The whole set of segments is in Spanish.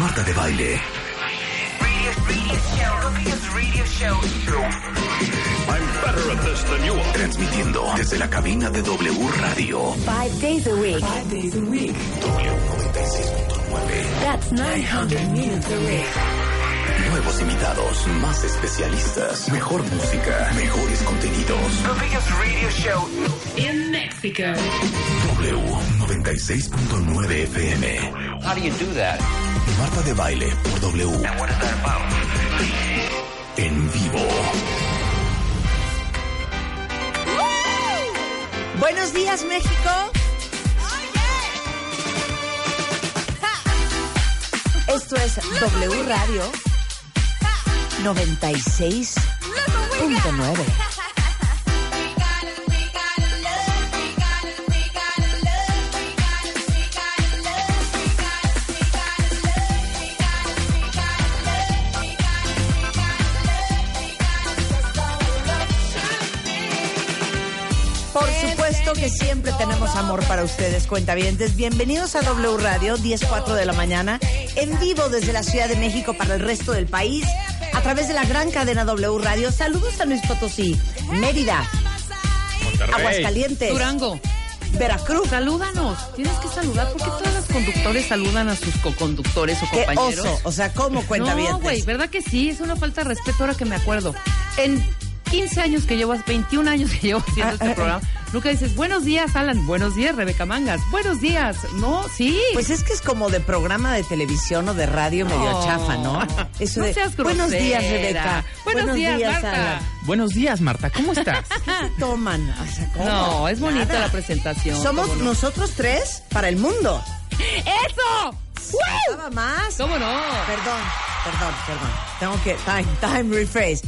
Marta de Baile. I'm better at this than you are. Transmitiendo desde la cabina de W Radio. Five days a week. W96.9. That's 900 minutes a week. Nuevos invitados, más especialistas, mejor música, mejores contenidos. The biggest radio show In Mexico. W96.9 FM. How do you do that? Marta de Baile por W. What is that about? En vivo. Buenos días, México. Esto es W Radio 96.9. que siempre tenemos amor para ustedes, cuentavientes. Bienvenidos a W Radio, 10.04 de la mañana, en vivo desde la Ciudad de México para el resto del país, a través de la gran cadena W Radio. Saludos a Luis Potosí, Mérida, Aguascalientes, Durango, Veracruz. salúdanos. Tienes que saludar porque todos los conductores saludan a sus co-conductores o ¡Qué compañeros. oso! O sea, ¿cómo cuentavientes? No, güey, ¿verdad que sí? Es una falta de respeto ahora que me acuerdo. En 15 años que llevo, 21 años que llevo haciendo Ah, este ah, programa, nunca dices, buenos días, Alan, buenos días, Rebeca Mangas, buenos días. No, sí. Pues es que es como de programa de televisión o de radio medio chafa, ¿no? Eso No de, seas Buenos días. Rebeca. Buenos días, Marta. Alan. Buenos días, Marta, ¿cómo estás? ¿Qué se toman? O sea, ¿cómo? No, es bonita Nada. la presentación. Somos nosotros tres para el mundo. ¡Eso! Nada más. ¿Cómo no? Perdón, perdón, perdón. Tengo que time, time rephrase.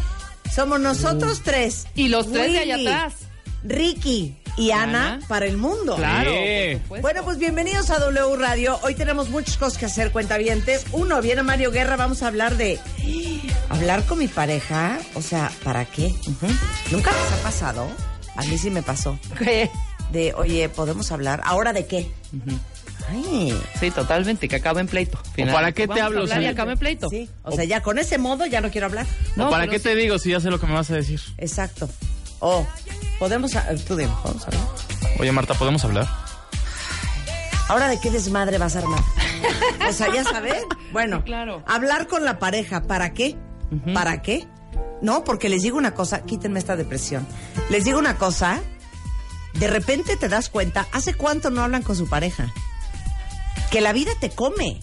Somos nosotros tres. Y los tres de allá atrás. Ricky y Ana, Ana. para el mundo. Claro, Sí. por supuesto. Bueno, pues bienvenidos a W Radio. Hoy tenemos muchas cosas que hacer, cuentavientes. Uno, viene Mario Guerra, vamos a hablar de... Hablar con mi pareja, o sea, ¿para qué? ¿Nunca les ha pasado? A mí sí me pasó. ¿Qué? De, oye, ¿podemos hablar? ¿Ahora de qué? Ay, Sí, totalmente, que acabe en pleito. ¿O para qué te hablo, si- acabe en pleito. sí. O sea, ya con ese modo ya no quiero hablar. No, ¿O para qué sí. te digo si ya sé lo que me vas a decir? Exacto. O, podemos... a- Tú dime, ¿podemos hablar? Oye, Marta, ¿podemos hablar? ¿Ahora de qué desmadre vas a armar? o sea, ya saben. Bueno, Sí, claro. hablar con la pareja, ¿para qué? ¿Para qué? No, porque les digo una cosa, quítenme esta depresión. Les digo una cosa, de repente te das cuenta, ¿hace cuánto no hablan con su pareja? Que la vida te come.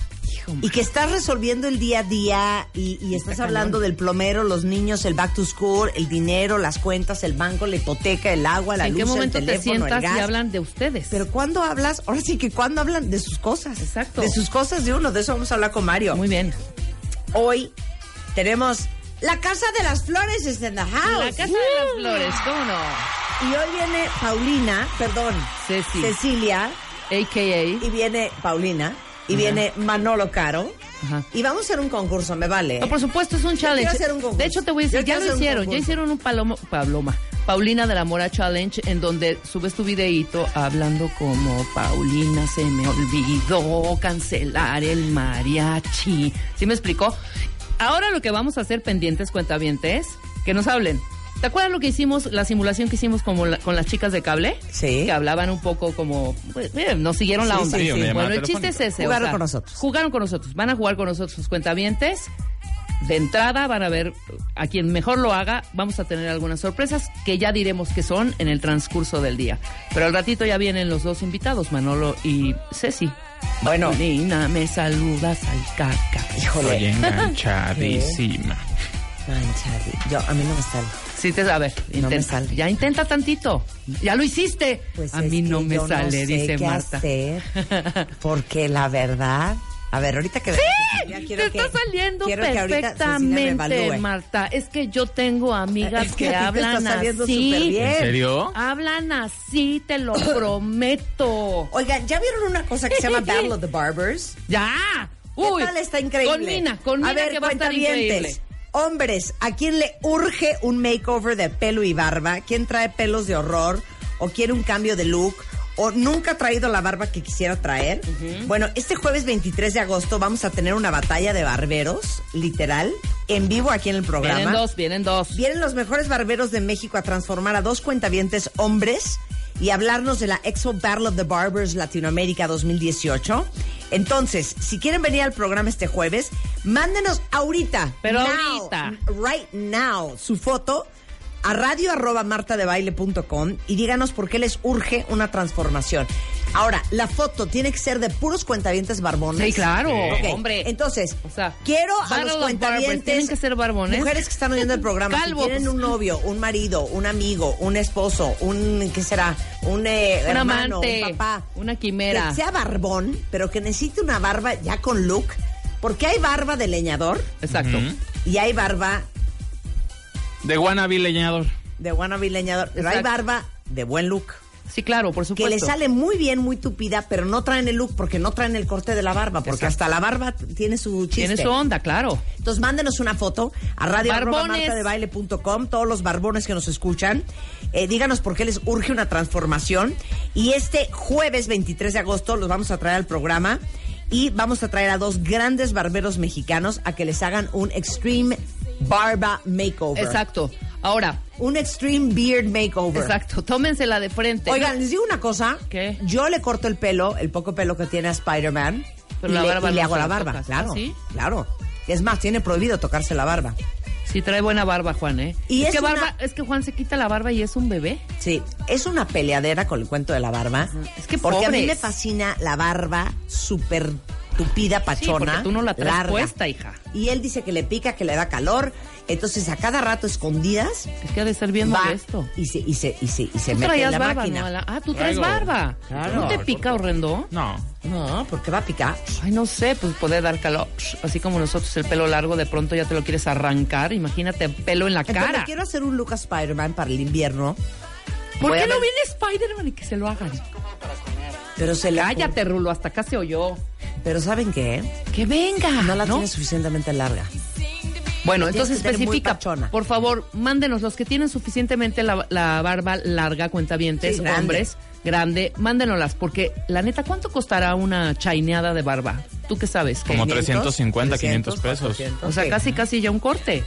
Y que estás resolviendo el día a día y, y estás hablando del plomero, los niños, el back to school, el dinero, las cuentas, el banco, la hipoteca, el agua, la ¿En luz, qué momento el te teléfono, sientas el gas. y hablan de ustedes? Pero cuando hablas, ahora sí que cuando hablan de sus cosas. Exacto. De sus cosas de uno, de eso vamos a hablar con Mario. Muy bien. Hoy tenemos La Casa de las Flores is in the house. La Casa de las Flores, ¿cómo no? Y hoy viene Paulina, perdón, Ceci. Cecilia, A.K.A. y viene Paulina, y viene Manolo Caro. Ajá. Y vamos a hacer un concurso, me vale. No, por supuesto, es un challenge. hacer un concurso. de hecho, te voy a decir, Yo ya lo hicieron. Ya hicieron un palomo, paloma. Paulina de la Mora Challenge, en donde subes tu videíto hablando como Paulina, se me olvidó cancelar el mariachi. ¿Sí me explicó? Ahora lo que vamos a hacer pendientes, cuentavientes, que nos hablen. ¿Te acuerdas lo que hicimos, la simulación que hicimos como la- con las chicas de cable? Sí. Que hablaban un poco como, pues, eh, nos siguieron la Sí, onda. sí, sí. Bueno, Llamada el chiste es ese. o Jugaron sea, con nosotros. Jugaron con nosotros. Van a jugar con nosotros sus cuentavientes. De entrada van a ver a quien mejor lo haga. Vamos a tener algunas sorpresas que ya diremos que son en el transcurso del día. Pero al ratito ya vienen los dos invitados, Manolo y Ceci. Bueno. Paulina, me saludas al caca. Híjole. Estoy enganchadísima. Manchadi. Yo, a mí no me sale. Sí, te, a ver, No intenta. me sale. Ya intenta tantito. Ya lo hiciste. Pues a mí no me sale, sé dice qué Marta. hacer, porque la verdad. A ver, ahorita que. ya quiero Te que- está saliendo que perfectamente. Marta. Es que yo tengo amigas Es que, hablan así. bien. ¿En serio? Hablan así, te lo prometo. Oigan, ¿ya vieron una cosa que se llama Battle of the Barbers? ¡Ya! ¿Qué Uy, tal está increíble? Con Mina, con Mina a ver, que va a estar increíble. Hombres, ¿a quién le urge un makeover de pelo y barba? ¿Quién trae pelos de horror? ¿O quiere un cambio de look? o nunca ha traído la barba que quisiera traer. Bueno, este jueves 23 de agosto vamos a tener una batalla de barberos, literal, en vivo aquí en el programa. Vienen dos, vienen dos. Vienen los mejores barberos de México a transformar a dos cuentavientes hombres y hablarnos de la Expo Battle of the Barbers Latinoamérica 2018. Entonces, si quieren venir al programa este jueves, mándenos ahorita. Pero now, ahorita. Right now, su foto a radio arroba martadebaile.com y díganos por qué les urge una transformación. Ahora, la foto tiene que ser de puros cuentavientes barbones. Sí, claro, Ok, hombre. Entonces, O sea, quiero a los of Barbers, cuentavientes. ¿tienen que ser barbones? Mujeres que están oyendo el programa. Calvos. Si tienen un novio, un marido, un amigo, un esposo, un, ¿qué será? Un, eh, Un hermano, amante, un papá. una quimera. Que sea barbón, pero que necesite una barba ya con look. Porque hay barba de leñador Exacto. Y hay barba De wannabe leñador. de wannabe leñador. Pero hay barba de buen look. Sí, claro, por Que supuesto. le sale muy bien, muy tupida, pero no traen el look porque no traen el corte de la barba. Porque hasta la barba tiene su chiste. Tiene su onda, claro. Entonces mándenos una foto a radio martadebaile.com, todos los barbones que nos escuchan. Eh, díganos por qué les urge una transformación. Y este jueves 23 de agosto los vamos a traer al programa y vamos a traer a dos grandes barberos mexicanos a que les hagan un Extreme Barba Makeover. Exacto. Ahora, Un Extreme Beard Makeover. exacto, tómensela de frente. Oigan, les digo una cosa. ¿Qué? Yo le corto el pelo, el poco pelo que tiene a Spider-Man. Pero y la le, barba y le hago la barba. tocas. Claro. ¿Ah, sí? Claro. Es más, tiene prohibido tocarse la barba. Sí trae buena barba, Juan, ¿eh? Y es, es que una- barba, es que Juan se quita la barba y es un bebé. Sí, es una peleadera con el cuento de la barba. Es que Porque a mí pobres. me fascina la barba súper tupida, Sí, pachona. porque tú no la traes larga. puesta, hija. Y él dice que le pica, que le da calor. Entonces, a cada rato escondidas, Es que ha de ser bien va molesto. y se, y se, y se, y se Tú mete en la barba, máquina. ¿no? La- Ah, tú traes Traigo. barba. Claro. ¿No te pica horrendo? No. No, porque va a picar. Ay, no sé, pues poder dar calor. Así como nosotros el pelo largo, de pronto ya te lo quieres arrancar. Imagínate pelo en la Entonces, cara. quiero hacer un look a Spider-Man para el invierno. ¿Por Voy qué no ver- viene Spider-Man y que se lo hagan? Pero se le Cállate, Rulo, hasta acá se oyó. Pero ¿saben qué? Que venga. No la ¿no? tiene suficientemente larga. Bueno, entonces especifica. Por favor, mándenos los que tienen suficientemente la, la barba larga, cuentavientes, Sí, grande. hombres, grande, mándenoslas, porque la neta, ¿cuánto costará una chaineada de barba? ¿Tú qué sabes? Como 500, 350, 500 pesos. 400, O sea, casi casi ya un corte.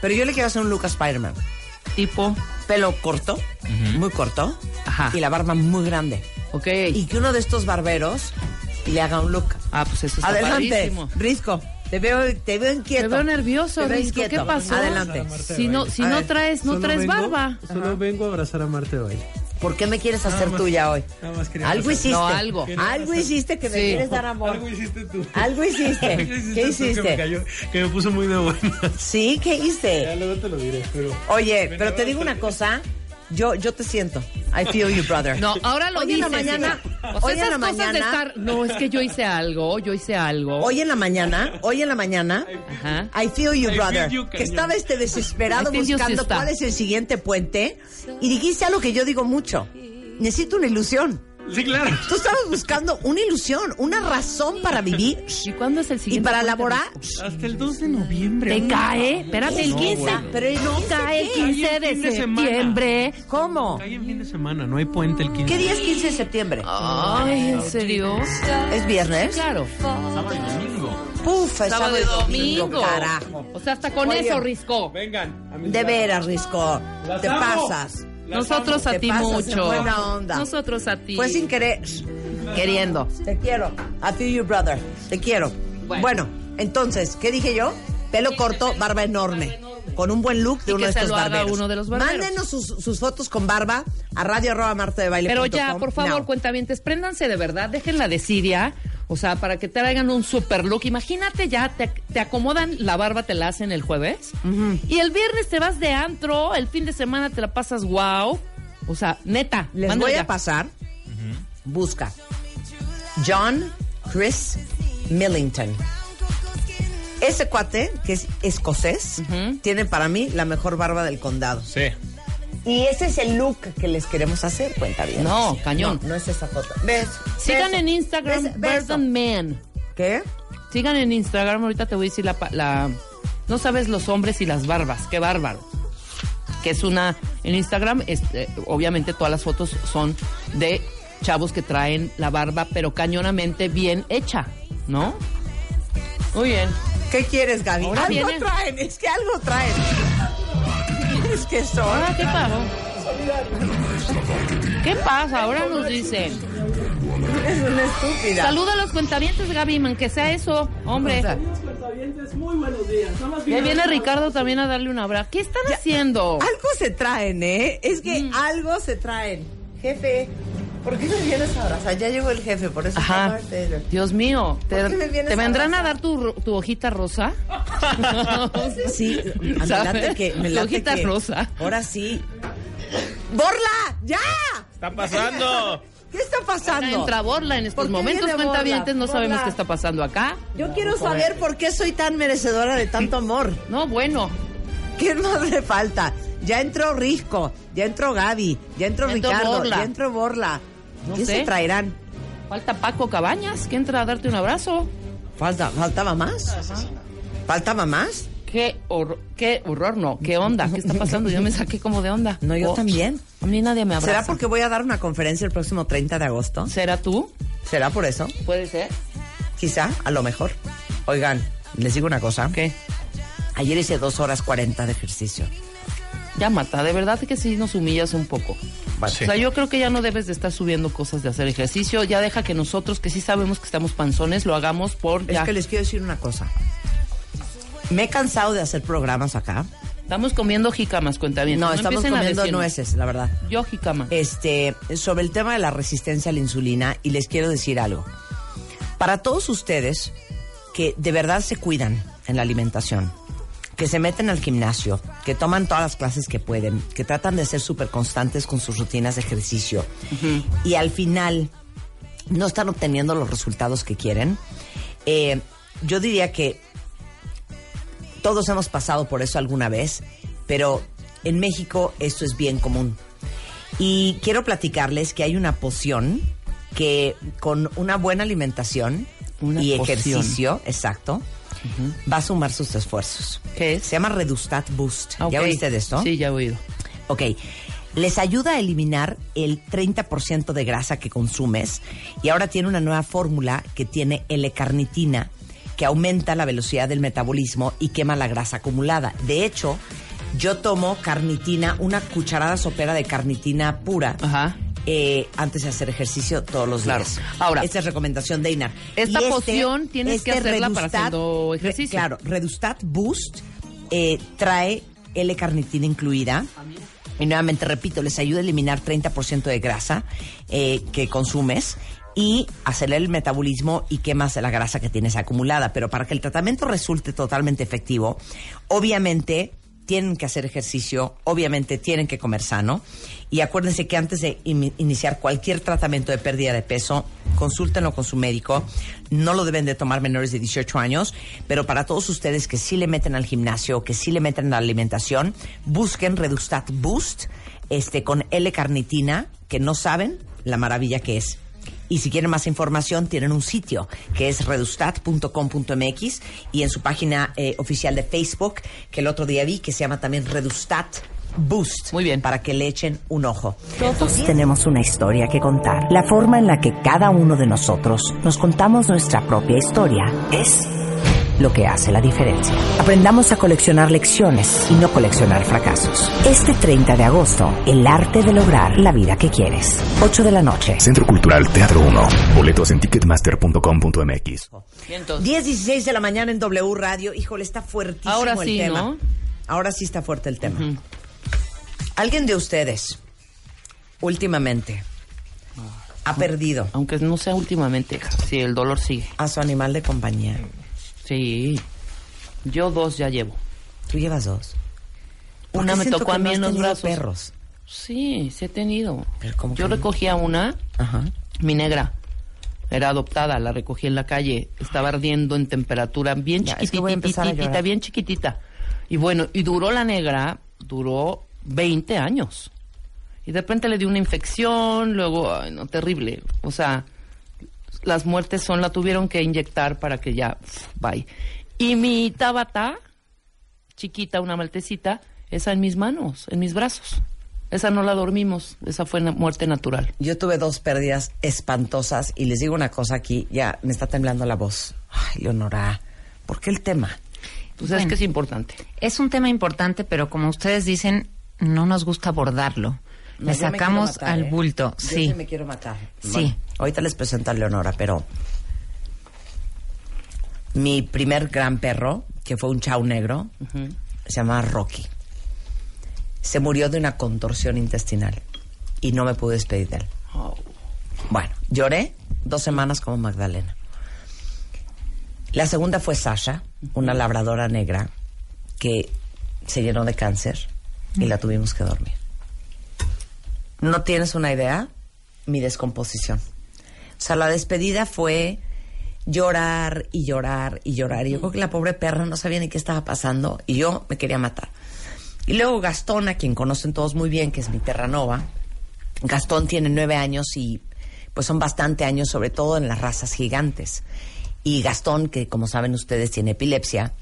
Pero yo le quiero hacer un look a Spider-Man. Tipo, Pelo corto, muy corto. Ajá. Y la barba muy grande. ok. Y que uno de estos barberos le haga un look. ah, pues eso está Adelante, padrísimo. Risco. Te veo, te veo inquieto. Te veo nervioso, Te veo Risco. ¿Qué inquieto. pasó? Adelante. Si no, si no ver, traes, no traes vengo- barba. Solo vengo a abrazar a Marte hoy. ¿Por qué me quieres hacer más- tuya hoy? nada más quería Algo hiciste. No, algo. Algo hiciste que me Sí. quieres dar amor. Algo hiciste tú. Algo hiciste. Algo ¿Qué tú Que me, hiciste? cayó- que me puso muy de buenas. Sí, ¿qué Ya hice? luego te lo diré, pero... Oye, pero te digo una cosa. Yo, yo te siento. I feel you, brother. No, ahora lo Hoy en la dices, mañana, hija. O sea, hoy en la cosas de mañana, estar, no, es que yo hice algo, yo hice algo. hoy en la mañana, hoy en la mañana, Ajá. I feel you, I feel brother. you, que estaba este desesperado buscando cuál es el siguiente puente y dijiste algo que yo digo mucho. Necesito una ilusión. Sí, claro. Tú estabas buscando una ilusión, una razón para vivir ¿Y cuándo es el y siguiente? para puente, laborar. Hasta el 2 de noviembre. Te cae, espérate, el No, 15. güey. Pero no cae el sé 15 Cae en de semana. septiembre. ¿Cómo? Cae en fin de semana, no hay puente el 15. ¿Qué día es 15 de septiembre? Ay, ¿en serio? ¿Es viernes? Claro. Sábado y domingo. Puf, es Sábado y domingo. carajo. O sea, hasta con Oye. eso, Risco. Vengan. a De veras, Risco. Te amo. pasas. Nosotros a ti mucho. buena onda. Nosotros a ti. Fue sin querer. Queriendo. Te quiero. I feel you, brother. Te quiero. Bueno. Bueno, entonces, ¿qué dije yo? Pelo corto, barba enorme. Con un buen look de Y uno que de se estos lo haga barberos. uno de los barberos. Mándenos sus, sus fotos con barba a radio arroba marta de baile. Pero ya, por favor, cuentavientes, préndanse de verdad, dejen la desidia. O sea, para que te traigan un super look. Imagínate ya, te, te acomodan la barba, te la hacen el jueves. Y el viernes te vas de antro, el fin de semana te la pasas wow. O sea, neta. Les voy ya. a pasar. Busca. John Chris Millington. Ese cuate, que es escocés, tiene para mí la mejor barba del condado. Sí. Y ese es el look que les queremos hacer, cuenta bien. No, cañón. No, no es esa foto. ¿Ves? Sigan Beso. en Instagram, Beso. And Man. ¿Qué? Sigan en Instagram, ahorita te voy a decir la, pa- la... No sabes los hombres y las barbas, qué bárbaro. Que es una... En Instagram, este, obviamente todas las fotos son de chavos que traen la barba, pero cañonamente bien hecha, ¿no? Muy bien. ¿Qué quieres, Gaby? Ahora algo viene- traen, es que algo traen. Es que son. Ahora, ¿qué pasó? ¿Qué pasa? Ahora nos dicen. Es una estúpida. Saluda a los cuentavientes, Gaby, man, que sea eso, hombre. O sea, Ya viene Ricardo también a darle un abrazo. ¿Qué están haciendo? algo se traen, ¿eh? Es que Mm. algo se traen. Jefe, ¿por qué me vienes a abrazar? Ya llegó el jefe, por eso Ajá. Dios mío, ¿te, ¿Por qué me vienes te vendrán a dar tu, hojita rosa? Sí, me late que... Me late hojita que- rosa. Ahora sí. ¡Borla! ¡Ya! ¡Está pasando! ¿Qué está pasando? Entra Borla en estos ¿Por qué momentos, cuentavientes, Borla? no sabemos qué está pasando acá. Yo quiero saber por qué soy tan merecedora de tanto amor. No, bueno, ¿Qué más le falta? Ya entró Risco, ya entró Gaby, ya entró Ricardo, Borla. ya entró Borla. No ¿Qué sé. se traerán? falta Paco Cabañas, que entra a darte un abrazo. Falta, ¿Faltaba más? ¿Faltaba más? Qué horror, qué horror, no, qué onda, qué está pasando. Yo me saqué como de onda. No, yo Oh, también. A mí nadie me abraza. ¿Será porque voy a dar una conferencia el próximo 30 de agosto? ¿Será tú? ¿Será por eso? Puede ser. Quizá, a lo mejor. Oigan, les digo una cosa. ¿Qué? Ayer hice dos horas 40 de ejercicio. Ya, Marta, de verdad que sí nos humillas un poco. Vale. O sea, yo creo que ya no debes de estar subiendo cosas de hacer ejercicio. Ya deja que nosotros, que sí sabemos que estamos panzones, lo hagamos por Es ya. que les quiero decir una cosa. Me he cansado de hacer programas acá. Estamos comiendo jicamas, cuenta bien. No, estamos comiendo nueces, la verdad. Yo jicama. Este, sobre el tema de la resistencia a la insulina y les quiero decir algo. Para todos ustedes que de verdad se cuidan en la alimentación, que se meten al gimnasio, que toman todas las clases que pueden, que tratan de ser súper constantes con sus rutinas de ejercicio y al final no están obteniendo los resultados que quieren, eh, yo diría que todos hemos pasado por eso alguna vez, pero en México esto es bien común. Y quiero platicarles que hay una poción que con una buena alimentación Una y poción. ejercicio, exacto, va a sumar sus esfuerzos. ¿Qué es? Se llama Redustat Boost. Ah, ¿Ya ok. oíste de esto? Sí, ya he oído. Ok. Les ayuda a eliminar el 30% de grasa que consumes y ahora tiene una nueva fórmula que tiene L-carnitina que aumenta la velocidad del metabolismo y quema la grasa acumulada. De hecho, yo tomo carnitina, una cucharada sopera de carnitina pura Ajá. Eh, antes de hacer ejercicio todos los Claro. días. Ahora, esta es recomendación de Inar. esta Y este- poción tienes que hacerla para haciendo ejercicio. claro, Redustat Boost eh, trae L-carnitina incluida. Y nuevamente repito, les ayuda a eliminar 30% de grasa eh, que consumes y acelera el metabolismo y quemas la grasa que tienes acumulada. Pero para que el tratamiento resulte totalmente efectivo, obviamente tienen que hacer ejercicio, obviamente tienen que comer sano. Y acuérdense que antes de in- iniciar cualquier tratamiento de pérdida de peso, consúltenlo con su médico. No lo deben de tomar menores de 18 años, pero para todos ustedes que sí le meten al gimnasio, que sí le meten a la alimentación, busquen Redustat Boost este, con L-carnitina, que no saben la maravilla que es. Y si quieren más información, tienen un sitio que es redustat.com.mx y en su página eh, oficial de Facebook, que el otro día vi, que se llama también Redustat Boost. Muy bien. Para que le echen un ojo. Todos tenemos una historia que contar. La forma en la que cada uno de nosotros nos contamos nuestra propia historia es lo que hace la diferencia. Aprendamos a coleccionar lecciones y no coleccionar fracasos. Este 30 de agosto, el arte de lograr la vida que quieres. 8 de la noche. Centro Cultural Teatro 1. Boletos en ticketmaster.com.mx. Bien, entonces. 10, 16 de la mañana en W Radio. Híjole, está fuertísimo Ahora el sí, tema. ¿no? Ahora sí está fuerte el tema. ¿Alguien de ustedes últimamente ha perdido Aunque no sea últimamente. Sí, el dolor sigue. a su animal de compañía? Sí. Yo dos ya llevo. Tú llevas dos. ¿Por Una me tocó a mí en los brazos. perros. Sí, sí he tenido. Pero ¿cómo Yo recogí a una, Ajá. mi negra. Era adoptada, la recogí en la calle. Estaba ardiendo en temperatura bien Ya, es que chiquitita, bien chiquitita. Y bueno, y duró la negra, duró 20 años. Y de repente le dio una infección, luego, ay, no, terrible. O sea, las muertes son, la tuvieron que inyectar para que ya, pf, bye. Y mi tabata, chiquita, una maltecita, esa en mis manos, en mis brazos. Esa no la dormimos, esa fue na- muerte natural. Yo tuve dos pérdidas espantosas y les digo una cosa aquí, ya me está temblando la voz. Ay, Leonora, ¿por qué el tema? Pues es Bueno. que es importante. Es un tema importante, pero como ustedes dicen, no nos gusta abordarlo. No, Le sacamos matar, al ¿eh? bulto. Yo sí. sí me quiero matar. Sí. Bueno, ahorita les presento a Leonora, pero mi primer gran perro, que fue un chau negro, se llamaba Rocky. Se murió de una contorsión intestinal y no me pude despedir de él. Bueno, lloré dos semanas como Magdalena. La segunda fue Sasha, una labradora negra que se llenó de cáncer y la tuvimos que dormir. No tienes una idea mi descomposición. O sea, la despedida fue llorar y llorar y llorar. Y yo creo que la pobre perra no sabía ni qué estaba pasando y yo me quería matar. Y luego Gastón, a quien conocen todos muy bien, que es mi Terranova. Gastón tiene nueve años y pues son bastante años, sobre todo en las razas gigantes. Y Gastón, que como saben ustedes tiene epilepsia,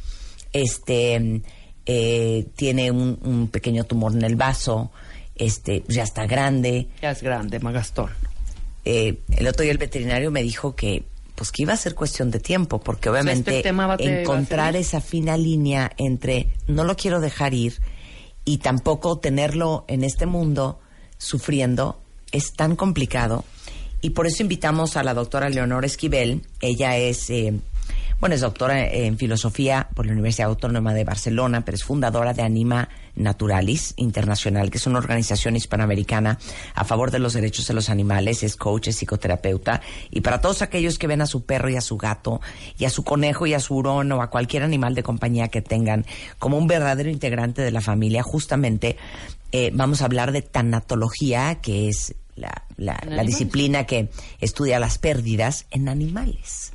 este eh, tiene un, un pequeño tumor en el vaso, este ya está grande. Ya es grande, Magastón. Eh, el otro día el veterinario me dijo que pues que iba a ser cuestión de tiempo, porque este obviamente encontrar esa fina línea entre no lo quiero dejar ir y tampoco tenerlo en este mundo sufriendo es tan complicado. Y por eso invitamos a la doctora Leonora Esquivel. Ella es, eh, bueno, es doctora en filosofía por la Universidad Autónoma de Barcelona, pero es fundadora de Anima Naturalis Internacional, que es una organización hispanoamericana a favor de los derechos de los animales. Es coach, es psicoterapeuta. Y para todos aquellos que ven a su perro y a su gato, y a su conejo y a su hurón o a cualquier animal de compañía que tengan como un verdadero integrante de la familia, justamente eh, vamos a hablar de tanatología, que es la, la- ¿En la disciplina que estudia las pérdidas en animales.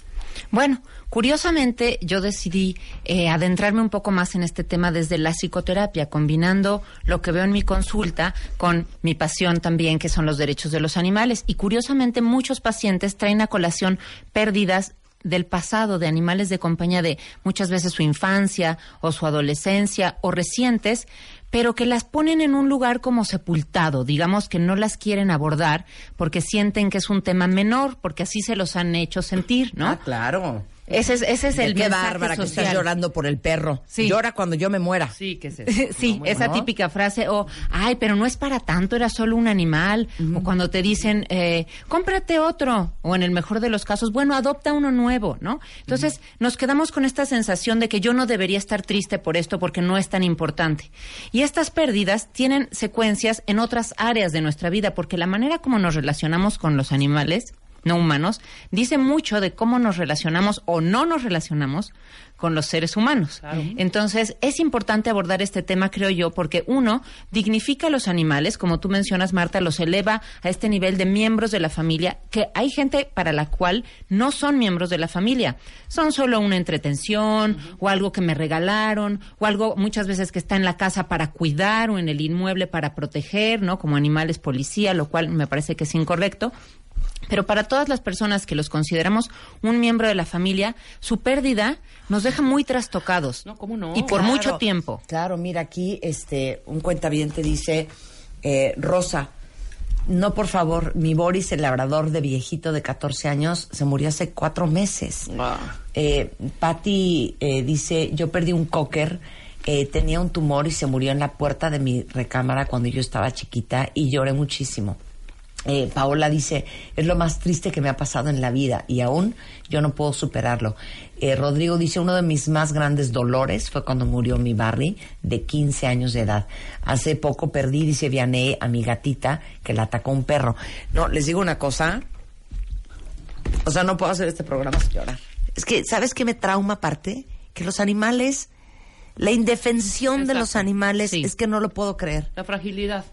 Bueno, curiosamente yo decidí eh, adentrarme un poco más en este tema desde la psicoterapia, combinando lo que veo en mi consulta con mi pasión también, que son los derechos de los animales. Y curiosamente muchos pacientes traen a colación pérdidas del pasado de animales de compañía de muchas veces su infancia o su adolescencia o recientes, pero que las ponen en un lugar como sepultado, digamos que no las quieren abordar porque sienten que es un tema menor, porque así se los han hecho sentir, ¿no? Ah, claro. Ese es, ese es el qué mensaje bárbara que estás llorando por el perro. Sí. Llora cuando yo me muera. Sí, que es Sí, esa ¿no? típica frase, o, ay, pero no es para tanto, era solo un animal, o cuando te dicen, eh, cómprate otro, o en el mejor de los casos, bueno, adopta uno nuevo, ¿no? Entonces, nos quedamos con esta sensación de que yo no debería estar triste por esto porque no es tan importante. Y estas pérdidas tienen secuencias en otras áreas de nuestra vida, porque la manera como nos relacionamos con los animales, no humanos, dice mucho de cómo nos relacionamos o no nos relacionamos con los seres humanos. Entonces, es importante abordar este tema, creo yo, porque uno, dignifica a los animales, como tú mencionas, Marta, los eleva a este nivel de miembros de la familia, que hay gente para la cual no son miembros de la familia, son solo una entretención o algo que me regalaron o algo muchas veces que está en la casa para cuidar o en el inmueble para proteger, ¿no? Como animales policía, lo cual me parece que es incorrecto. Pero para todas las personas que los consideramos un miembro de la familia, su pérdida nos deja muy trastocados. No, ¿cómo no? Y por Claro, mucho tiempo. Claro, mira aquí, este, un cuentaviente dice, eh, Rosa, no por favor, mi Boris, el labrador de viejito de 14 años, se murió hace cuatro meses. Eh, Patty eh, dice, yo perdí un cocker, eh, tenía un tumor y se murió en la puerta de mi recámara cuando yo estaba chiquita y lloré muchísimo. Eh, Paola dice, es lo más triste que me ha pasado en la vida y aún yo no puedo superarlo. Eh, Rodrigo dice, uno de mis más grandes dolores fue cuando murió mi Barry de 15 años de edad. Hace poco perdí, dice Vianney, a mi gatita que la atacó un perro. No, les digo una cosa. O sea, no puedo hacer este programa sin llorar. Es que, ¿sabes qué me trauma aparte? Que los animales, la indefensión de los animales Sí. es que no lo puedo creer La fragilidad.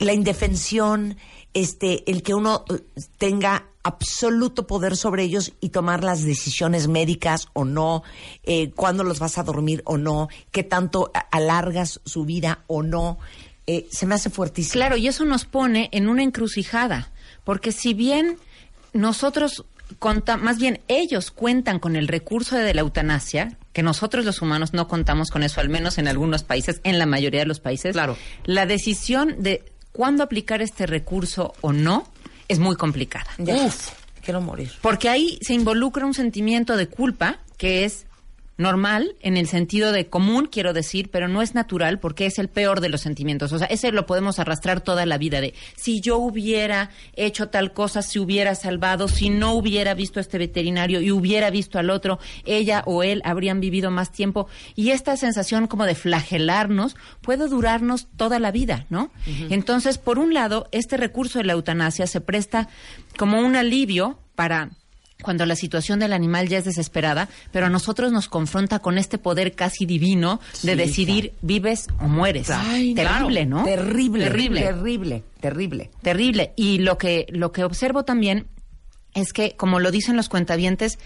la indefensión, este, el que uno eh, tenga absoluto poder sobre ellos y tomar las decisiones médicas o no, eh, cuándo los vas a dormir o no, qué tanto alargas su vida o no, eh, se me hace fuertísimo. Claro, y eso nos pone en una encrucijada, porque si bien nosotros conta- más bien ellos cuentan con el recurso de la eutanasia, que nosotros los humanos no contamos con eso, al menos en algunos países, en la mayoría de los países. Claro. La decisión de cuándo aplicar este recurso o no es muy complicada. Uf, quiero morir. Porque ahí se involucra un sentimiento de culpa que es normal en el sentido de común, quiero decir, pero no es natural porque es el peor de los sentimientos. O sea, ese lo podemos arrastrar toda la vida de si yo hubiera hecho tal cosa, si hubiera salvado, si no hubiera visto a este veterinario y hubiera visto al otro, ella o él habrían vivido más tiempo. Y esta sensación como de flagelarnos puede durarnos toda la vida, ¿no? Entonces, por un lado, este recurso de la eutanasia se presta como un alivio para cuando la situación del animal ya es desesperada, pero a nosotros nos confronta con este poder casi divino de Sí, decidir vives o mueres. terrible, ¿no? Terrible, terrible, terrible, terrible. terrible. Y lo que lo que observo también es que, como lo dicen los cuentavientes,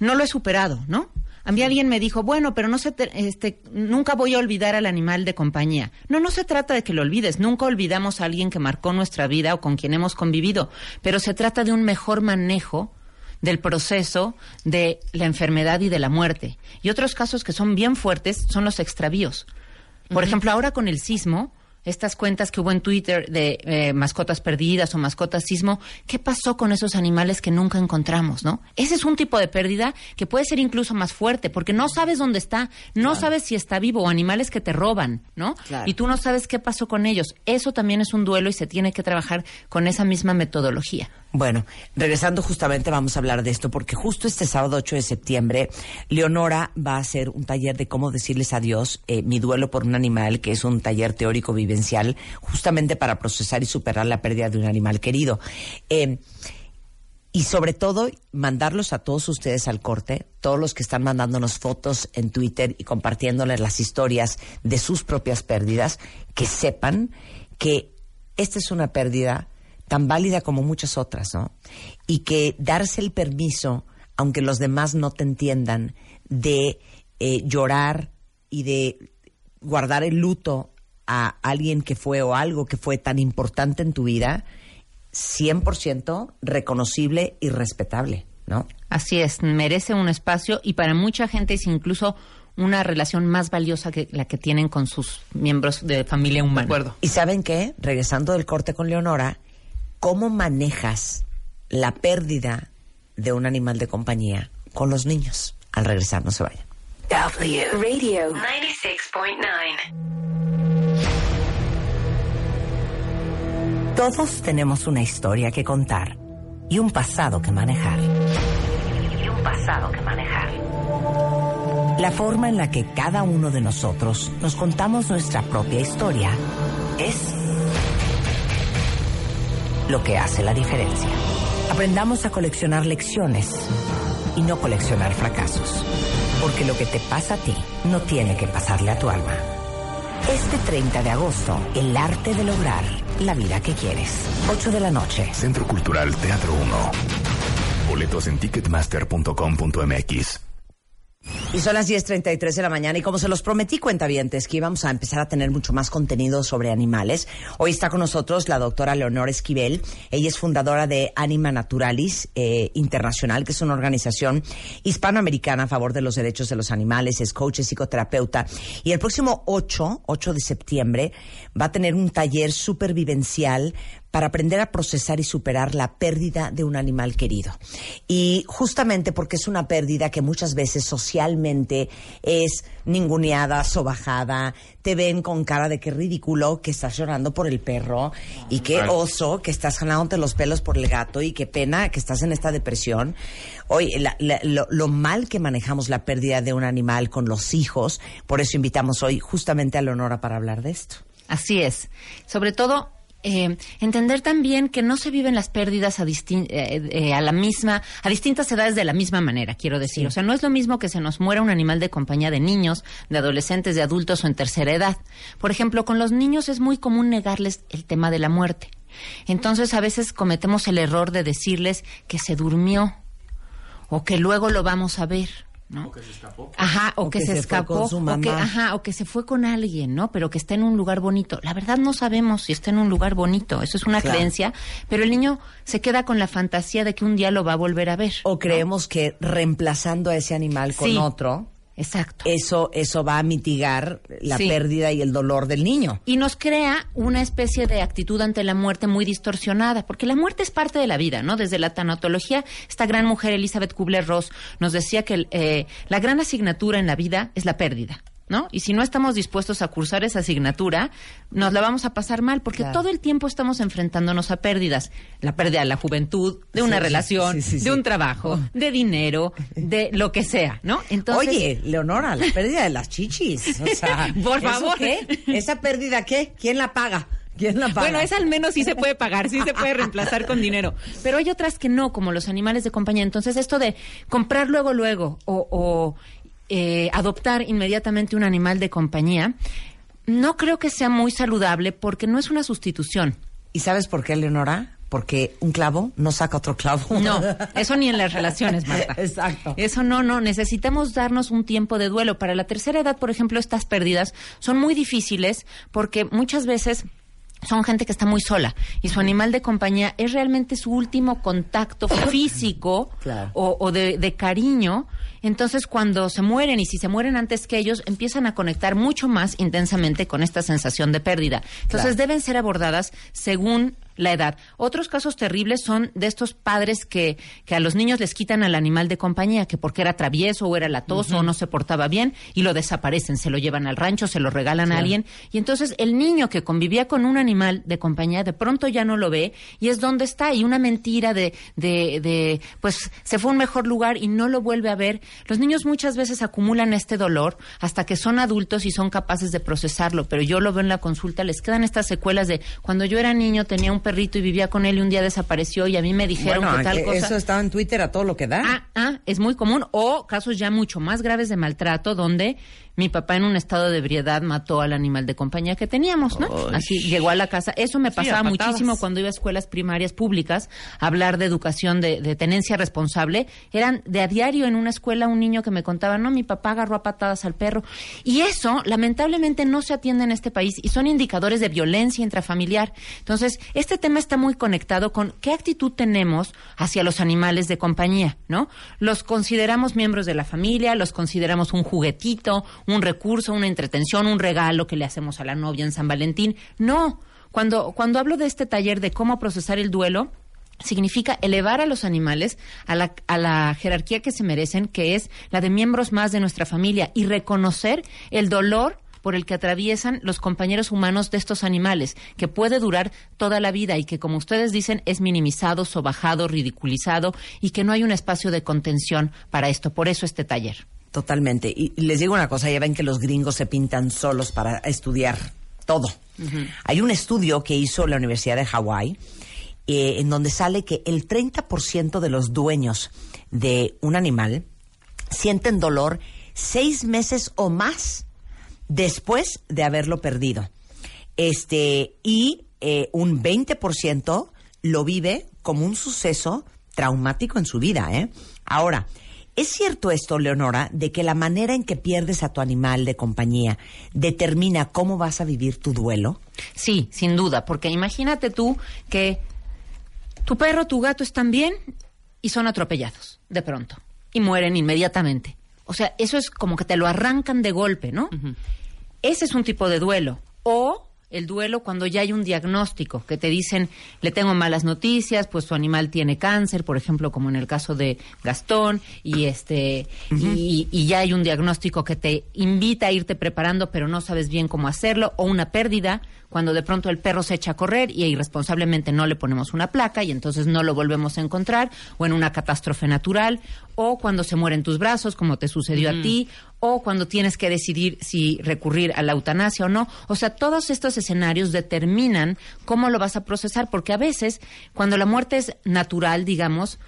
no lo he superado, ¿no? A mí alguien me dijo, bueno, pero no se te- este, nunca voy a olvidar al animal de compañía. No, no se trata de que lo olvides. Nunca olvidamos a alguien que marcó nuestra vida o con quien hemos convivido. Pero se trata de un mejor manejo del proceso de la enfermedad y de la muerte. Y otros casos que son bien fuertes son los extravíos. Por ejemplo, ahora con el sismo, estas cuentas que hubo en Twitter de eh, mascotas perdidas o mascotas sismo, ¿qué pasó con esos animales que nunca encontramos, no? Ese es un tipo de pérdida que puede ser incluso más fuerte, porque no sabes dónde está, no sabes si está vivo o animales que te roban, ¿no? Claro. Y tú no sabes qué pasó con ellos. Eso también es un duelo y se tiene que trabajar con esa misma metodología. Bueno, regresando justamente vamos a hablar de esto porque justo este sábado 8 de septiembre Leonora va a hacer un taller de cómo decirles adiós, eh, mi duelo por un animal, que es un taller teórico vivencial justamente para procesar y superar la pérdida de un animal querido. Eh, y sobre todo, mandarlos a todos ustedes al corte, todos los que están mandándonos fotos en Twitter y compartiéndoles las historias de sus propias pérdidas, que sepan que esta es una pérdida tan válida como muchas otras, ¿no? Y que darse el permiso, aunque los demás no te entiendan, de eh, llorar y de guardar el luto a alguien que fue o algo que fue tan importante en tu vida, 100% reconocible y respetable, ¿no? Así es, merece un espacio y para mucha gente es incluso una relación más valiosa que la que tienen con sus miembros de familia humana. ¿Y saben qué? Regresando del corte con Leonora, ¿cómo manejas la pérdida de un animal de compañía con los niños? Al regresar, no se vayan. W Radio 96.9. Todos tenemos una historia que contar y un pasado que manejar. Y un pasado que manejar. La forma en la que cada uno de nosotros nos contamos nuestra propia historia es lo que hace la diferencia. Aprendamos a coleccionar lecciones y no coleccionar fracasos. Porque lo que te pasa a ti no tiene que pasarle a tu alma. Este 30 de agosto, el arte de lograr la vida que quieres. 8 de la noche. Centro Cultural Teatro 1. Boletos en ticketmaster.com.mx. Y son las 10.33 de la mañana y como se los prometí, cuentavientes, que íbamos a empezar a tener mucho más contenido sobre animales. Hoy está con nosotros la doctora Leonor Esquivel. Ella es fundadora de Anima Naturalis eh, Internacional, que es una organización hispanoamericana a favor de los derechos de los animales. Es coach, es psicoterapeuta. Y el próximo 8, 8 de septiembre, va a tener un taller supervivencial para aprender a procesar y superar la pérdida de un animal querido. Y justamente porque es una pérdida que muchas veces socialmente es ninguneada, sobajada, te ven con cara de qué ridículo que estás llorando por el perro y qué oso que estás jalándote los pelos por el gato y qué pena que estás en esta depresión. Hoy, la- la- lo, lo mal que manejamos la pérdida de un animal con los hijos, por eso invitamos hoy justamente a Leonora para hablar de esto. Así es. Sobre todo, eh, entender también que no se viven las pérdidas a, distin- eh, eh, a la misma, a distintas edades de la misma manera, quiero decir. O sea, no es lo mismo que se nos muera un animal de compañía de niños, de adolescentes, de adultos o en tercera edad. Por ejemplo, con los niños es muy común negarles el tema de la muerte. Entonces, a veces cometemos el error de decirles que se durmió o que luego lo vamos a ver. ¿No? Ajá, o, O que, que se, se fue escapó, con su o que, ajá, o que se fue con alguien, ¿no? Pero que está en un lugar bonito. La verdad no sabemos si está en un lugar bonito, eso es una Claro. creencia, pero el niño se queda con la fantasía de que un día lo va a volver a ver. O creemos que reemplazando a ese animal con Sí. otro Exacto. eso, eso va a mitigar la Sí. pérdida y el dolor del niño. Y nos crea una especie de actitud ante la muerte muy distorsionada, porque la muerte es parte de la vida, ¿no? Desde la tanatología, esta gran mujer Elizabeth Kubler-Ross nos decía que eh, la gran asignatura en la vida es la pérdida. ¿No? Y si no estamos dispuestos a cursar esa asignatura, nos la vamos a pasar mal, porque Claro. todo el tiempo estamos enfrentándonos a pérdidas. La pérdida de la juventud, de una Sí, relación, sí, sí, sí. de un trabajo, de dinero, de lo que sea, ¿no? Entonces, Oye, Leonora, la pérdida de las chichis. O sea, Por ¿eso favor. qué? ¿Esa pérdida qué? ¿Quién la paga? ¿Quién la paga? Bueno, esa al menos sí se puede pagar, sí se puede reemplazar con dinero. Pero hay otras que no, como los animales de compañía. Entonces, esto de comprar luego, luego, o, o, eh, adoptar inmediatamente un animal de compañía, no creo que sea muy saludable porque no es una sustitución. ¿Y sabes por qué, Leonora? Porque un clavo no saca otro clavo. No, eso ni en las relaciones, Marta. Exacto. Eso no, no. Necesitamos darnos un tiempo de duelo. Para la tercera edad, por ejemplo, estas pérdidas son muy difíciles porque muchas veces son gente que está muy sola y su animal de compañía es realmente su último contacto físico Claro. o, o de, de cariño. Entonces, cuando se mueren y si se mueren antes que ellos, empiezan a conectar mucho más intensamente con esta sensación de pérdida. Entonces, Claro. deben ser abordadas según la edad. Otros casos terribles son de estos padres que, que a los niños les quitan al animal de compañía, que porque era travieso o era latoso o no se portaba bien, y lo desaparecen, se lo llevan al rancho, se lo regalan a alguien. Y entonces el niño que convivía con un animal de compañía, de pronto ya no lo ve, y es donde está, y una mentira de, de, de pues se fue a un mejor lugar y no lo vuelve a ver. Los niños muchas veces acumulan este dolor hasta que son adultos y son capaces de procesarlo, pero yo lo veo en la consulta, les quedan estas secuelas de cuando yo era niño tenía un perrito y vivía con él y un día desapareció y a mí me dijeron Bueno, que tal que cosa. eso estaba en Twitter a todo lo que da. Ah, ah, es muy común. O casos ya mucho más graves de maltrato donde mi papá en un estado de ebriedad mató al animal de compañía que teníamos, ¿no? Así llegó a la casa. Eso me pasaba muchísimo cuando iba a escuelas primarias públicas a hablar de educación de, de tenencia responsable. Eran de a diario en una escuela un niño que me contaba, no, mi papá agarró a patadas al perro. Y eso, lamentablemente, no se atiende en este país y son indicadores de violencia intrafamiliar. Entonces, este tema está muy conectado con qué actitud tenemos hacia los animales de compañía, ¿no? Los consideramos miembros de la familia, los consideramos un juguetito, un recurso, una entretención, un regalo que le hacemos a la novia en San Valentín. No. Cuando, cuando hablo de este taller de cómo procesar el duelo, significa elevar a los animales a la, a la jerarquía que se merecen, que es la de miembros más de nuestra familia, y reconocer el dolor por el que atraviesan los compañeros humanos de estos animales, que puede durar toda la vida y que, como ustedes dicen, es minimizado, sobajado, ridiculizado y que no hay un espacio de contención para esto. Por eso este taller. Totalmente. Y les digo una cosa, ya ven que los gringos se pintan solos para estudiar todo. Hay un estudio que hizo la Universidad de Hawái eh, en donde sale que el 30% de los dueños de un animal sienten dolor seis meses o más después de haberlo perdido. Este, y eh, un 20% lo vive como un suceso traumático en su vida, ¿eh? Ahora, ¿es cierto esto, Leonora, de que la manera en que pierdes a tu animal de compañía determina cómo vas a vivir tu duelo? Sí, sin duda, porque imagínate tú que tu perro, tu gato están bien y son atropellados de pronto y mueren inmediatamente. O sea, eso es como que te lo arrancan de golpe, ¿no? Ese es un tipo de duelo. O el duelo cuando ya hay un diagnóstico, que te dicen, le tengo malas noticias, pues tu animal tiene cáncer, por ejemplo, como en el caso de Gastón, y este, y, y ya hay un diagnóstico que te invita a irte preparando, pero no sabes bien cómo hacerlo, o una pérdida, cuando de pronto el perro se echa a correr y irresponsablemente no le ponemos una placa y entonces no lo volvemos a encontrar, o en una catástrofe natural, o cuando se muere en tus brazos, como te sucedió a ti, o cuando tienes que decidir si recurrir a la eutanasia o no. O sea, todos estos escenarios determinan cómo lo vas a procesar, porque a veces, cuando la muerte es natural, digamos,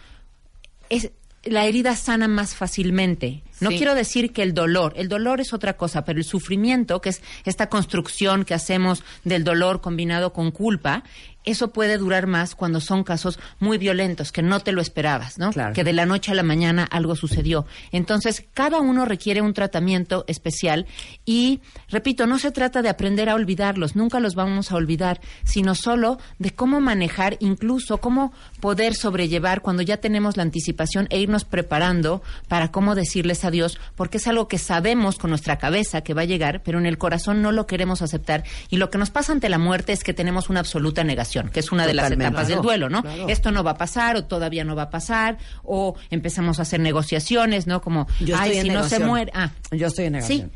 es la herida sana más fácilmente. No Sí. quiero decir que el dolor, el dolor es otra cosa, pero el sufrimiento, que es esta construcción que hacemos del dolor combinado con culpa, eso puede durar más cuando son casos muy violentos, que no te lo esperabas, ¿no? Claro. Que de la noche a la mañana algo sucedió. Entonces, cada uno requiere un tratamiento especial y, repito, no se trata de aprender a olvidarlos, nunca los vamos a olvidar, sino solo de cómo manejar, incluso cómo poder sobrellevar cuando ya tenemos la anticipación e irnos preparando para cómo decirles adiós, porque es algo que sabemos con nuestra cabeza que va a llegar, pero en el corazón no lo queremos aceptar. Y lo que nos pasa ante la muerte es que tenemos una absoluta negación, que es una de las etapas del duelo, ¿no? claro. Esto no va a pasar o todavía no va a pasar o empezamos a hacer negociaciones, ¿no? Como, Yo ay, si no se muere. Ah, Yo estoy en Sí,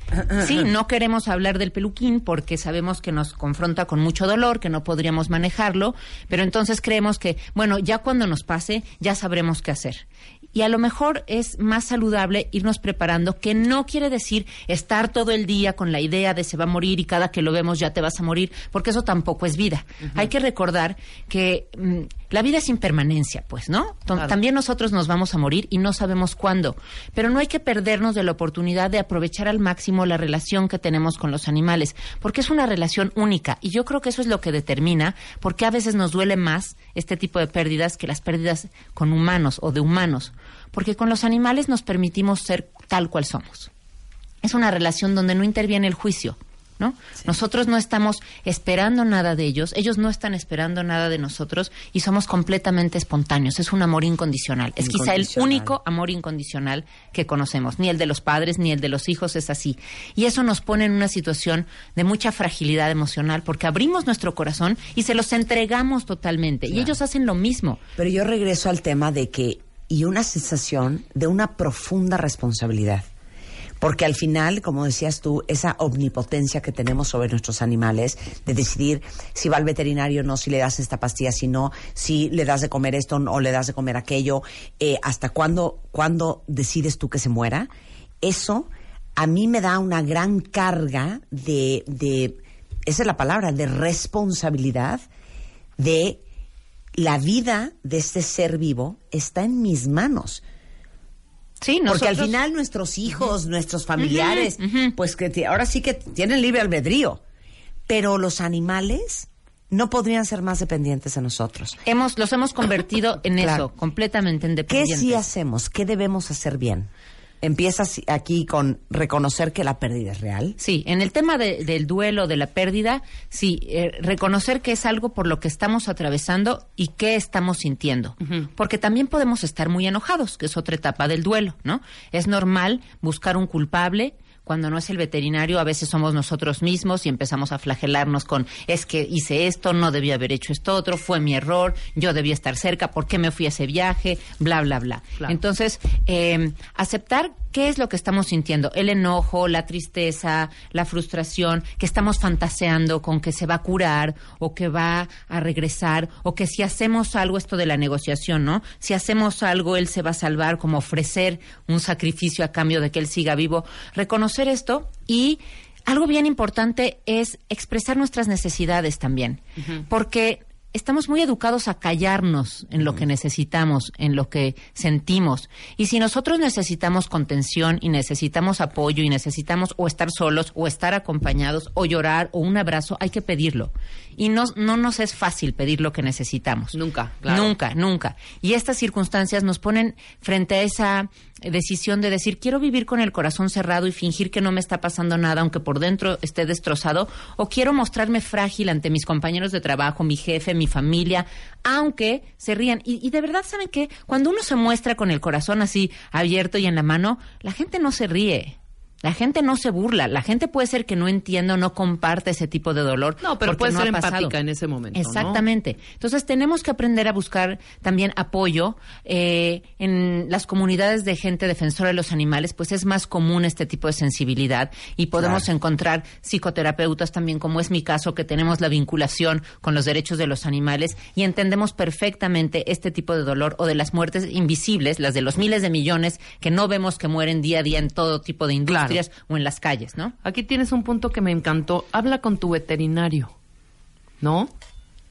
sí, no queremos hablar del peluquín porque sabemos que nos confronta con mucho dolor, que no podríamos manejarlo, pero entonces creemos que, bueno, ya cuando nos pase, ya sabremos qué hacer. Y a lo mejor es más saludable irnos preparando, que no quiere decir estar todo el día con la idea de se va a morir y cada que lo vemos ya te vas a morir, porque eso tampoco es vida. Hay que recordar que mm, la vida es impermanencia, pues, ¿no? También nosotros nos vamos a morir y no sabemos cuándo. Pero no hay que perdernos de la oportunidad de aprovechar al máximo la relación que tenemos con los animales, porque es una relación única. Y yo creo que eso es lo que determina por qué a veces nos duele más este tipo de pérdidas que las pérdidas con humanos o de humanos. Porque con los animales nos permitimos ser tal cual somos es una relación donde no interviene el juicio, ¿no? Nosotros no estamos esperando nada de ellos, ellos no están esperando nada de nosotros y somos completamente espontáneos. Es un amor incondicional. Es quizá el único amor incondicional que conocemos. Ni el de los padres ni el de los hijos es así. Y eso nos pone en una situación de mucha fragilidad emocional porque abrimos nuestro corazón y se los entregamos totalmente. Y ellos hacen lo mismo. Pero yo regreso al tema de que, y una sensación de una profunda responsabilidad. Porque al final, como decías tú, esa omnipotencia que tenemos sobre nuestros animales, de decidir si va al veterinario o no, si le das esta pastilla, si no, si le das de comer esto o le das de comer aquello, eh, hasta cuándo, cuándo decides tú que se muera, eso a mí me da una gran carga de, de esa es la palabra, de responsabilidad de la vida de este ser vivo está en mis manos. Sí, Porque al nosotros- final nuestros hijos, nuestros familiares, pues que ahora sí que tienen libre albedrío. Pero los animales no podrían ser más dependientes de nosotros. hemos, los hemos convertido en Claro. eso, completamente ¿Qué independientes. sí hacemos? ¿Qué debemos hacer bien? Empiezas aquí con reconocer que la pérdida es real. Sí, en el tema de- del duelo, de la pérdida, sí, eh, reconocer que es algo por lo que estamos atravesando y qué estamos sintiendo. Porque también podemos estar muy enojados, que es otra etapa del duelo, ¿no? Es normal buscar un culpable. Cuando no es el veterinario, a veces somos nosotros mismos y empezamos a flagelarnos con es que hice esto, no debía haber hecho esto otro, fue mi error, yo debía estar cerca, ¿por qué me fui a ese viaje? Bla, bla, bla. Claro. Entonces, eh, aceptar qué es lo que estamos sintiendo, el enojo, la tristeza, la frustración, que estamos fantaseando con que se va a curar o que va a regresar o que si hacemos algo, esto de la negociación, ¿no? Si hacemos algo, él se va a salvar, como ofrecer un sacrificio a cambio de que él siga vivo. Reconocer esto y algo bien importante es expresar nuestras necesidades también, porque estamos muy educados a callarnos en lo que necesitamos, en lo que sentimos. Y si nosotros necesitamos contención y necesitamos apoyo y necesitamos o estar solos o estar acompañados o llorar o un abrazo, hay que pedirlo. Y no, no nos es fácil pedir lo que necesitamos. Nunca, claro. Nunca, nunca. Y estas circunstancias nos ponen frente a esa decisión de decir, quiero vivir con el corazón cerrado y fingir que no me está pasando nada, aunque por dentro esté destrozado, o quiero mostrarme frágil ante mis compañeros de trabajo, mi jefe, mi familia, aunque se rían. Y, y de verdad, ¿saben qué? Cuando uno se muestra con el corazón así abierto y en la mano, la gente no se ríe. La gente no se burla, la gente puede ser que no entienda o no comparte ese tipo de dolor. No, pero puede no ser empática en ese momento, ¿no? Exactamente. Entonces tenemos que aprender a buscar también apoyo eh, en las comunidades de gente defensora de los animales, pues es más común este tipo de sensibilidad y podemos encontrar psicoterapeutas también, como es mi caso, que tenemos la vinculación con los derechos de los animales y entendemos perfectamente este tipo de dolor o de las muertes invisibles, las de los miles de millones que no vemos que mueren día a día en todo tipo de industrias o en las calles, ¿no? Aquí tienes un punto que me encantó. Habla con tu veterinario, ¿no?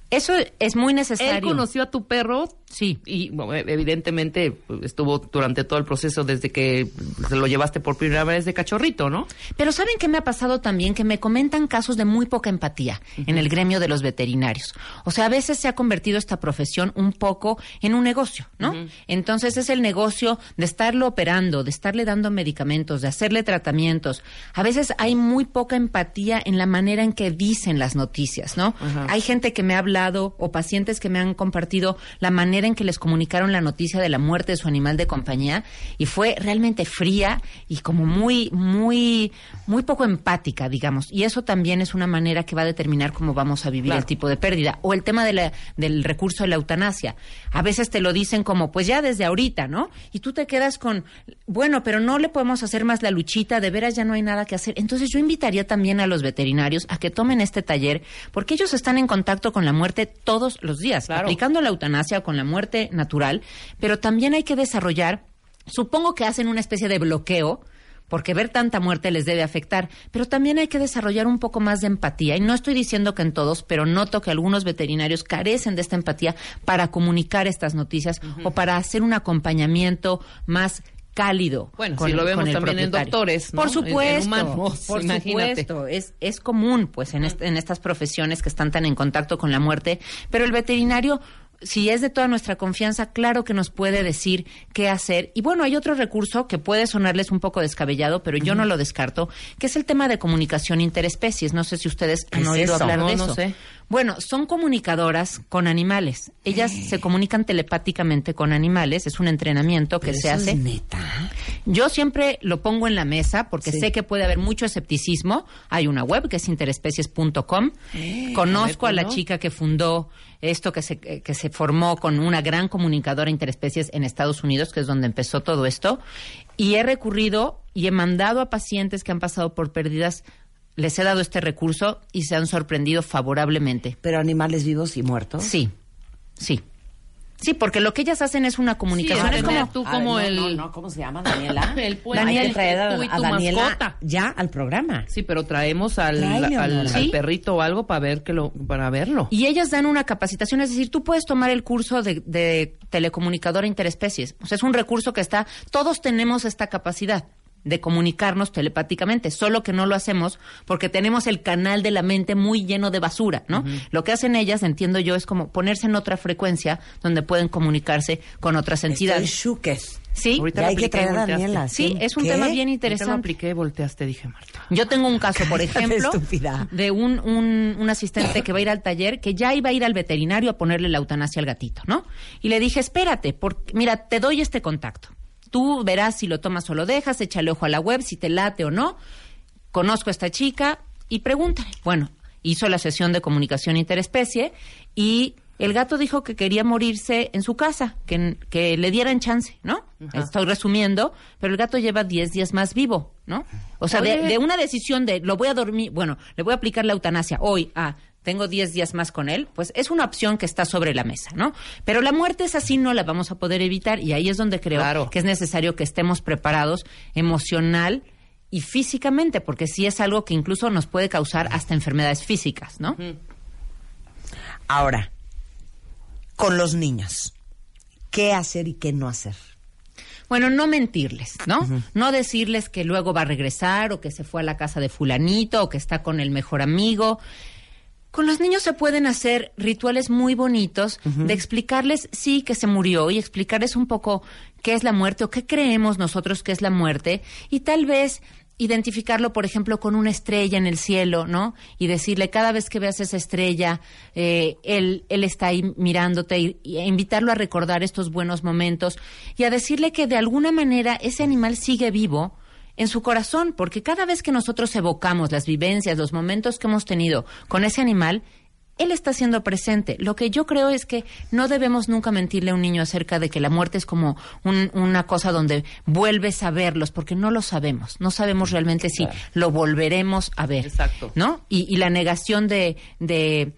Eso es muy Él necesario. conoció a tu perro Sí, y bueno, evidentemente pues, estuvo durante todo el proceso desde que se lo llevaste por primera vez de cachorrito, ¿no? Pero ¿saben qué me ha pasado también? Que me comentan casos de muy poca empatía en el gremio de los veterinarios. O sea, a veces se ha convertido esta profesión un poco en un negocio, ¿no? Entonces es el negocio de estarlo operando, de estarle dando medicamentos, de hacerle tratamientos. A veces hay muy poca empatía en la manera en que dicen las noticias, ¿no? Hay gente que me ha hablado o pacientes que me han compartido la manera en que les comunicaron la noticia de la muerte de su animal de compañía y fue realmente fría y como muy, muy, muy poco empática, digamos. Y eso también es una manera que va a determinar cómo vamos a vivir el tipo de pérdida. O el tema de la- del recurso de la eutanasia. A veces te lo dicen como, pues ya desde ahorita, ¿no? Y tú te quedas con, bueno, pero no le podemos hacer más la luchita, de veras ya no hay nada que hacer. Entonces yo invitaría también a los veterinarios a que tomen este taller, porque ellos están en contacto con la muerte todos los días, Claro. aplicando la eutanasia con la muerte natural, pero también hay que desarrollar, supongo que hacen una especie de bloqueo, porque ver tanta muerte les debe afectar, pero también hay que desarrollar un poco más de empatía. Y no estoy diciendo que en todos, pero noto que algunos veterinarios carecen de esta empatía para comunicar estas noticias o para hacer un acompañamiento más cálido. Bueno, con si lo vemos también en doctores, ¿no? Por En- en supuesto, humanos, por imagínate. supuesto. Es, es común, pues, en, est- en estas profesiones que están tan en contacto con la muerte, pero el veterinario si es de toda nuestra confianza, claro que nos puede decir qué hacer. Y bueno, hay otro recurso que puede sonarles un poco descabellado, pero yo no lo descarto, que es el tema de comunicación interespecies. No sé si ustedes ¿Qué han es oído eso? hablar No, de no eso. sé. Bueno, son comunicadoras con animales. Ellas se comunican telepáticamente con animales. Es un entrenamiento que Pero se eso hace. es neta. Yo siempre lo pongo en la mesa porque Sí. sé que puede haber mucho escepticismo. Hay una web que es interespecies.com. Conozco a, la chica que fundó esto, que se, que se formó con una gran comunicadora interespecies en Estados Unidos, que es donde empezó todo esto. Y he recurrido y he mandado a pacientes que han pasado por pérdidas, les he dado este recurso y se han sorprendido favorablemente. Pero animales vivos y muertos. Sí, sí. Sí, porque lo que ellas hacen es una comunicación. Sí, es como tú A como ver, el... no, ¿cómo se llama, Daniela? El puente. Hay que Daniel, traer a, tú y a tu Daniela mascota. ya al programa. Sí, pero traemos al, al, perrito o algo para ver que lo, para verlo. Y ellas dan una capacitación, es decir, tú puedes tomar el curso de, de telecomunicadora interespecies. O sea, es un recurso que está, todos tenemos esta capacidad de comunicarnos telepáticamente, solo que no lo hacemos porque tenemos el canal de la mente muy lleno de basura, ¿no? Lo que hacen ellas, entiendo yo, es como ponerse en otra frecuencia donde pueden comunicarse con otras Estoy entidades. shuques. Sí, Ahorita Ya hay que apliqué traer a. Daniela. sí, es un ¿Qué? tema bien interesante. apliqué y volteaste, dije Marta. Yo tengo un caso, por ejemplo, de un, un, un asistente que va a ir al taller, que ya iba a ir al veterinario a ponerle la eutanasia al gatito, ¿no? Y le dije, espérate, porque, mira, te doy este contacto. Tú verás si lo tomas o lo dejas, échale ojo a la web, si te late o no. Conozco a esta chica y pregúntale. Bueno, hizo la sesión de comunicación interespecie y el gato dijo que quería morirse en su casa, que, que le dieran chance, ¿no? Estoy resumiendo, pero el gato lleva 10 días más vivo, ¿no? O sea, de, de una decisión de lo voy a dormir, bueno, le voy a aplicar la eutanasia hoy a tengo 10 días más con él, pues es una opción que está sobre la mesa, ¿no? Pero la muerte es así, no la vamos a poder evitar y ahí es donde creo Claro. que es necesario que estemos preparados emocional y físicamente, porque sí es algo que incluso nos puede causar hasta enfermedades físicas, ¿no? Ahora, con los niños, ¿qué hacer y qué no hacer? Bueno, no mentirles, ¿no? No decirles que luego va a regresar o que se fue a la casa de fulanito o que está con el mejor amigo. Con los niños se pueden hacer rituales muy bonitos de explicarles, sí, que se murió y explicarles un poco qué es la muerte o qué creemos nosotros que es la muerte y tal vez identificarlo, por ejemplo, con una estrella en el cielo, ¿no? Y decirle, cada vez que veas esa estrella, eh, él, él está ahí mirándote y, invitarlo a recordar estos buenos momentos y a decirle que de alguna manera ese animal sigue vivo en su corazón, porque cada vez que nosotros evocamos las vivencias, los momentos que hemos tenido con ese animal, él está siendo presente. Lo que yo creo es que no debemos nunca mentirle a un niño acerca de que la muerte es como un- una cosa donde vuelves a verlos, porque no lo sabemos. No sabemos realmente si lo volveremos a ver. Exacto. ¿No? Y, y la negación de, de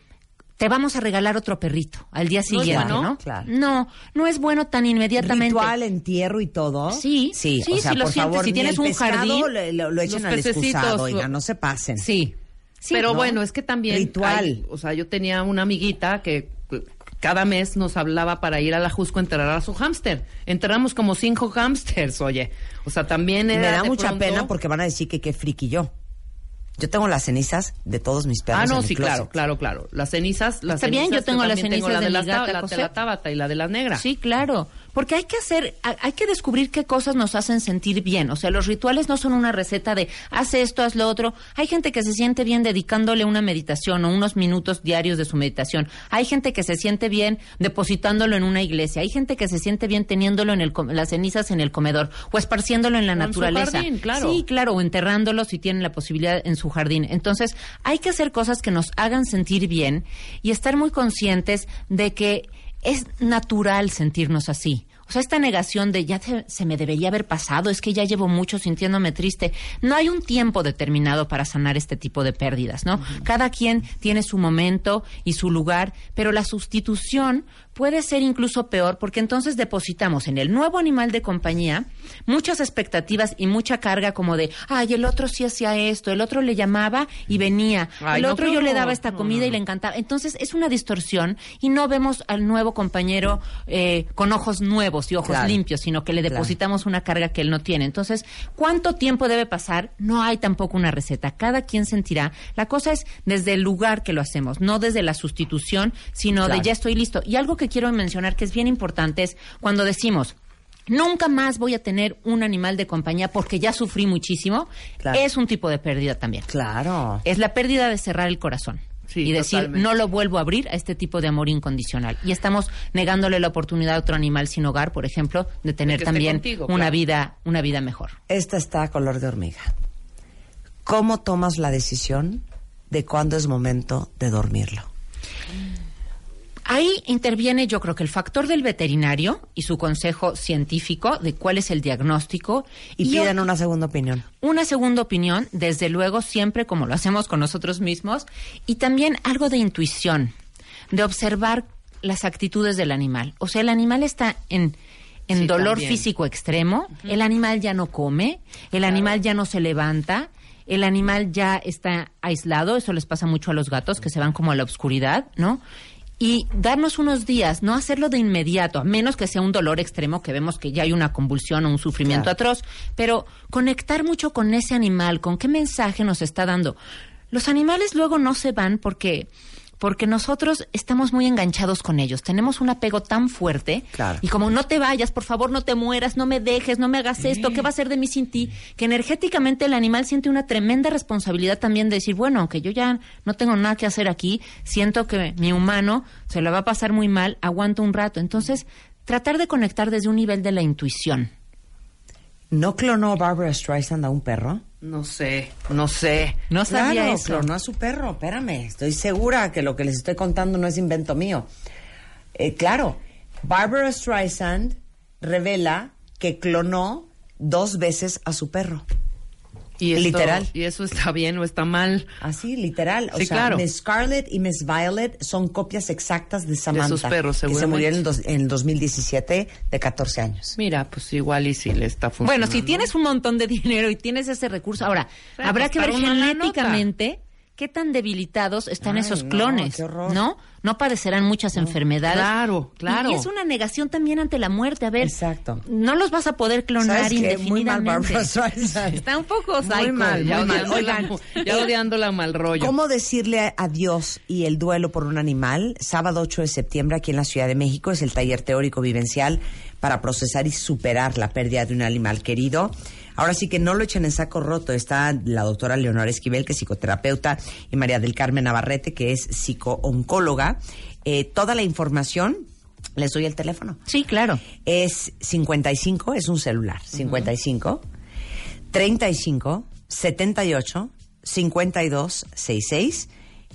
te vamos a regalar otro perrito al día ¿No es siguiente, bueno? ¿no? Claro. No, no es bueno tan inmediatamente. Ritual, entierro y todo. Sí, sí, sí, o sea, si lo por sientes, favor, si tienes el un pescado jardín, lo, lo echan los al pececitos, excusado, lo- oiga, no se pasen. Sí. Sí, Pero ¿no? bueno, es que también. Ritual. hay- o sea, yo tenía una amiguita que, cada mes nos hablaba para ir a la Jusco a enterrar a su hámster. Enterramos como cinco hámsters, oye. O sea, también Me era da de mucha pronto- pena porque van a decir que qué friki yo. Yo tengo las cenizas de todos mis perros. Ah, no, en sí, closet. claro, claro, claro. Las cenizas, las Está bien, cenizas, yo tengo las tengo cenizas la de la, mi gata, ta- la, de la Tabata y la de la negra. Sí, claro. Porque hay que hacer, ha- hay que descubrir qué cosas nos hacen sentir bien. O sea, los rituales no son una receta de haz esto, haz lo otro. Hay gente que se siente bien dedicándole una meditación o unos minutos diarios de su meditación. Hay gente que se siente bien depositándolo en una iglesia. Hay gente que se siente bien teniéndolo en el, com- las cenizas en el comedor o esparciéndolo en la O en su naturaleza. jardín, claro. Sí, claro, o enterrándolo si tienen la posibilidad en su jardín. Entonces, hay que hacer cosas que nos hagan sentir bien y estar muy conscientes de que es natural sentirnos así. O sea, esta negación de ya se, se me debería haber pasado, es que ya llevo mucho sintiéndome triste. No hay un tiempo determinado para sanar este tipo de pérdidas, ¿no? Cada quien tiene su momento y su lugar, pero la sustitución puede ser incluso peor porque entonces depositamos en el nuevo animal de compañía muchas expectativas y mucha carga como de, ay, el otro sí hacía esto, el otro le llamaba y venía, Ay, el no, otro yo le daba esta comida no, y le encantaba. Entonces es una distorsión y no vemos al nuevo compañero eh, con ojos nuevos y ojos Claro. limpios, sino que le Claro. depositamos una carga que él no tiene. Entonces, ¿cuánto tiempo debe pasar? No hay tampoco una receta. Cada quien sentirá. La cosa es desde el lugar que lo hacemos, no desde la sustitución, sino Claro. de ya estoy listo. Y algo que quiero mencionar que es bien importante es cuando decimos Nunca más voy a tener un animal de compañía porque ya sufrí muchísimo. Claro. Es un tipo de pérdida también. Claro. Es la pérdida de cerrar el corazón. Sí, y decir, totalmente. no lo vuelvo a abrir a este tipo de amor incondicional. Y estamos negándole la oportunidad a otro animal sin hogar, por ejemplo, de tener también contigo, una claro. vida, una vida mejor. Esta está a color de hormiga. ¿Cómo tomas la decisión de cuándo es momento de dormirlo? Ahí interviene, yo creo que el factor del veterinario y su consejo científico de cuál es el diagnóstico Y, pidan ot- una segunda opinión. una segunda opinión, desde luego, siempre como lo hacemos con nosotros mismos, y también algo de intuición, de observar las actitudes del animal. O sea, el animal está en, en Sí, dolor también. físico extremo, el animal ya no come, el animal ya no se levanta, el animal ya está aislado, eso les pasa mucho a los gatos que se van como a la oscuridad, ¿no? Y darnos unos días, no hacerlo de inmediato, a menos que sea un dolor extremo que vemos que ya hay una convulsión o un sufrimiento Claro. atroz, pero conectar mucho con ese animal, con qué mensaje nos está dando. Los animales luego no se van porque porque nosotros estamos muy enganchados con ellos, tenemos un apego tan fuerte Claro. y como no te vayas, por favor, no te mueras, no me dejes, no me hagas esto, ¿qué va a ser de mí sin ti? Que energéticamente el animal siente una tremenda responsabilidad también de decir, bueno, aunque yo ya no tengo nada que hacer aquí, siento que mi humano se lo va a pasar muy mal, aguanto un rato. Entonces, tratar de conectar desde un nivel de la intuición. ¿No clonó Barbara Streisand a un perro? No sé, no sé. No sabía claro, eso. clonó a su perro. Espérame, estoy segura que lo que les estoy contando no es invento mío. Eh, claro, Barbara Streisand revela que clonó dos veces a su perro. Y esto- Literal. ¿Y eso está bien o está mal? Así, literal. O Sí, sea, claro. Miss Scarlett y Miss Violet son copias exactas de Samantha. sus perros, Que se murió en en el 2017 de 14 años. Mira, pues igual y si le está funcionando. Bueno, si tienes un montón de dinero y tienes ese recurso, ahora, habrá pues que ver genéticamente qué tan debilitados están Ay, esos no, clones, horror. ¿no? No padecerán muchas enfermedades. claro, claro. Y es una negación también ante la muerte. A ver, Exacto. no los vas a poder clonar ¿Sabes qué? Muy mal indefinidamente. Barbara Streisand. Está un poco Muy psycho. mal, ya muy mal. Oigan, ya odiándola mal rollo. ¿Cómo decirle adiós y el duelo por un animal? Sábado 8 de septiembre aquí en la Ciudad de México es el taller teórico vivencial para procesar y superar la pérdida de un animal querido. Ahora sí que no lo echen en saco roto. Está la doctora Leonora Esquivel, que es psicoterapeuta, y María del Carmen Navarrete, que es psicooncóloga. Eh, toda la información, les doy el teléfono. Sí, claro. Es 55, es un celular. 55 35 78 52 66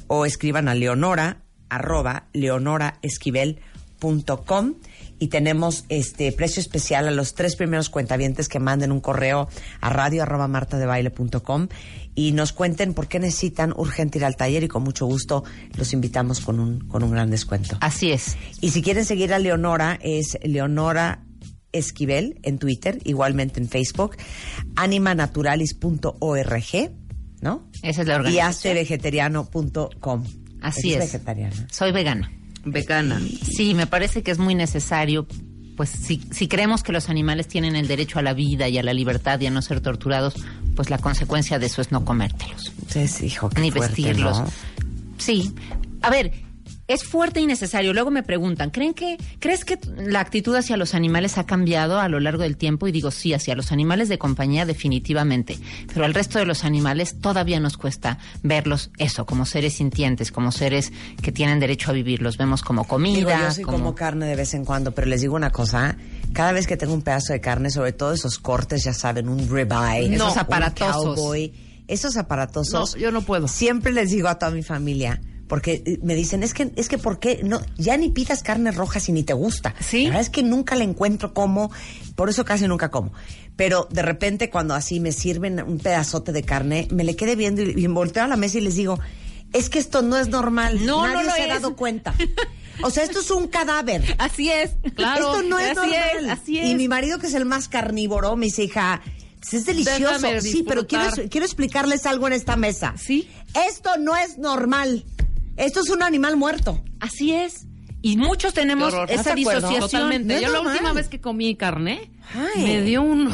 o escriban a leonora arroba leonoraesquivel.com y tenemos este precio especial a los tres primeros cuentavientes que manden un correo a radio arroba martadebaile.com y nos cuenten por qué necesitan urgente ir al taller y con mucho gusto los invitamos con un, con un gran descuento. Así es. Y si quieren seguir a Leonora, es Leonora Esquivel en Twitter, igualmente en Facebook, animanaturalis.org, ¿no? Esa es la Y organización. acevegetariano.com. Así ¿Eres es. vegetariana? Soy vegana. Vegana. Sí, me parece que es muy necesario. Pues si, si creemos que los animales tienen el derecho a la vida y a la libertad y a no ser torturados, pues la consecuencia de eso es no comértelos. Sí, hijo, qué ni fuerte, vestirlos. ¿no? Sí. A ver, es fuerte y necesario. Luego me preguntan, ¿creen que, ¿crees que la actitud hacia los animales ha cambiado a lo largo del tiempo? Y digo, sí, hacia los animales de compañía definitivamente. Pero al resto de los animales todavía nos cuesta verlos eso, como seres sintientes, como seres que tienen derecho a vivir. Los vemos como comida. Digo, yo sí como... como carne de vez en cuando, pero les digo una cosa, cada vez que tengo un pedazo de carne, sobre todo esos cortes, ya saben, un ribeye, No, esos aparatosos. cowboy, esos aparatosos, No, yo no puedo. Siempre les digo a toda mi familia, porque eh, me dicen, es que, es que, ¿por qué? No, ya ni pidas carne roja si ni te gusta. ¿Sí? La verdad es que nunca la encuentro como, por eso casi nunca como. Pero de repente cuando así me sirven un pedazote de carne, me le quedé viendo y, y volteo a la mesa y les digo, es que esto no es normal. No, Nadie no se ha dado cuenta. O sea, esto es un cadáver. Así es. Claro, Esto no es así normal. es, así es. Y mi marido, que es el más carnívoro, me dice, hija, es delicioso. Sí, pero quiero, quiero explicarles algo en esta mesa. Sí. Esto no es normal. Esto es un animal muerto. Así es. Y muchos tenemos esa disociación. Totalmente. no es Yo la última vez que comí carne Ay. me dio un...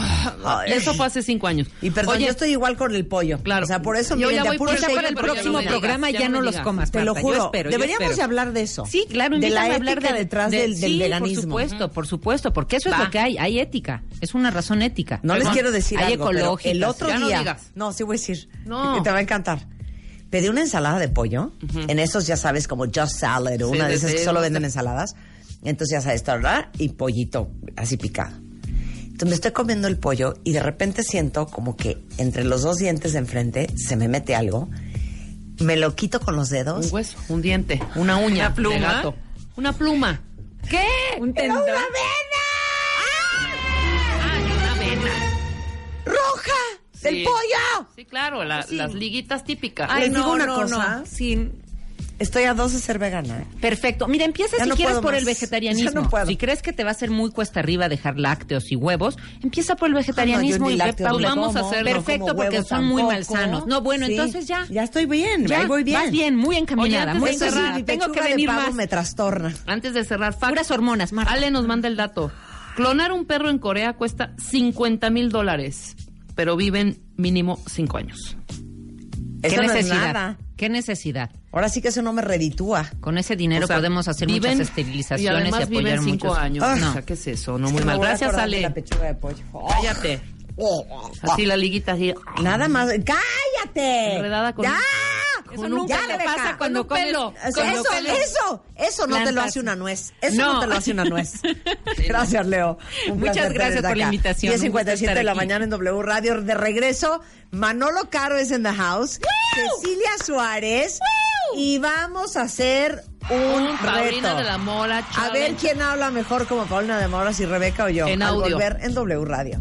Ay. Eso fue hace cinco años. Y perdón, Oye, yo estoy igual con el pollo. Claro. O sea, por eso Yo miren, ya voy por para it, el ya próximo no me digas, programa ya ya, no los comas. Te lo yo juro. espero, Deberíamos de hablar de eso. Sí, claro, De la hablar ética de- detrás de- del, del sí, veganismo. por supuesto, por supuesto, porque eso es Va. lo que hay, hay ética, es una razón ética. No les quiero decir hay algo, pero el otro día... No, sí voy a decir. No. Te va a encantar. Pedí una ensalada de pollo, en esos ya sabes, como Just Salad o Sí, una de esas que solo de- venden ensaladas. Entonces ya sabes, ¿verdad? Y pollito así picado. Entonces me estoy comiendo el pollo y de repente siento como que entre los dos dientes de enfrente se me mete algo. Me lo quito con los dedos. Un hueso, un diente, una uña ¿Una pluma? de gato. Una pluma. ¿Qué? Un ¡Era una vena! Ay, una vena. ¡Roja! ¡Del Sí. pollo! Sí, claro, la- las liguitas típicas. Ay, Les no, digo una no, cosa. no. Sí, Estoy a dos de ser vegana. ¿eh? Perfecto. Mira, empieza Ya si no quieres por más. el vegetarianismo. Ya no puedo. Si crees que te va a ser muy cuesta arriba dejar lácteos y huevos, empieza por el vegetarianismo y lácteos ni Vamos a hacerlo. Perfecto, porque son muy tampoco. malsanos. No, bueno, Sí. entonces ya. Ya estoy bien, Ya, ahí voy bien. Vas bien, muy encaminada, Oye, muy de sí, mi Tengo que de venir pavo más. me trastorna. Antes de cerrar, fact, Puras hormonas, Marta. Ale nos manda el dato. Clonar un perro en Corea cuesta 50 mil dólares, pero viven mínimo 5 años. ¿Qué Eso no es necesidad? nada. ¿Qué necesidad? Ahora sí que eso no me reditúa. Con ese dinero O sea, podemos hacer viven- muchas esterilizaciones y además y apoyar viven 5 muchos. años. Ah, O no. sea, ¿qué es eso? No, Es muy que mal. Gracias, Ale. La pechuga de pollo. Cállate. Así la liguita así. Nada más. ¡Cállate! Enredada con- ¡Ya! Eso nunca un- te ya, pasa cuando un comes- Eso, eso, eso no te lo hace una nuez. Eso no, te lo hace una nuez. Gracias, Leo. Un Muchas gracias por la invitación. Un gusto 10.57 de la mañana en W Radio. De regreso, Manolo Caro es en the house. Cecilia Suárez. Y vamos a hacer un Paulina reto. de la Mora. A ver quién habla mejor como Paulina de Mora, si Rebeca o yo. En Al audio. volver en W Radio.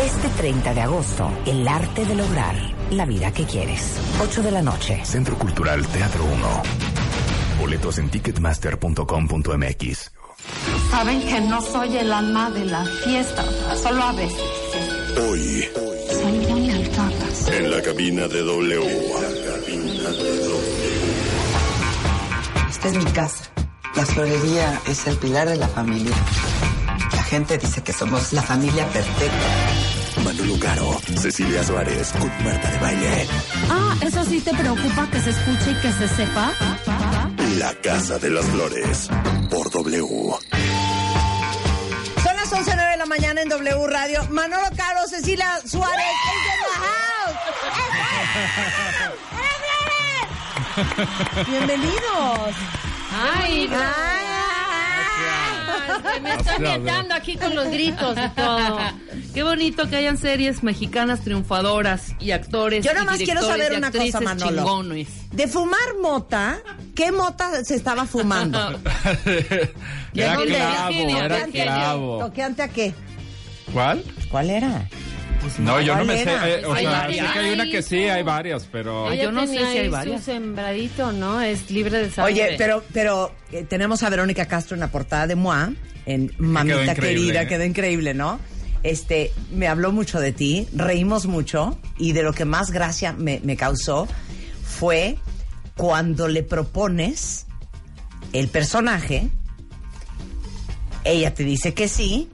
Este 30 de agosto, el arte de lograr la vida que quieres. 8 de la noche. Centro Cultural Teatro 1. Boletos en ticketmaster.com.mx. Saben que no soy el alma de la fiesta, solo a veces. Hoy, Soy muy altadas. en la cabina de W. Esta es mi casa. La florería es el pilar de la familia. La gente dice que somos la familia perfecta. Manolo Caro, Cecilia Suárez con Marta de Baile. Ah, ¿eso sí te preocupa que se escuche y que se sepa? La Casa de las Flores por W. Son las 11.09 de la mañana en W Radio. Manolo Caro, Cecilia Suárez, es in the house. Bienvenidos. Ay, Ay. Me está ambientando aquí con los gritos y todo. Qué bonito que hayan series mexicanas triunfadoras y actores. Yo nada y más quiero saber una cosa, Manolo. chingones. De fumar mota, ¿qué mota se estaba fumando? Era dónde? clavo, era clavo. ¿Toqueante a qué? ¿Cuál? ¿Cuál era? No, yo no ¿cuál me sé. eh, o Hay sea, sé varias. que hay una que sí, hay varias, pero. Yo no sé si hay varias. su sembradito, ¿no? Es libre de sangre. Oye, pero, pero eh, tenemos a Verónica Castro en la portada de MOA, en Mamita Querida, ¿eh? quedó increíble, ¿no? Este, me habló mucho de ti, reímos mucho, y de lo que más gracia me, me causó fue cuando le propones el personaje, ella te dice que sí,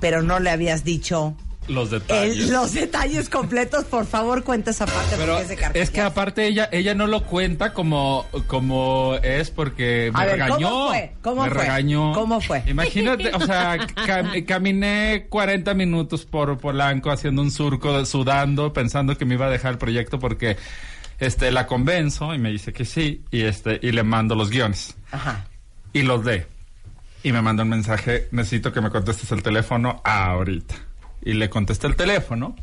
pero no le habías dicho Los el- detalles. los detalles completos. Por favor, cuenta esa parte Pero es de es que aparte ella ella no lo cuenta como como es porque me A ver, regañó. ¿cómo fue? ¿Cómo me fue? regañó. ¿Cómo fue? Imagínate, o sea, cam- caminé 40 minutos por Polanco haciendo un surco, sudando, pensando que me iba a dejar el proyecto porque este la convenzo y me dice que sí y este y le mando los guiones Ajá. y los lee. Y me manda un mensaje, necesito que me contestes el teléfono ahorita. Y le contesté el teléfono.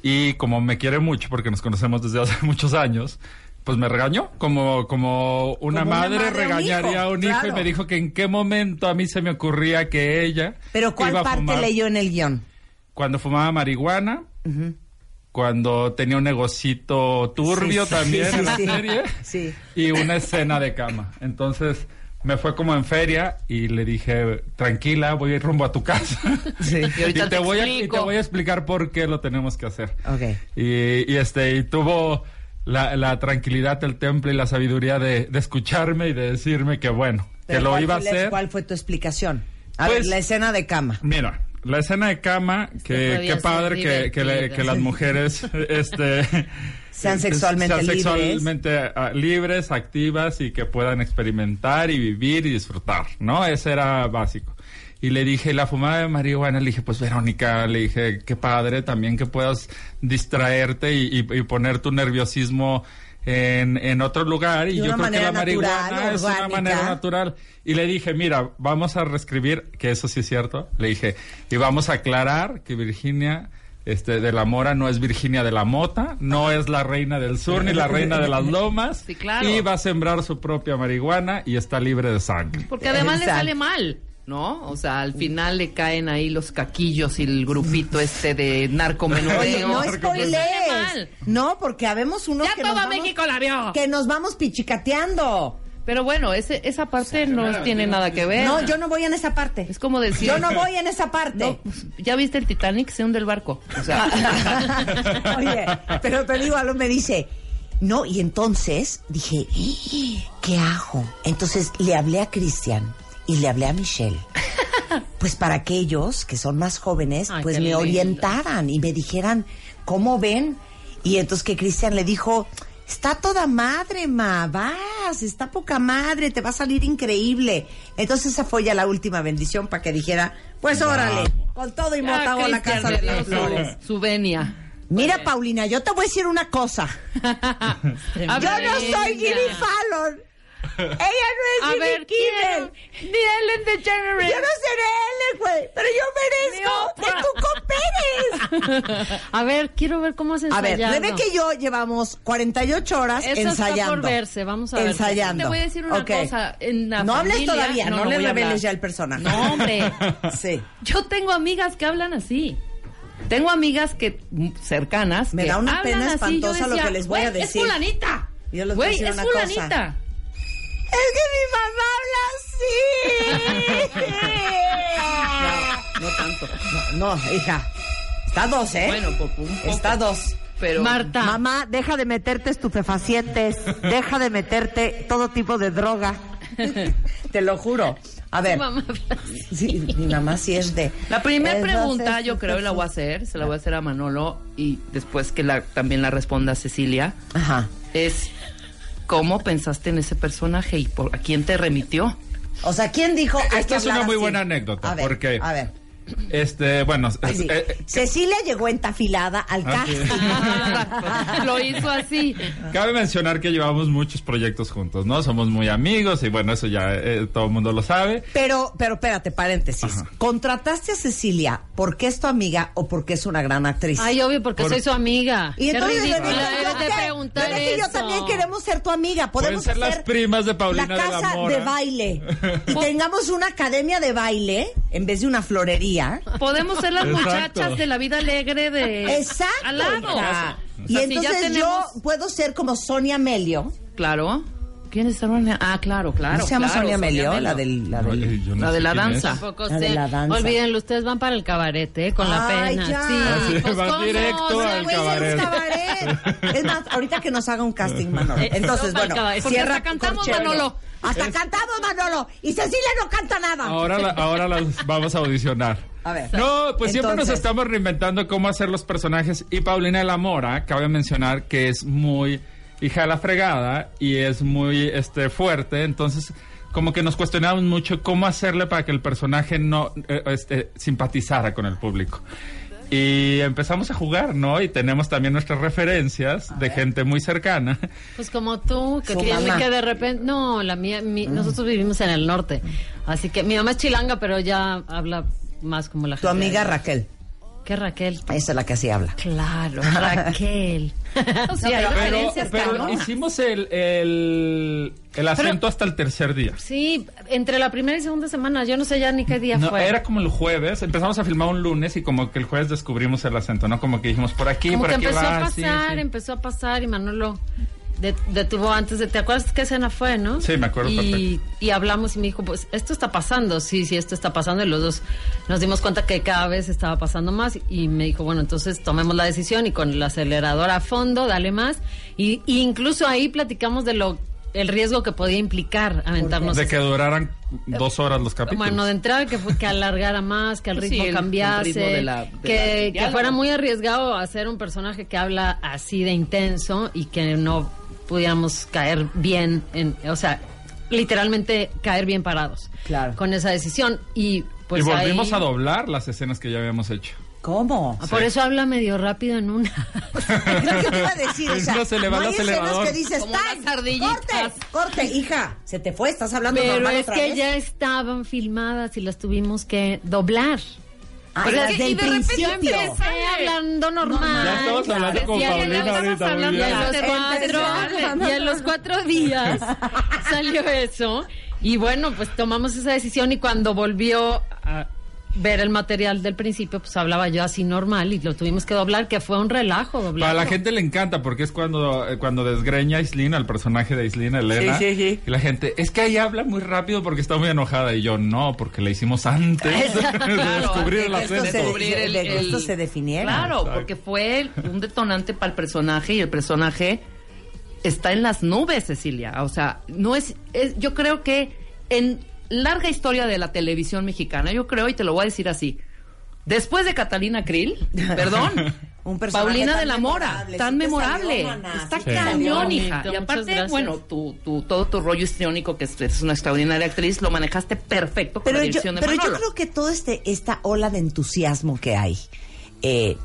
Y como me quiere mucho, porque nos conocemos desde hace muchos años, pues me regañó. Como, como una Como una madre, madre a un regañaría hijo, a un hijo, claro. y me dijo que en qué momento a mí se me ocurría que ella. Pero ¿cuál iba a parte fumar leyó en el guion? Cuando fumaba marihuana. Cuando tenía un negocito turbio Sí, sí, también sí, en la serie. Sí. Y una escena de cama. Entonces me fue como en feria y le dije, tranquila, voy a ir rumbo a tu casa. Sí. Y ahorita y, te te voy a, y te voy a explicar por qué lo tenemos que hacer. Ok. Y, y este, y tuvo la, la tranquilidad, el temple y la sabiduría de, de escucharme y de decirme que bueno, que lo ¿cuál iba a hacer. ¿Cuál fue tu explicación? A Pues- ver, la escena de cama. Mira, la escena de cama, que qué padre que, que, le- divertida. que las mujeres este, Sean sexualmente sean libres. sexualmente ah, libres, activas y que puedan experimentar y vivir y disfrutar, ¿no? Ese era básico. Y le dije, la fumada de marihuana, le dije, pues Verónica, le dije, qué padre también que puedas distraerte y, y- y poner tu nerviosismo en, en otro lugar. Y yo creo que la manera natural, marihuana es una manera natural. Y le dije, mira, vamos a reescribir, que eso sí es cierto. Le dije, y vamos a aclarar que Virginia este, de la Mora no es Virginia de la Mota, no es la reina del sur ni la reina de las lomas. Sí, claro. Y va a sembrar su propia marihuana y está libre de sangre. Porque además le sale mal, ¿no? O sea, al final le caen ahí los caquillos y el grupito este de narcomenudeo. Oye, no Le spoilees. No, porque habemos unos Ya que todo nos vamos, México la vio. que nos vamos pichicateando. Pero bueno, ese, esa parte no tiene nada que ver. No, yo no voy en esa parte. Es como decir... Yo no voy en esa parte. No, pues, ¿Ya viste el Titanic? Se hunde el barco. O sea, Oye, pero, pero igual me dice, no, y entonces dije, "Ah, ¿qué hago? Entonces le hablé a Cristian y le hablé a Michelle. Pues para aquellos que son más jóvenes, Ay, pues me lindo. orientaran y me dijeran, ¿cómo ven? Y entonces que Cristian le dijo, está toda madre, ma, vas, está poca madre, te va a salir increíble. Entonces esa fue ya la última bendición para que dijera, pues órale, con todo y mota ya hago la casa de las flores. su, venia. Mira, Paulina, yo te voy a decir una cosa. A Yo no soy. Jimmy Fallon. Ella no A es ver, Jimmy Kimmel. Ni Ellen DeGeneres. Yo no seré él, güey. Pero yo merezco que tú cooperes. A ver, quiero ver cómo has A ensayado. ver, Rebeca y yo llevamos 48 horas Eso está ensayando. por verse, vamos a ver. Ensayando. Te voy a decir una cosa. En la No hables todavía, no, le voy a reveles ya el personaje. No, hombre. Sí. Yo tengo amigas que hablan así. Tengo amigas que mm, cercanas Me que da una pena así. Espantosa lo que les voy a "Güey, decir". Es fulanita. Yo les voy a decir es una cosa. Es que mi mamá habla así. No tanto. No, no, hija. Está dos, ¿eh? Bueno, por un poco. Está dos. Pero Marta. Mamá, deja de meterte estupefacientes, deja de meterte todo tipo de droga. Te lo juro. A ver, Mamá habla así. sí, mi mamá sí es de... La primera pregunta, yo creo, y la voy a hacer, se la voy a hacer a Manolo y después que la, también la responda Cecilia, Ajá. es ¿cómo pensaste en ese personaje y por a quién te remitió? O sea, ¿quién dijo? Esta es una muy así? buena anécdota, A ver, porque A ver. Este, bueno, Ay, sí. eh, eh, Cecilia llegó entafilada al Ah, casting. Lo hizo así. Cabe mencionar que llevamos muchos proyectos juntos, ¿no? Somos muy amigos y bueno, eso ya eh, todo el mundo lo sabe. Pero, pero espérate, paréntesis. ¿Contrataste a Cecilia porque es tu amiga o porque es una gran actriz? Ay, obvio, porque Por- soy su amiga. Y Qué entonces ridícula Rebeca, eres ¿yo también queremos ser tu amiga. Podemos ser las hacer primas de Paulina la de la casa Mora. de baile y tengamos una academia de baile en vez de una florería. Podemos ser las Exacto. muchachas de la vida alegre de Exacto. al lado. hija. O Y si entonces tenemos- yo puedo ser como Sonia Melio. Claro. ¿Quién es Sonia? Ah, claro, claro. ¿No se llama claro, Sonia Melio? La del, la del- no La de la es. danza. Tampoco La de sé. la danza. Olvídenlo, ustedes van para el cabaret, ¿eh? Con la Ay, pena. ya. Sí, Ah, pues, ¿cómo? directo O sea, al Güey, cabaret. es cabaret. Es más, ahorita que nos haga un casting, Manolo. Eh, Entonces, no, bueno, cierra hasta cantamos. Manolo. Hasta cantamos, Manolo. Y Cecilia no canta nada. Ahora, la- ahora las vamos a audicionar. A ver. No, pues siempre nos estamos reinventando cómo hacer los personajes. Y Paulina de la Mora, cabe mencionar que es muy hija de la fregada y es muy este fuerte. Entonces, como que nos cuestionamos mucho cómo hacerle para que el personaje no eh, este, simpatizara con el público. Y empezamos a jugar, ¿no? Y tenemos también nuestras referencias de gente muy cercana. Pues como tú, que mamá. que de repente... No, la mía... mi- Nosotros vivimos en el norte. Así que mi mamá es chilanga, pero ya habla más como la Tu gente. amiga de- Raquel. ¿Qué Raquel? Esa es la que así habla. Claro, Raquel. Sí, hay pero- referencias, Pero cabrón. hicimos el, el, el acento hasta el tercer día. Sí, entre la primera y segunda semana. Yo no sé ya ni qué día No, fue. era como el jueves, empezamos a filmar un lunes y como que el jueves descubrimos el acento, ¿no? Como que dijimos por aquí, Como por que aquí empezó va, a sí, pasar, sí. empezó a pasar y Manolo de- detuvo antes de... ¿Te acuerdas qué escena fue, no? Sí, me acuerdo y, y hablamos y me dijo, pues esto está pasando, sí, sí, esto está pasando. Y los dos nos dimos cuenta que cada vez estaba pasando más y me dijo, bueno, entonces tomemos la decisión y con el acelerador a fondo, dale más. Y, y incluso ahí platicamos de lo el riesgo que podía implicar aventarnos De que duraran dos horas los capítulos. bueno, de entrada que fue que alargara más, que el ritmo el- el cambiase, ritmo de la- de que, que fuera muy arriesgado hacer un personaje que habla así de intenso y que no pudiéramos caer bien, en, o sea, literalmente caer bien parados. Claro. Con esa decisión y pues y volvimos ahí- a doblar las escenas que ya habíamos hecho. ¿Cómo? Ah, Por eso habla medio rápido en una. Creo que te iba a decir, o sea, No se le va no el hay escenas acelerador. que dices, corte, corte, hija, se te fue, estás hablando Pero normal es otra que vez. ya estaban filmadas y las tuvimos que doblar. Ah, Pero las es que- del y de repente empecé hablando normal. Ya estamos hablando con Paulina ahorita, muy hablando y a los cuatro- y a los cuatro días salió eso. Y bueno, pues tomamos esa decisión y cuando volvió a ver el material del principio, pues hablaba yo así normal y lo tuvimos que doblar, que fue un relajo doblar. Para la gente le encanta porque es cuando, eh, cuando desgreña a Islina, el personaje de Islina, Elena. Sí, sí, sí. Y la gente, es que ahí habla muy rápido porque está muy enojada. Y yo, no, porque la hicimos antes de descubrir el de acento. descubrir el- el- esto se definiera. Claro, Exacto. porque fue un detonante para el personaje y el personaje está en las nubes, Cecilia. O sea, no es, es- yo creo que en larga historia de la televisión mexicana, yo creo, y te lo voy a decir así, después de Catalina Krill, perdón, Un personaje Paulina de la Mora, memorable, tan memorable, está sí cañón, hija. Y aparte, bueno, tu, tu, todo tu rollo histriónico, que es, es una extraordinaria actriz, lo manejaste perfecto con Pero la yo, dirección de pero yo creo que todo este esta ola de entusiasmo que hay eh,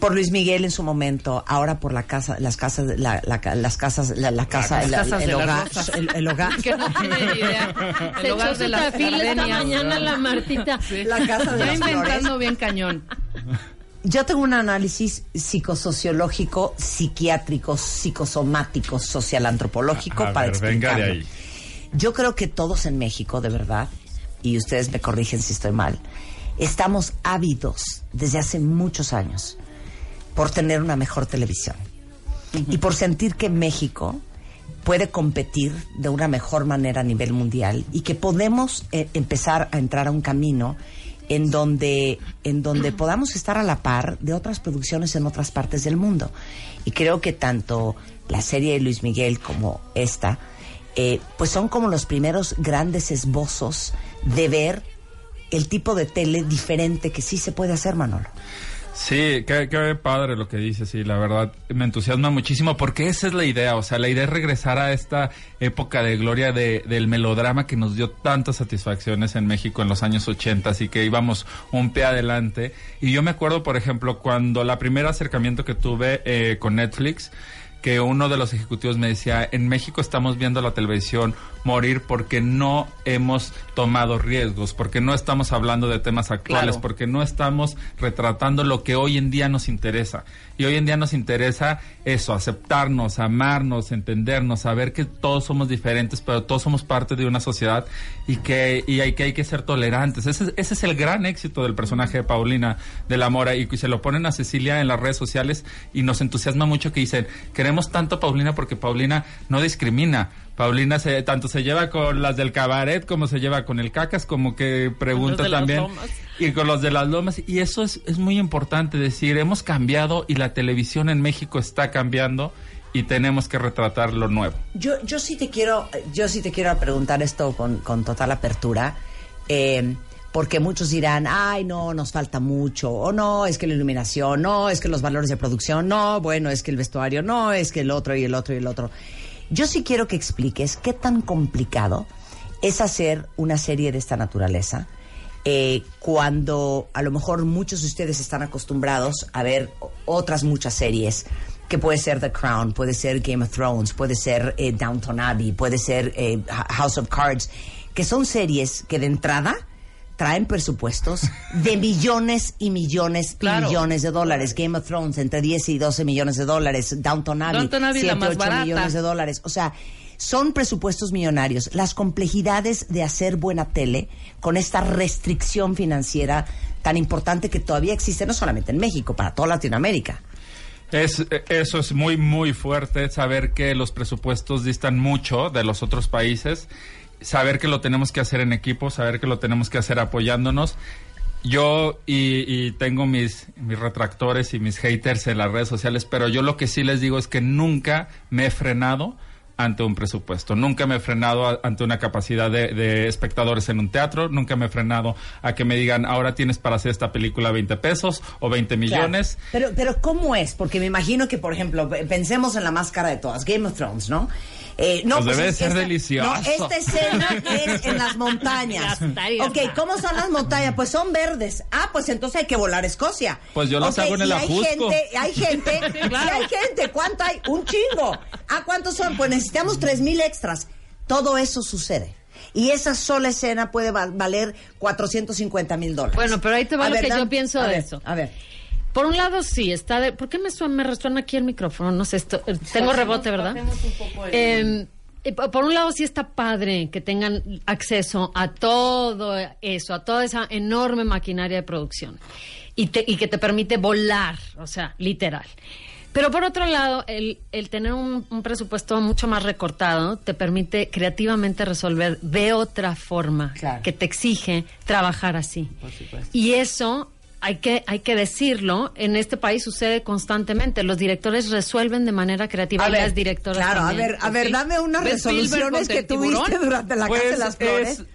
por Luis Miguel en su momento, ahora por la casa, las casas, la, la ca- las casas, la, la casa, Las el, casas el de la hogar, el, el hogar, Que no tiene ni idea. Se El hogar echó de tafil esta mañana la Martita. la casa de Ya las inventando flores. bien cañón. Yo tengo un análisis psicosociológico, psiquiátrico, psicosomático, social antropológico A para ver, venga de explicarlo. ahí. Yo creo que todos en México, de verdad, y ustedes me corrigen si estoy mal, estamos ávidos desde hace muchos años por tener una mejor televisión. Y por sentir que México puede competir de una mejor manera a nivel mundial y que podemos eh, empezar a entrar a un camino en donde en donde podamos estar a la par de otras producciones en otras partes del mundo. Y creo que tanto la serie de Luis Miguel como esta eh, pues son como los primeros grandes esbozos de ver el tipo de tele diferente que sí se puede hacer Manolo Sí, qué, qué padre lo que dices, y la verdad me entusiasma muchísimo porque esa es la idea, o sea, la idea es regresar a esta época de gloria de- del melodrama que nos dio tantas satisfacciones en México en los años 80, así que íbamos un pie adelante. Y yo me acuerdo, por ejemplo, cuando la primer acercamiento que tuve eh, con Netflix, que uno de los ejecutivos me decía, en México estamos viendo la televisión morir porque no hemos tomado riesgos, porque no estamos hablando de temas actuales, Claro. porque no estamos retratando lo que hoy en día nos interesa. Y hoy en día nos interesa eso, aceptarnos, amarnos, entendernos, saber que todos somos diferentes, pero todos somos parte de una sociedad y que, y hay, que hay que ser tolerantes. Ese, ese es el gran éxito del personaje de Paulina de la Mora y se lo ponen a Cecilia en las redes sociales y nos entusiasma mucho que dicen, queremos tanto a Paulina porque Paulina no discrimina. Paulina se, tanto se lleva con las del cabaret como se lleva con el cacas, como que pregunta de las también. lomas. Y con los de las lomas. Y eso es, es muy importante decir, hemos cambiado y la televisión en México está cambiando y tenemos que retratar lo nuevo. Yo, yo sí te quiero, yo sí te quiero preguntar esto con, con total apertura, eh, porque muchos dirán, ay, no, nos falta mucho, o no, es que la iluminación, no, es que los valores de producción, no, bueno, es que el vestuario, no, es que el otro y el otro y el otro. Yo sí quiero que expliques qué tan complicado es hacer una serie de esta naturaleza. eh, cuando a lo mejor muchos de ustedes están acostumbrados a ver otras muchas series, que puede ser The Crown, puede ser Game of Thrones, puede ser eh, Downton Abbey, puede ser eh, House of Cards, que son series que de entrada traen presupuestos de millones y millones Claro. y millones de dólares. Game of Thrones entre 10 y 12 millones de dólares. Downton Abbey, Downton Abbey, la 7, más 8 barata. millones de dólares. O sea, son presupuestos millonarios. Las complejidades de hacer buena tele con esta restricción financiera tan importante que todavía existe no solamente en México, para toda Latinoamérica. Es, eso es muy, muy fuerte, saber que los presupuestos distan mucho de los otros países, saber que lo tenemos que hacer en equipo, saber que lo tenemos que hacer apoyándonos. Yo y, y tengo mis, mis retractores y mis haters en las redes sociales, pero yo lo que sí les digo es que nunca me he frenado ante un presupuesto. Nunca me he frenado a- ante una capacidad de, de espectadores en un teatro. Nunca me he frenado a que me digan, ahora tienes para hacer esta película 20 pesos o 20 millones. Claro. Pero, pero ¿cómo es? Porque me imagino que, por ejemplo, pe- pensemos en la más cara de todas, Game of Thrones, ¿no? Eh, no, Pues debe es- ser esta- delicioso. No, esta escena es en las montañas. Ya está, ya ok. ¿cómo son las montañas? Pues son verdes. Ah, pues entonces hay que volar a Escocia. Pues yo las Ok, hago en el y hay Ajusco. gente, hay gente, Claro. hay gente. ¿Cuánto hay? Un chingo. Ah, ¿cuántos son? Pues necesitamos tres mil extras. Todo eso sucede. Y esa sola escena puede val- valer 450 mil dólares. Bueno, pero ahí te va A lo ver, que Dan- yo pienso a de ver, eso. A ver. Por un lado, sí, está de... ¿Por qué me, suena, me resuena aquí el micrófono? No sé, esto, eh, tengo rebote, ¿verdad? Eh, po- por un lado, sí está padre que tengan acceso a todo eso, a toda esa enorme maquinaria de producción y, te- y que te permite volar, o sea, literal. Pero por otro lado, el, el tener un, un presupuesto mucho más recortado te permite creativamente resolver de otra forma Claro. que te exige trabajar así. Y eso hay que, hay que decirlo, en este país sucede constantemente. Los directores resuelven de manera creativa A y ver, las directoras claro, a también. ver, a ver, Sí. dame unas ¿Ves Spielberg resoluciones que tuviste durante la Casa de las Flores. Pues, es-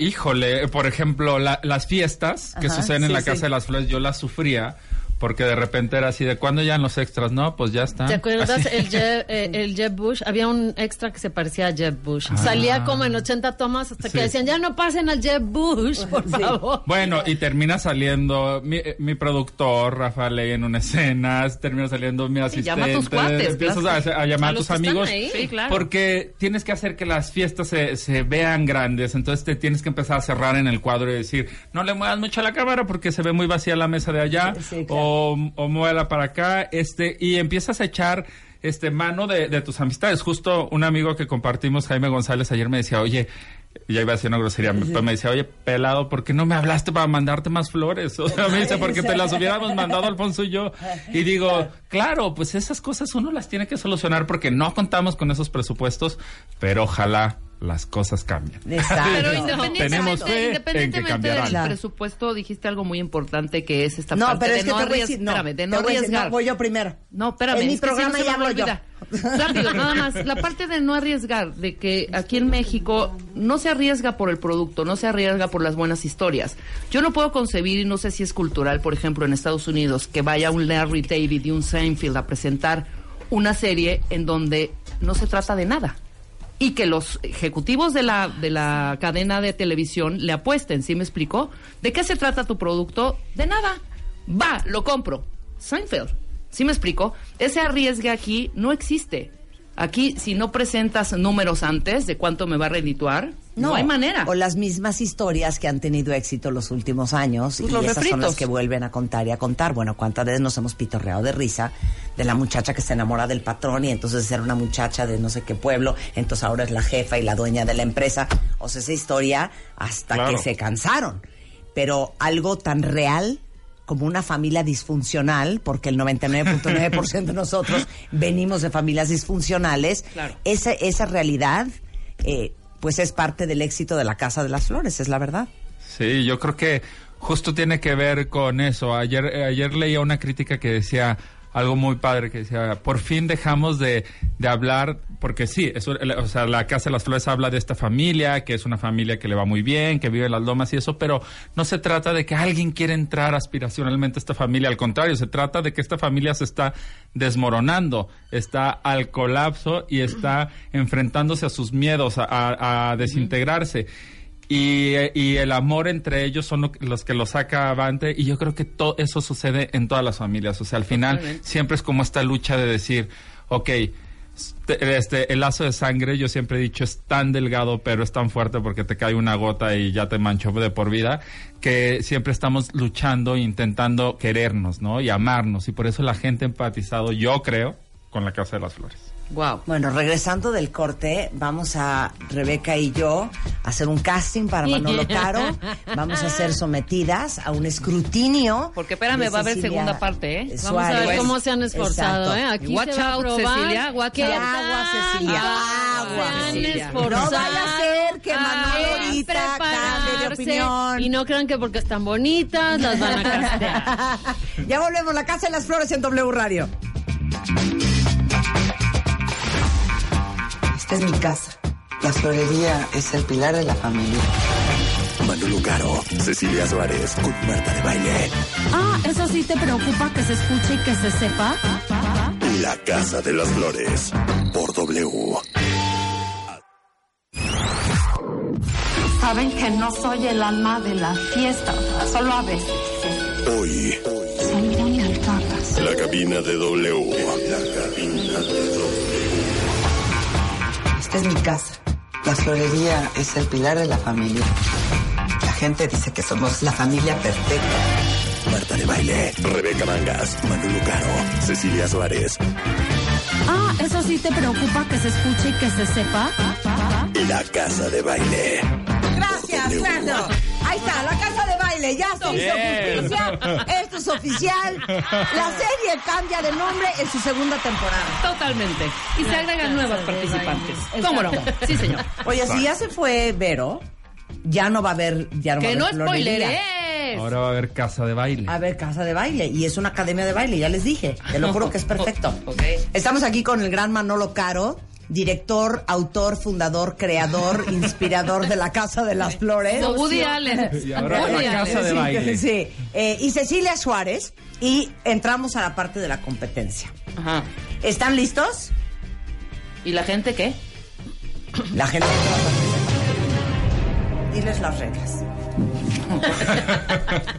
Híjole, por ejemplo, la- las fiestas que Ajá, suceden en sí, la sí. Casa de las Flores, yo las sufría porque de repente era así de ¿cuándo ya los extras? No, pues ya están. ¿Te acuerdas Así. el Jeb, eh, el Jeb Bush? Había un extra que se parecía a Jeb Bush. Salía como en 80 tomas hasta que decían, ya no pasen al Jeb Bush, por favor. Bueno, y termina saliendo mi, eh, mi productor, Rafael Ley, en una escena, termina saliendo mi asistente. llama a tus cuates, empiezas a, a llamar a a tus amigos. ahí. Sí, claro. Porque tienes que hacer que las fiestas se, se vean grandes, entonces te tienes que empezar a cerrar en el cuadro y decir, no le muevas mucho a la cámara porque se ve muy vacía la mesa de allá, Sí, sí, claro. o, o muévela para acá, este, y empiezas a echar este mano de, de tus amistades. Justo un amigo que compartimos, Jaime González, ayer me decía, oye, ya iba a decir una grosería, pero me decía, oye, pelado, ¿por qué no me hablaste para mandarte más flores? O sea, me dice, porque te las hubiéramos mandado Alfonso y yo. Y digo, claro, pues esas cosas uno las tiene que solucionar porque no contamos con esos presupuestos, pero ojalá las cosas cambien. Exacto. Pero independientemente, Tenemos fe en que independientemente cambiarán. del presupuesto, dijiste algo muy importante que es esta No, parte pero de es que no te voy a arriesgar. decir, no, espérame, de no voy arriesgar. no, voy yo primero. No, espérame, En mi si programa ya hablo yo. rápido, nada más. La parte de no arriesgar, de que aquí en México no se arriesga por el producto, no se arriesga por las buenas historias. Yo no puedo concebir, y no sé si es cultural, por ejemplo, en Estados Unidos, que vaya un Larry David y un Seinfeld a presentar una serie en donde no se trata de nada. Y que los ejecutivos de la, de la cadena de televisión le apuesten, ¿sí me explicó? ¿De qué se trata tu producto? De nada. Va, lo compro. Seinfeld. ¿Sí me explico? Ese arriesgue aquí no existe. Aquí, si no presentas números antes de cuánto me va a redituar, no, hay manera. O las mismas historias que han tenido éxito los últimos años Pues y los esas son las que vuelven a contar y a contar. Bueno, cuántas veces nos hemos pitorreado de risa de la muchacha que se enamora del patrón y entonces era una muchacha de no sé qué pueblo, entonces ahora es la jefa y la dueña de la empresa. O sea, esa historia hasta Claro. que se cansaron. Pero algo tan real como una familia disfuncional, porque el 99.9% de nosotros venimos de familias disfuncionales, Claro. esa, esa realidad, eh, pues es parte del éxito de la Casa de las Flores, es la verdad. Sí, yo creo que justo tiene que ver con eso. Ayer, eh, ayer leía una crítica que decía algo muy padre, que decía, por fin dejamos de, de hablar, porque sí, eso, o sea, la Casa de las Flores habla de esta familia, que es una familia que le va muy bien, que vive en las lomas y eso, pero no se trata de que alguien quiera entrar aspiracionalmente a esta familia, al contrario, se trata de que esta familia se está desmoronando, está al colapso y está enfrentándose a sus miedos, a- a- a desintegrarse. Y el amor entre ellos son lo- los que lo saca avante y yo creo que todo eso sucede en todas las familias. O sea, al final Totalmente. siempre es como esta lucha de decir, ok, este, este, el lazo de sangre, yo siempre he dicho, es tan delgado, pero es tan fuerte porque te cae una gota y ya te manchó de por vida, que siempre estamos luchando, intentando querernos, ¿no? Y amarnos. Y por eso la gente ha empatizado, yo creo, con la Casa de las Flores. Wow. Bueno, regresando del corte, vamos a Rebeca y yo a hacer un casting para Manolo Caro. Vamos a ser sometidas a un escrutinio. Porque espérame, va a haber segunda parte, ¿eh? Vamos a ver Suárez. cómo se han esforzado, Exacto. ¿eh? Aquí Watch se va a out, probar Cecilia, watch out. Agua, Cecilia, agua, Cecilia. No vaya a ser que Manolo ahorita cambie de opinión. Y no crean que porque están bonitas las van a castear. ya volvemos, la Casa de las Flores en W Radio. Esta es mi casa. La florería es el pilar de la familia. Manolo Caro, Cecilia Suárez con Marta de Baile. Ah, eso sí te preocupa que se escuche y que se sepa. La Casa de las Flores por W. Saben que no soy el alma de la fiesta, solo a veces. Hoy, Son muy altadas. la cabina de W. La cabina de W. Esta es mi casa. La florería es el pilar de la familia. La gente dice que somos la familia perfecta. Marta de Baile, Rebeca Mangas, Manolo Caro, Cecilia Suárez. Ah, eso sí te preocupa que se escuche y que se sepa. La Casa de Baile. Gracias. Fernando. Ahí está, la casa de baile, ya se hizo justicia. Esto es oficial. La serie cambia de nombre en su segunda temporada. Totalmente. Y se agregan nuevas participantes. ¿Cómo no? Sí, señor. Oye, si ya se fue Vero, ya no va a haber, ya no va a Que haber no spoileres. Ahora va a haber Casa de Baile. A ver, casa de baile. Y es una academia de baile, ya les dije. Te lo juro que es perfecto. Ok. Estamos aquí con el gran Manolo Caro, director, autor, fundador, creador, inspirador de la Casa de las Flores. Como Woody Allen. Y ahora Woody la Casa Allen. de Baile. Sí. Eh, y Cecilia Suárez. Y entramos a la parte de la competencia. Ajá. ¿Están listos? ¿Y la gente qué? La gente. Diles las reglas.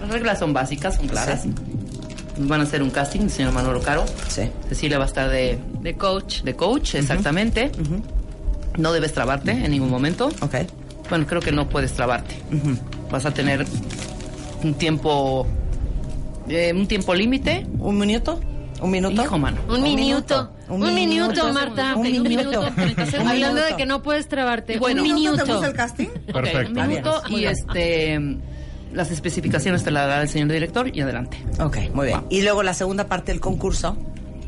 Las reglas son básicas, son claras. Nos van a hacer un casting, el señor Manolo Caro. Sí. Cecilia va a estar de, De coach. de coach, exactamente. No debes trabarte en ningún momento. Ok. Bueno, creo que no puedes trabarte. Vas a tener un tiempo, eh, un tiempo límite. ¿Un minuto? ¿Un minuto? Hijo, mano. Un minuto. Un, minuto, Marta. Un Un minuto. minuto. Un Hablando minuto. de que no puedes trabarte. Bueno. un ¿Un minuto te gusta el casting? Perfecto. un minuto y bien. este las especificaciones te las dará el señor director y adelante. Ok, muy bien. Y luego la segunda parte del concurso.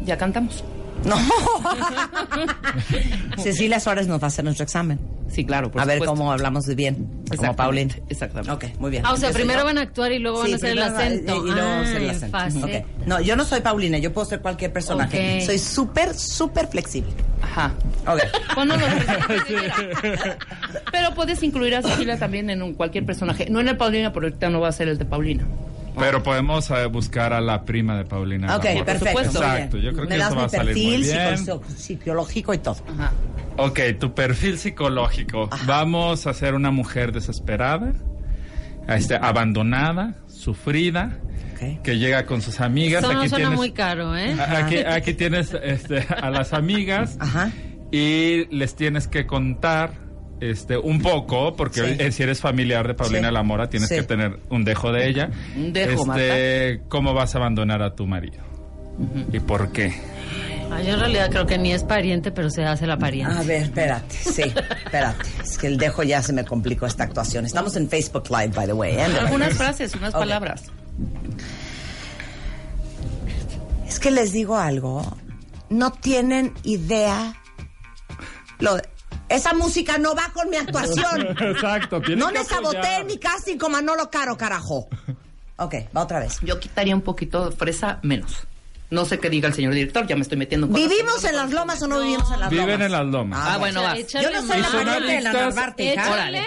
Ya cantamos. No. Cecilia Suárez nos va a hacer nuestro examen. Sí, claro, por a ver cómo hablamos de bien. Como Paulina. Exactamente. Ok, muy bien. Ah, o sea, primero yo. van a actuar y luego van a hacer el acento. Y, y luego hacer el acento. fácil. Ok. No, yo no soy Paulina, yo puedo ser cualquier personaje. Soy súper, súper flexible. Ajá. Ok. Pero puedes incluir a Cecilia también en un- cualquier personaje. No en el Paulina, porque ahorita no va a ser el de Paulina. Pero podemos eh, buscar a la prima de Paulina. Ok, perfecto. Exacto, yo creo Me que das eso va a salir muy bien. psico- psicológico y todo. Ajá. Ok, tu perfil psicológico. Vamos a ser una mujer desesperada, este, abandonada, sufrida, que llega con sus amigas. Eso no aquí suena tienes, muy caro, ¿eh? Aquí, aquí tienes este, a las amigas y les tienes que contar este, un poco, porque Sí. eh, si eres familiar de Paulina Sí. Lamora, tienes Sí. que tener un dejo de ella. Un dejo, este, ¿Cómo vas a abandonar a tu marido? ¿Y por qué? Ah, yo en realidad creo que ni es pariente, pero se hace la pariente. A ver, espérate, sí, espérate. Es que el dejo ya se me complicó esta actuación. Estamos en Facebook Live, by the way. ¿eh? Algunas frases, unas palabras. Es que les digo algo. No tienen idea. Lo, esa música no va con mi actuación. Exacto, No que me saboteé apoyar. mi casting con Manolo Caro, carajo. Ok, va otra vez. Yo quitaría un poquito de fresa menos. No sé qué diga el señor director, ya me estoy metiendo en ¿Vivimos en las lomas o no vivimos en las Viven lomas? en las lomas. Ah, bueno, vas. Yo no soy la pariente de la Narvarte,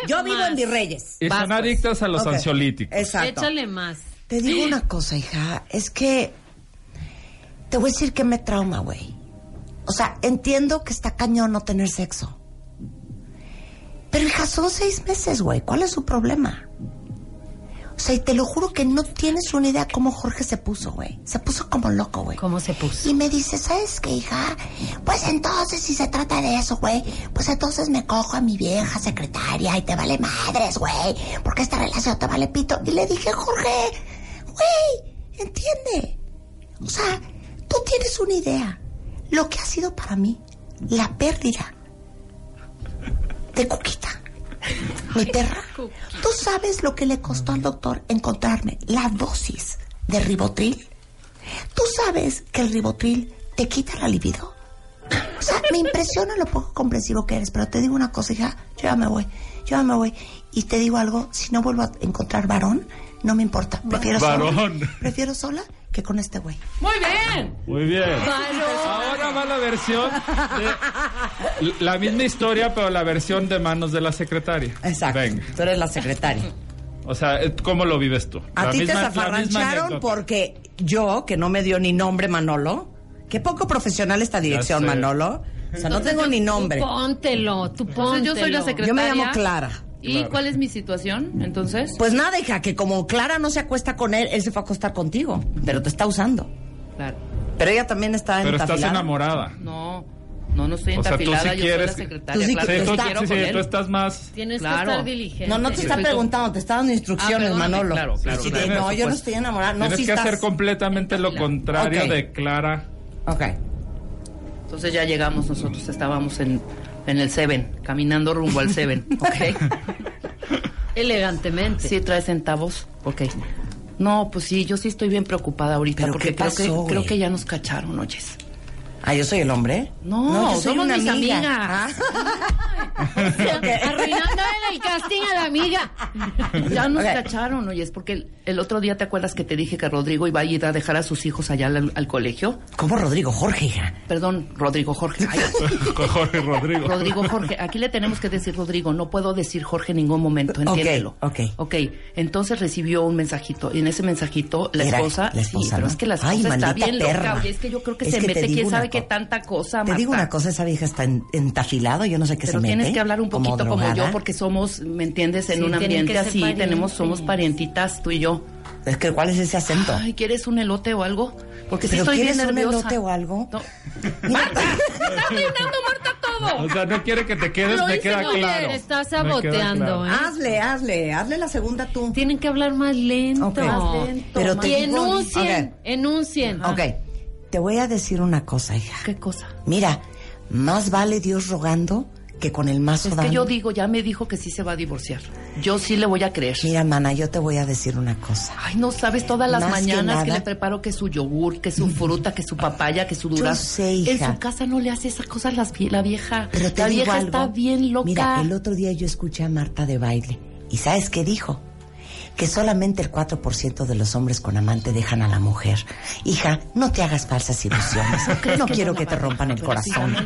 Yo vivo más. en Virreyes. Y Vas, son pues. adictas a los ansiolíticos. Exacto. Échale más. Te digo una cosa, hija, es que te voy a decir que me trauma, güey. O sea, entiendo que está cañón no tener sexo. Pero hija, son seis meses, güey. ¿Cuál es su problema? O sea, y te lo juro que no tienes una idea cómo Jorge se puso, güey. Se puso como loco, güey. ¿Cómo se puso? Y me dice, ¿sabes qué, hija? Pues entonces, si se trata de eso, güey, pues entonces me cojo a mi vieja secretaria y te vale madres, güey, porque esta relación te vale pito. Y le dije, Jorge, güey, entiende. O sea, tú tienes una idea. Lo que ha sido para mí la pérdida de Cuquita, mi perra. ¿Tú sabes lo que le costó al doctor encontrarme la dosis de ribotril? ¿Tú sabes que el ribotril te quita la libido? O sea, me impresiona lo poco comprensivo que eres, pero te digo una cosa, hija, yo ya me voy, yo ya me voy. Y te digo algo, si no vuelvo a encontrar varón, no me importa. Prefiero Varón. sola. Prefiero sola que con este güey. Muy bien. Muy bien. Ahora va la versión de la misma historia, pero la versión de manos de la secretaria. Exacto. Venga. Tú eres la secretaria. O sea, eh, ¿cómo lo vives tú? A ti te zafarrancharon porque yo, que no me dio ni nombre Manolo, qué poco profesional esta dirección. Manolo. O sea, no Entonces, tengo tú- ni tú nombre. póntelo, tú Entonces, póntelo. yo soy la secretaria. Yo me llamo Clara. ¿Y Claro. cuál es mi situación, entonces? Pues nada, hija, que como Clara no se acuesta con él, él se fue a acostar contigo, pero te está usando. Claro. Pero ella también está Pero estás entafilada. enamorada. No, no, no estoy O sea, tú sí entafilada, yo quieres- soy la secretaria. Tú sí claro Sí, tú, quiero sí, sí, tú estás más... Tienes Claro. que estar diligente. No, no te está preguntando, te está dando instrucciones, Ah, Manolo. claro, claro, Así claro. no, yo no supuesto. estoy enamorada. No, Tienes sí que estás. hacer completamente lo contrario Ok. de Clara. Ok. Entonces ya llegamos, nosotros estábamos en, en el Seven, caminando rumbo al Seven, ¿ok? Elegantemente. ¿Sí trae centavos? Ok. No, pues sí, yo sí estoy bien preocupada ahorita ¿Pero porque creo, que, creo que ya nos cacharon, oyes. Ah, yo soy el hombre. No, yo soy somos una mis amiga. amigas. Ah. Arruinándole el casting a la amiga. Ya nos Ok. cacharon, oyes, porque el, el otro día te acuerdas que te dije que Rodrigo iba a ir a dejar a sus hijos allá al, al colegio. ¿Cómo Rodrigo? Jorge, hija. Perdón, Rodrigo Jorge. Ay, Jorge Rodrigo. Rodrigo Jorge. Aquí le tenemos que decir Rodrigo. No puedo decir Jorge en ningún momento, Ok, entiéndelo. ok. Ok, entonces recibió un mensajito. Y en ese mensajito, la Era esposa. la esposa, sí, pero es que la Ay, esposa está bien perra. loca. Oye, es que yo creo que Es se que mete, quién sabe qué co- tanta cosa, Te digo Marta. una cosa, esa vieja está en- entafilado, yo no sé qué Pero se mete. tienes que hablar un como poquito como, drogada. yo, porque somos, ¿me entiendes? En Sí, un ambiente que así, tenemos, somos parientitas, tú y yo. Es que, ¿cuál es ese acento? Ay, ¿quieres un elote o algo? Porque sí ¿Pero estoy bien quieres un nerviosa. elote o algo? No. ¡Marta! ¡Me está arruinando, Marta, todo! O sea, no quiere que te quedes, Lo me queda bien, claro. estás Me queda saboteando, claro. ¿eh? Hazle, hazle, hazle la segunda tú. Tienen que hablar más lento. Ok. Más lento, Pero más- te Y digo- enuncien, Ok. enuncien. Ok, te voy a decir una cosa, hija. ¿Qué cosa? Mira, más vale Dios rogando que con el mazo Es dando. que yo digo, ya me dijo que sí se va a divorciar. Yo sí le voy a creer. Mira, mana, yo te voy a decir una cosa. Ay, no sabes todas las Más mañanas que, nada- le preparo que su yogur, que su fruta, que su papaya, que su Yo durazno. sé, En hija. su casa no le hace esas cosas las vie- la vieja. Pero te la digo vieja algo. está bien loca. Mira, el otro día yo escuché a Marta de baile ¿Y sabes qué dijo? Que solamente el 4% de los hombres con amante dejan a la mujer. Hija, no te hagas falsas ilusiones. No que quiero que te rompan el corazón.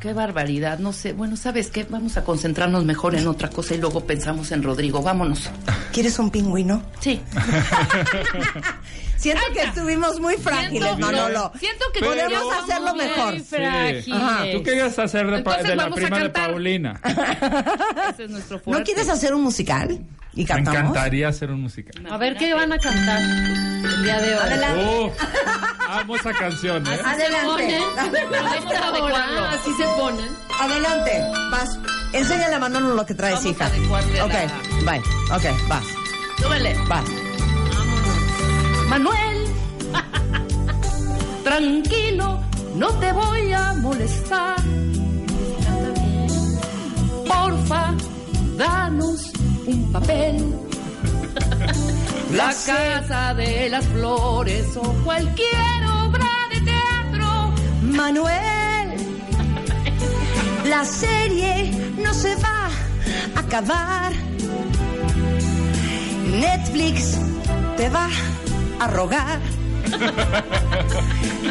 Qué barbaridad, no sé. Bueno, ¿sabes qué? Vamos a concentrarnos mejor en otra cosa y luego pensamos en Rodrigo. Vámonos. ¿Quieres un pingüino? Sí. Siento que estuvimos muy frágiles, Siento- Manolo. siento que podemos hacerlo muy mejor. Sí. Tú querías hacer de, Entonces de la a prima de. Paulina. Ese es nuestro ¿No fuerte. quieres hacer un musical? ¿Y Me encantaría hacer un musical. A ver qué van a cantar el día de hoy. Adelante. Uf, esa canción, ¿eh? Adelante. Vamos a adecuarlo. Así se ponen. Adelante. Vas. Enséñale a Manolo lo que traes, Vamos a hija. adecuarle Ok, la- bye. Ok, vas. Súbele. Vas. Manuel, tranquilo, no te voy a molestar. Porfa, danos un papel. La casa de las flores o cualquier obra de teatro. Manuel, la serie no se va a acabar. Netflix te va a rogar.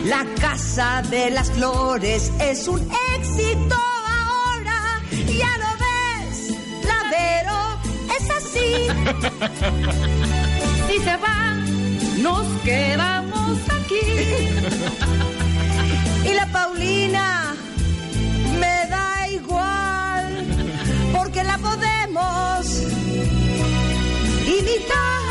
La casa de las flores es un éxito ahora. Ya lo ves, la Vero es así. Si se va, nos quedamos aquí. Y la Paulina me da igual, porque la podemos imitar.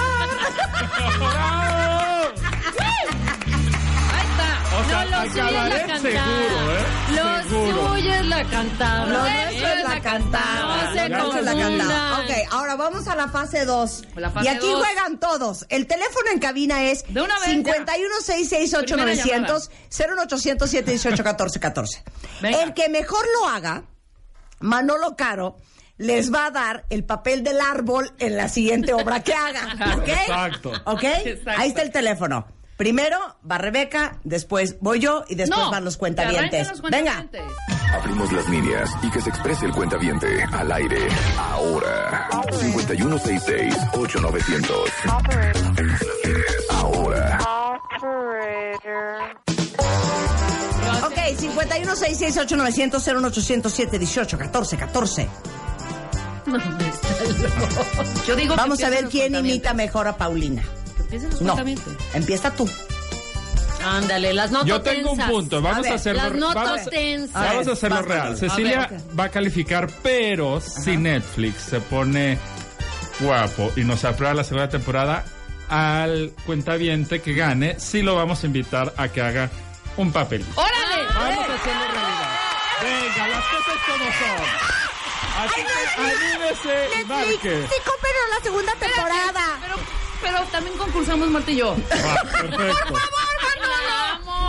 Ahí está. O sea, No, lo suyo es la cantada. seguro, ¿eh? Lo Seguro. suyo es la cantada. Lo nuestro es la cantada. No se Lo nuestro es la cantada. confundan. Ok, ahora vamos a la fase 2. La fase Y aquí dos. juegan todos. El teléfono en cabina es De una vez, 51668900 01800 718 1414 Venga. El que mejor lo haga, Manolo Caro, les va a dar el papel del árbol en la siguiente obra que haga. ¿Ok? Exacto. ¿Ok? Exacto. Ahí está el teléfono. Primero va Rebeca, después voy yo y después No, van los cuentavientes. los Venga. cuentavientes. Abrimos las líneas y que se exprese el cuentaviente al aire. Ahora. 5166-8900. Ahora. Ok, 51668900 01800 718 1414 Yo digo que Vamos a ver quién imita mejor a Paulina. Que empiecen los No, empieza tú. Ándale, las notas Yo tengo un punto, vamos A a, ver, hacerlo Las notas vamos, tensas. vamos a hacerlo vas, real. Cecilia A ver, va a calificar, pero si Netflix se pone guapo y nos aprueba la segunda temporada, al cuentaviente que gane, sí lo vamos a invitar a que haga un papel. ¡Órale! Vamos a hacerlo realidad. Venga, las cosas como son. Así que anímese y marque. sí, cómprenos la segunda temporada. Pero, pero también concursamos Marta y yo. Va, perfecto.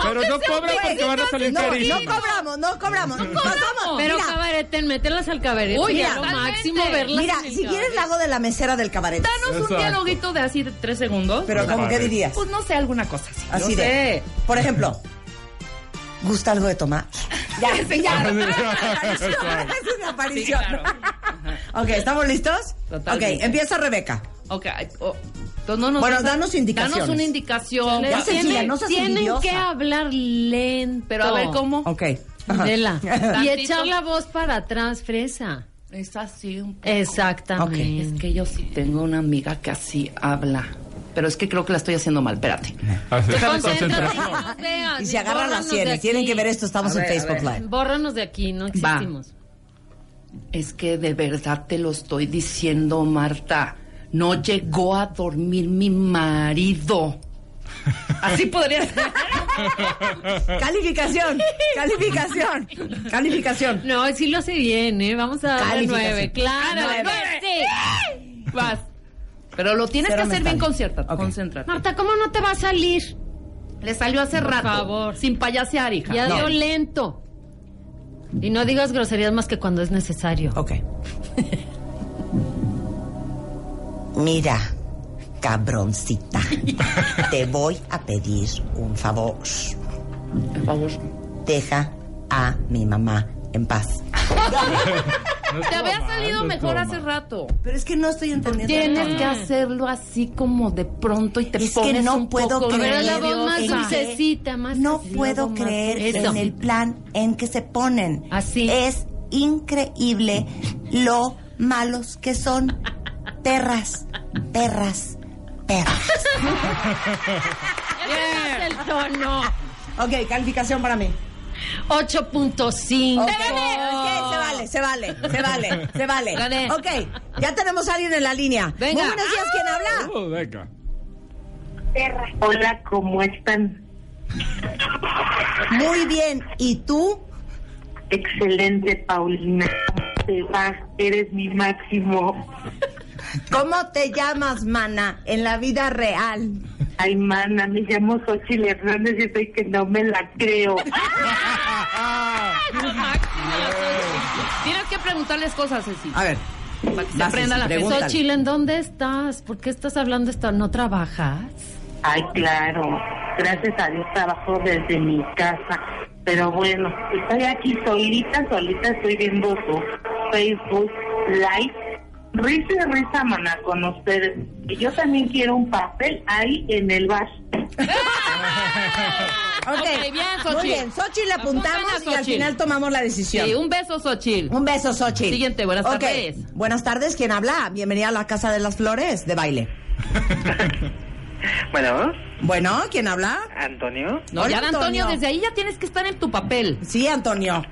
Pero no cobran porque van a salir No, no carísimos. cobramos, no cobramos. No cobramos. Pero mira, cabaret, mételas al cabaret. Uy, Mira, lo máximo verlas. mira, en el si quieres la hago de la mesera del cabaret. Danos un Exacto. dialoguito de así de tres segundos. Pero ¿cómo parece. dirías? Pues no sé, alguna cosa así. Así no de, sé. por ejemplo, ¿gusta algo de tomar? Ya, sí, ya. Es una aparición. Sí, claro. ok, ¿estamos listos? Totalmente. Ok, empieza Rebeca. Ok. oh, entonces no nos Bueno, danos indicaciones. Danos una indicación. Ya, Cecilia, no seas Tienen envidiosa. que hablar lento. Pero a ver cómo. Ok. Vela. y echar la voz para atrás, fresa. Es así un poco. Exactamente. Es que yo sí tengo una amiga que así habla. Pero es que creo que la estoy haciendo mal. Espérate. Veas, Y se agarran las sienes. Tienen que ver esto, estamos en Facebook. Live. Bórranos de aquí, no existimos. Es que de verdad te lo estoy diciendo, Marta. No llegó a dormir mi marido. Así podría ser. Calificación, calificación, calificación. No, sí lo hace bien, ¿eh? Vamos a darle Calificación. nueve. Claro, Nueve. nueve. Sí. Vas. Pero lo tienes Cero que hacer mental. bien conciertado. Ok. Concéntrate. Marta, ¿cómo no te va a salir? Le salió hace Por rato. favor. Sin payasear, hija. Ya No. dio lento. Y no digas groserías más que cuando es necesario. Ok. Mira, cabroncita, te voy a pedir un favor. Por favor. Deja a mi mamá en paz. No Te había mal, salido no mejor hace rato. Pero es que no estoy entendiendo. Tienes nada. que hacerlo así como de pronto y te Es que no un puedo poco creer Pero la voz más dulcecita, más No así, puedo creer Eso. en el plan en que se ponen. Así. Es increíble lo malos que son. Perras, perras, perras. Ya el tono. Ok, calificación para mí. 8.5. Ok, ok, se vale, se vale, se vale, se vale. Gané. Ok, ya tenemos a alguien en la línea. Venga. Muy buenos días, ¿quién habla? Uh, venga. Hola, ¿cómo están? Muy bien, ¿y tú? Excelente, Paulina. ¿Cómo te va? Eres mi máximo. ¿Cómo te llamas, mana, en la vida real? Ay, mana, me llamo Xochitl Hernández y estoy que no me la creo. Tienes que preguntarles cosas, Ceci. A ver. Para que se vas, la Ceci. Xochitl, ¿en dónde estás? ¿Por qué estás hablando esto? ¿No trabajas? Ay, claro. Gracias a Dios trabajo desde mi casa. Pero bueno, estoy aquí solita, solita estoy viendo su Facebook Live. Risa y risa, mana, con ustedes. Y yo también quiero un papel ahí en el bar. Ok, Ok, bien, Xochitl. Muy bien, Xochitl le apuntamos y al final tomamos la decisión. Sí, un beso, Xochitl. Un beso, Xochitl. Siguiente, buenas tardes. Buenas tardes, ¿quién habla? Bienvenida a la Casa de las Flores de baile. Bueno, Bueno, ¿quién habla? Antonio. No, Hola, ya, Antonio. Antonio. desde ahí ya tienes que estar en tu papel. Sí, Antonio.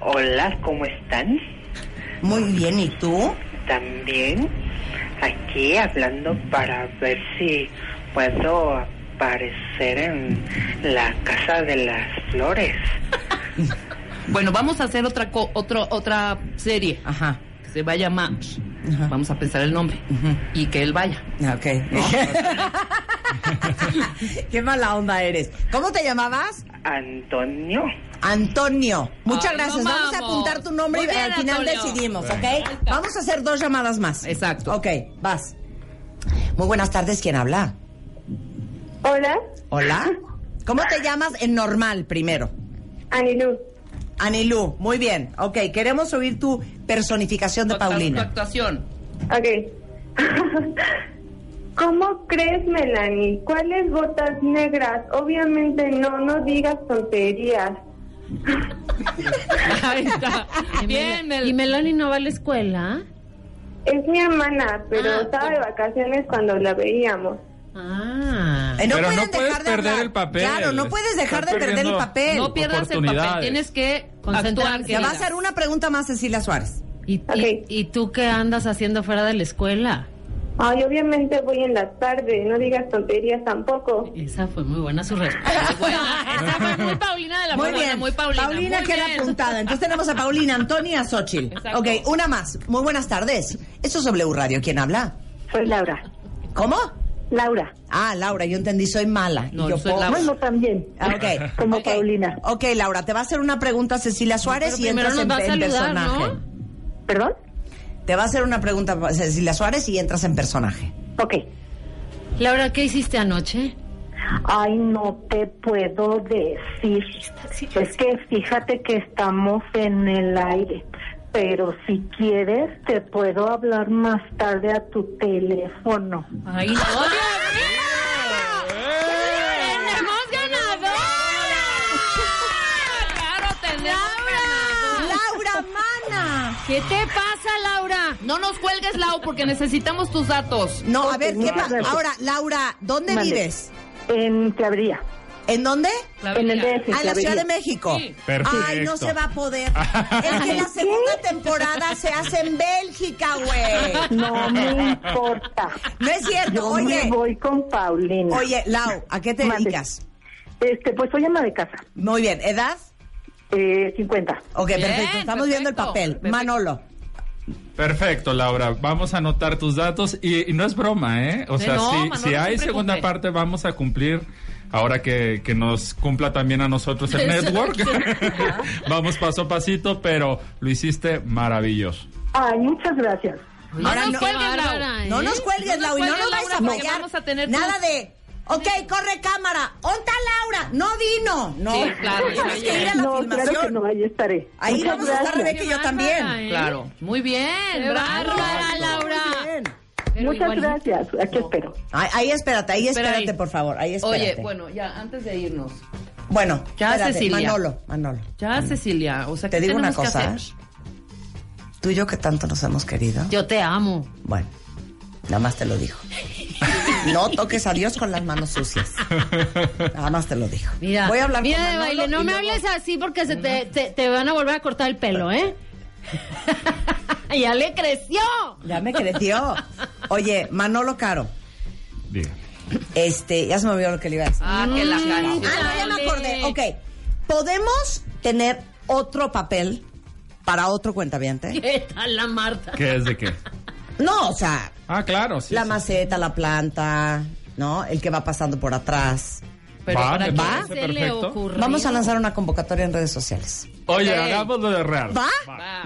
Hola, ¿cómo están? Muy bien, ¿y tú? También aquí hablando para ver si puedo aparecer en la Casa de las Flores. Bueno, vamos a hacer otra co- otro, otra serie. Ajá. Que se va a llamar. Vamos a pensar el nombre. Y que él vaya. Ok. Qué mala onda eres. ¿Cómo te llamabas? Antonio. Antonio. Muchas Ay, gracias. no vamos a apuntar tu nombre y al final Antonio. decidimos, ¿ok? Vamos a hacer dos llamadas más. Exacto. Ok, vas. Muy buenas tardes, ¿quién habla? Hola, Hola. ¿Cómo te llamas en normal primero? Anilú. Anilú, muy bien. Ok, queremos oír tu personificación de actua- Tu Paulina. actuación. Ok. ¿Cómo crees, Melanie? ¿Cuáles botas negras? Obviamente no, no digas tonterías. Ahí está. Bien, Mel. ¿Y Melanie no va a la escuela? Es mi hermana, pero Ah, estaba de vacaciones cuando la veíamos. Ah. Eh, no Pero pueden no puedes dejar de perder hablar. el papel. Claro, no puedes dejar Estás de perder el perdiendo- papel. No pierdas el papel. Oportunidades. Tienes que Concentrarte. Te va a hacer una pregunta más, Cecilia Suárez. ¿Y, Ok. y, y tú qué andas haciendo fuera de la escuela? Ay, obviamente voy en la tarde, no digas tonterías tampoco. Esa fue muy buena su respuesta. Esa fue muy Paulina de la Muy Morona, bien. muy Paulina. Paulina muy queda bien. apuntada. Entonces tenemos a Paulina, Antonia a Xochitl. Exacto. Ok, una más. Muy buenas tardes. Esto es W Radio. ¿Quién habla? Soy Laura. ¿Cómo? Laura. Ah, Laura, yo entendí, soy mala. No, Y yo soy puedo- Laura. Bueno, también. Ah, ok. Como. Paulina. Ok, Laura, te va a hacer una pregunta Cecilia Suárez y entras nos en, va a en saludar, personaje. ¿no? ¿Perdón? Te va a hacer una pregunta Cecilia Suárez y entras en personaje. Ok. Laura, ¿qué hiciste anoche? Ay, no te puedo decir. Es que fíjate que estamos en el aire. Pero si quieres, te puedo hablar más tarde a tu teléfono. Ay, no, Dios mío. ¡Tenemos ganadora! ¡Claro, tenemos ganadora! ¡Laura ¿Qué te pasa, Laura? No nos cuelgues, Lau, porque necesitamos tus datos. No, a ver, ¿qué muchas pa- gracias. Ahora, Laura, ¿dónde Mande. vives? En Teabría. ¿En dónde? En el. DF. Ah, en la Ciudad de Clavería. México. Sí. Perfecto. Ay, no se va a poder. Es que la segunda temporada se hace en Bélgica, güey. No me importa. No es cierto, Yo oye. me voy con Paulina. Oye, Lau, ¿a qué te Mande. dedicas? Este, pues soy ama de casa. Muy bien, ¿edad? Eh, 50. Ok, Bien, perfecto. Estamos viendo el papel. perfecto. Manolo. Perfecto, Laura. Vamos a anotar tus datos y, y no es broma, ¿eh? O Sí, sea, no, si, Manolo, si hay segunda cumple. parte, vamos a cumplir. Ahora que, que nos cumpla también a nosotros el network. vamos paso a pasito, pero lo hiciste maravilloso. Ay, muchas gracias. No Ahora nos no- cuelgues, Qué Lau. bárbara, ¿eh? No nos cuelgues, No nos Lau, y no cuelgues, nos vayas Laura, a fallar. vamos a tener Nada de Ok, corre cámara. ¿Onta Laura? No vino. No, Sí, claro, Tienes que ir a la No, filmación. claro que no, ahí estaré. Ahí Muchas vamos a estar gracias. Rebeca y yo también. ¿eh? Claro. Muy bien. Bárbara, Laura. Pero Muchas igualito. gracias. Aquí espero. Ahí, ahí espérate, ahí Espera espérate, ahí. por favor. Ahí espérate. Oye, bueno, ya, antes de irnos. Bueno, Ya, espérate, Cecilia. Manolo, Manolo. Ya, Cecilia, o sea, Te ¿qué digo una cosa. hacer? Tú y yo que tanto nos hemos querido. Yo te amo. Bueno, nada más te lo dijo. No toques a Dios con las manos sucias. Nada más te lo dijo. Mira, Voy a hablar mira con de baile, no me luego- hables así porque se te, te, te van a volver a cortar el pelo, ¿eh? ya le creció. Ya me creció. Oye, Manolo Caro. Este, ya se me olvidó lo que le iba a decir. Ah, que la canción. Ah, no, ya me acordé. Ok. ¿Podemos tener otro papel para otro cuentaviente? ¿Qué tal la Marta? ¿Qué es de qué? No, o sea, Ah, claro, sí. la sí. maceta, la planta, ¿no? El que va pasando por atrás. Pero Va, ¿para me qué ¿Va? parece Se le perfecto. ocurrió. Vamos a lanzar una convocatoria en redes sociales. Oye, hagámoslo de real. ¿Va?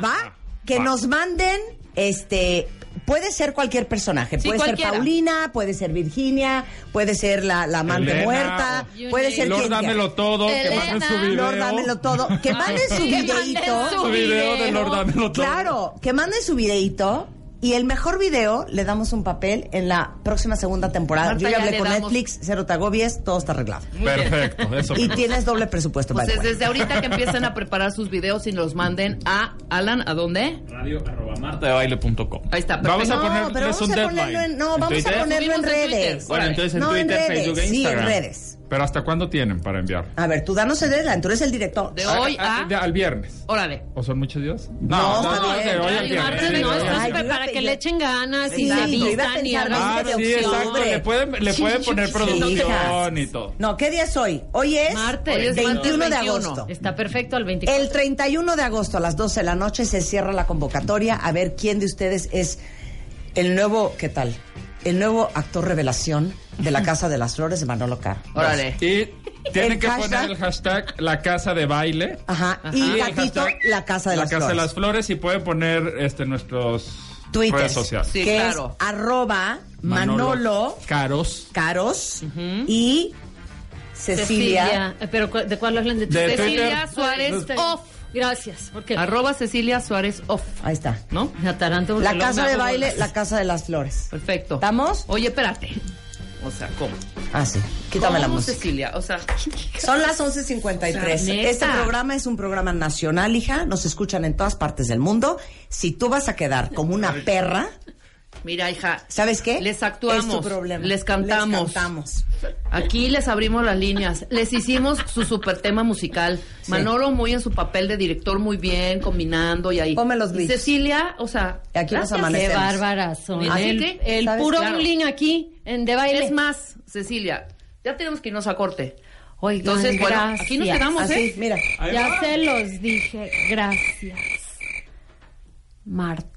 ¿Va? Que Va. nos manden, este, puede ser cualquier personaje. Sí, puede cualquiera. ser Paulina, puede ser Virginia, puede ser la, la amante Elena, muerta, o- puede ser Lord quien. Dámelo Todo, que manden su video. Lord Dámelo Todo. Que manden su Que manden videíto. su video de Lord Dámelo Todo. Claro, que manden su videíto. Y el mejor video le damos un papel en la próxima segunda temporada. Marta, Yo ya hablé con damos- Netflix, cero te agobies, todo está arreglado. Perfecto, eso. Y tienes doble presupuesto, Pues the way. desde ahorita que empiecen a preparar sus videos y los manden a Alan, ¿a dónde? Radio arroba martadebaile.com. Ahí está, Vamos a No, ponerles pero vamos a deadline. ponerlo en, no, ¿En vamos a ponerlo en redes. Bueno, entonces en no, Twitter, en redes, Facebook e sí, en Instagram. redes. Pero ¿hasta cuándo tienen para enviar? A ver, tú danos el deadline, tú eres el director. De hoy Ah, a... de- al viernes. Órale. ¿O son muchos días? No, está de bien. hoy al viernes. No, de esto es iba para a que le echen ganas y Sí, se yo iba a vistan y hagan Ah, de sí, exacto. Le pueden, le pueden poner producción y todo. No, ¿qué día es hoy? Hoy es Martes. Hoy es 21 de martes 21. agosto. Está perfecto al 24. El 31 de agosto a las 12 de la noche se cierra la convocatoria a ver quién de ustedes es el nuevo, ¿qué tal? El nuevo actor revelación de la Casa de las Flores de Manolo Caro. Órale. Y tienen El que hashtag- poner el hashtag la casa de baile. Ajá. Y gatito, la Casa de la las casa Flores. de las flores y pueden poner este nuestros Twitter, redes sociales. Sí, que claro. es arroba Manolo, Caros. Caros y Cecilia. Eh, Pero ¿cu- ¿de cuál hablan de De Cecilia Twitter. Suárez Off. Gracias. Porque Arroba Cecilia Suárez Off. Ahí está. ¿No? La luego Casa de Baile, bolas. la Casa de las Flores. Perfecto. ¿Estamos? Oye, espérate. O sea, ¿cómo? Ah, sí. Quítame la ¿Cómo, música. Cecilia? O sea, Son las 11.53. O sea, este programa es un programa nacional, hija. Nos escuchan en todas partes del mundo. Si tú vas a quedar como una perra, mira, hija. ¿sabes qué? Les actuamos. Es tu problema. Les cantamos. Les cantamos. Aquí les abrimos las líneas. Les hicimos su super tema musical. Manolo muy en su papel de director, muy bien, combinando y ahí. Ponme los. Cecilia, o sea, Y aquí nos amanecemos. Qué bárbaras son. Así el que, el puro Claro. bullying aquí en de baile. Es más, Cecilia, ya tenemos que irnos a corte. Oigan, Entonces, bueno, aquí nos quedamos, Así, ¿eh? mira. Ya se los dije. Gracias. Marta.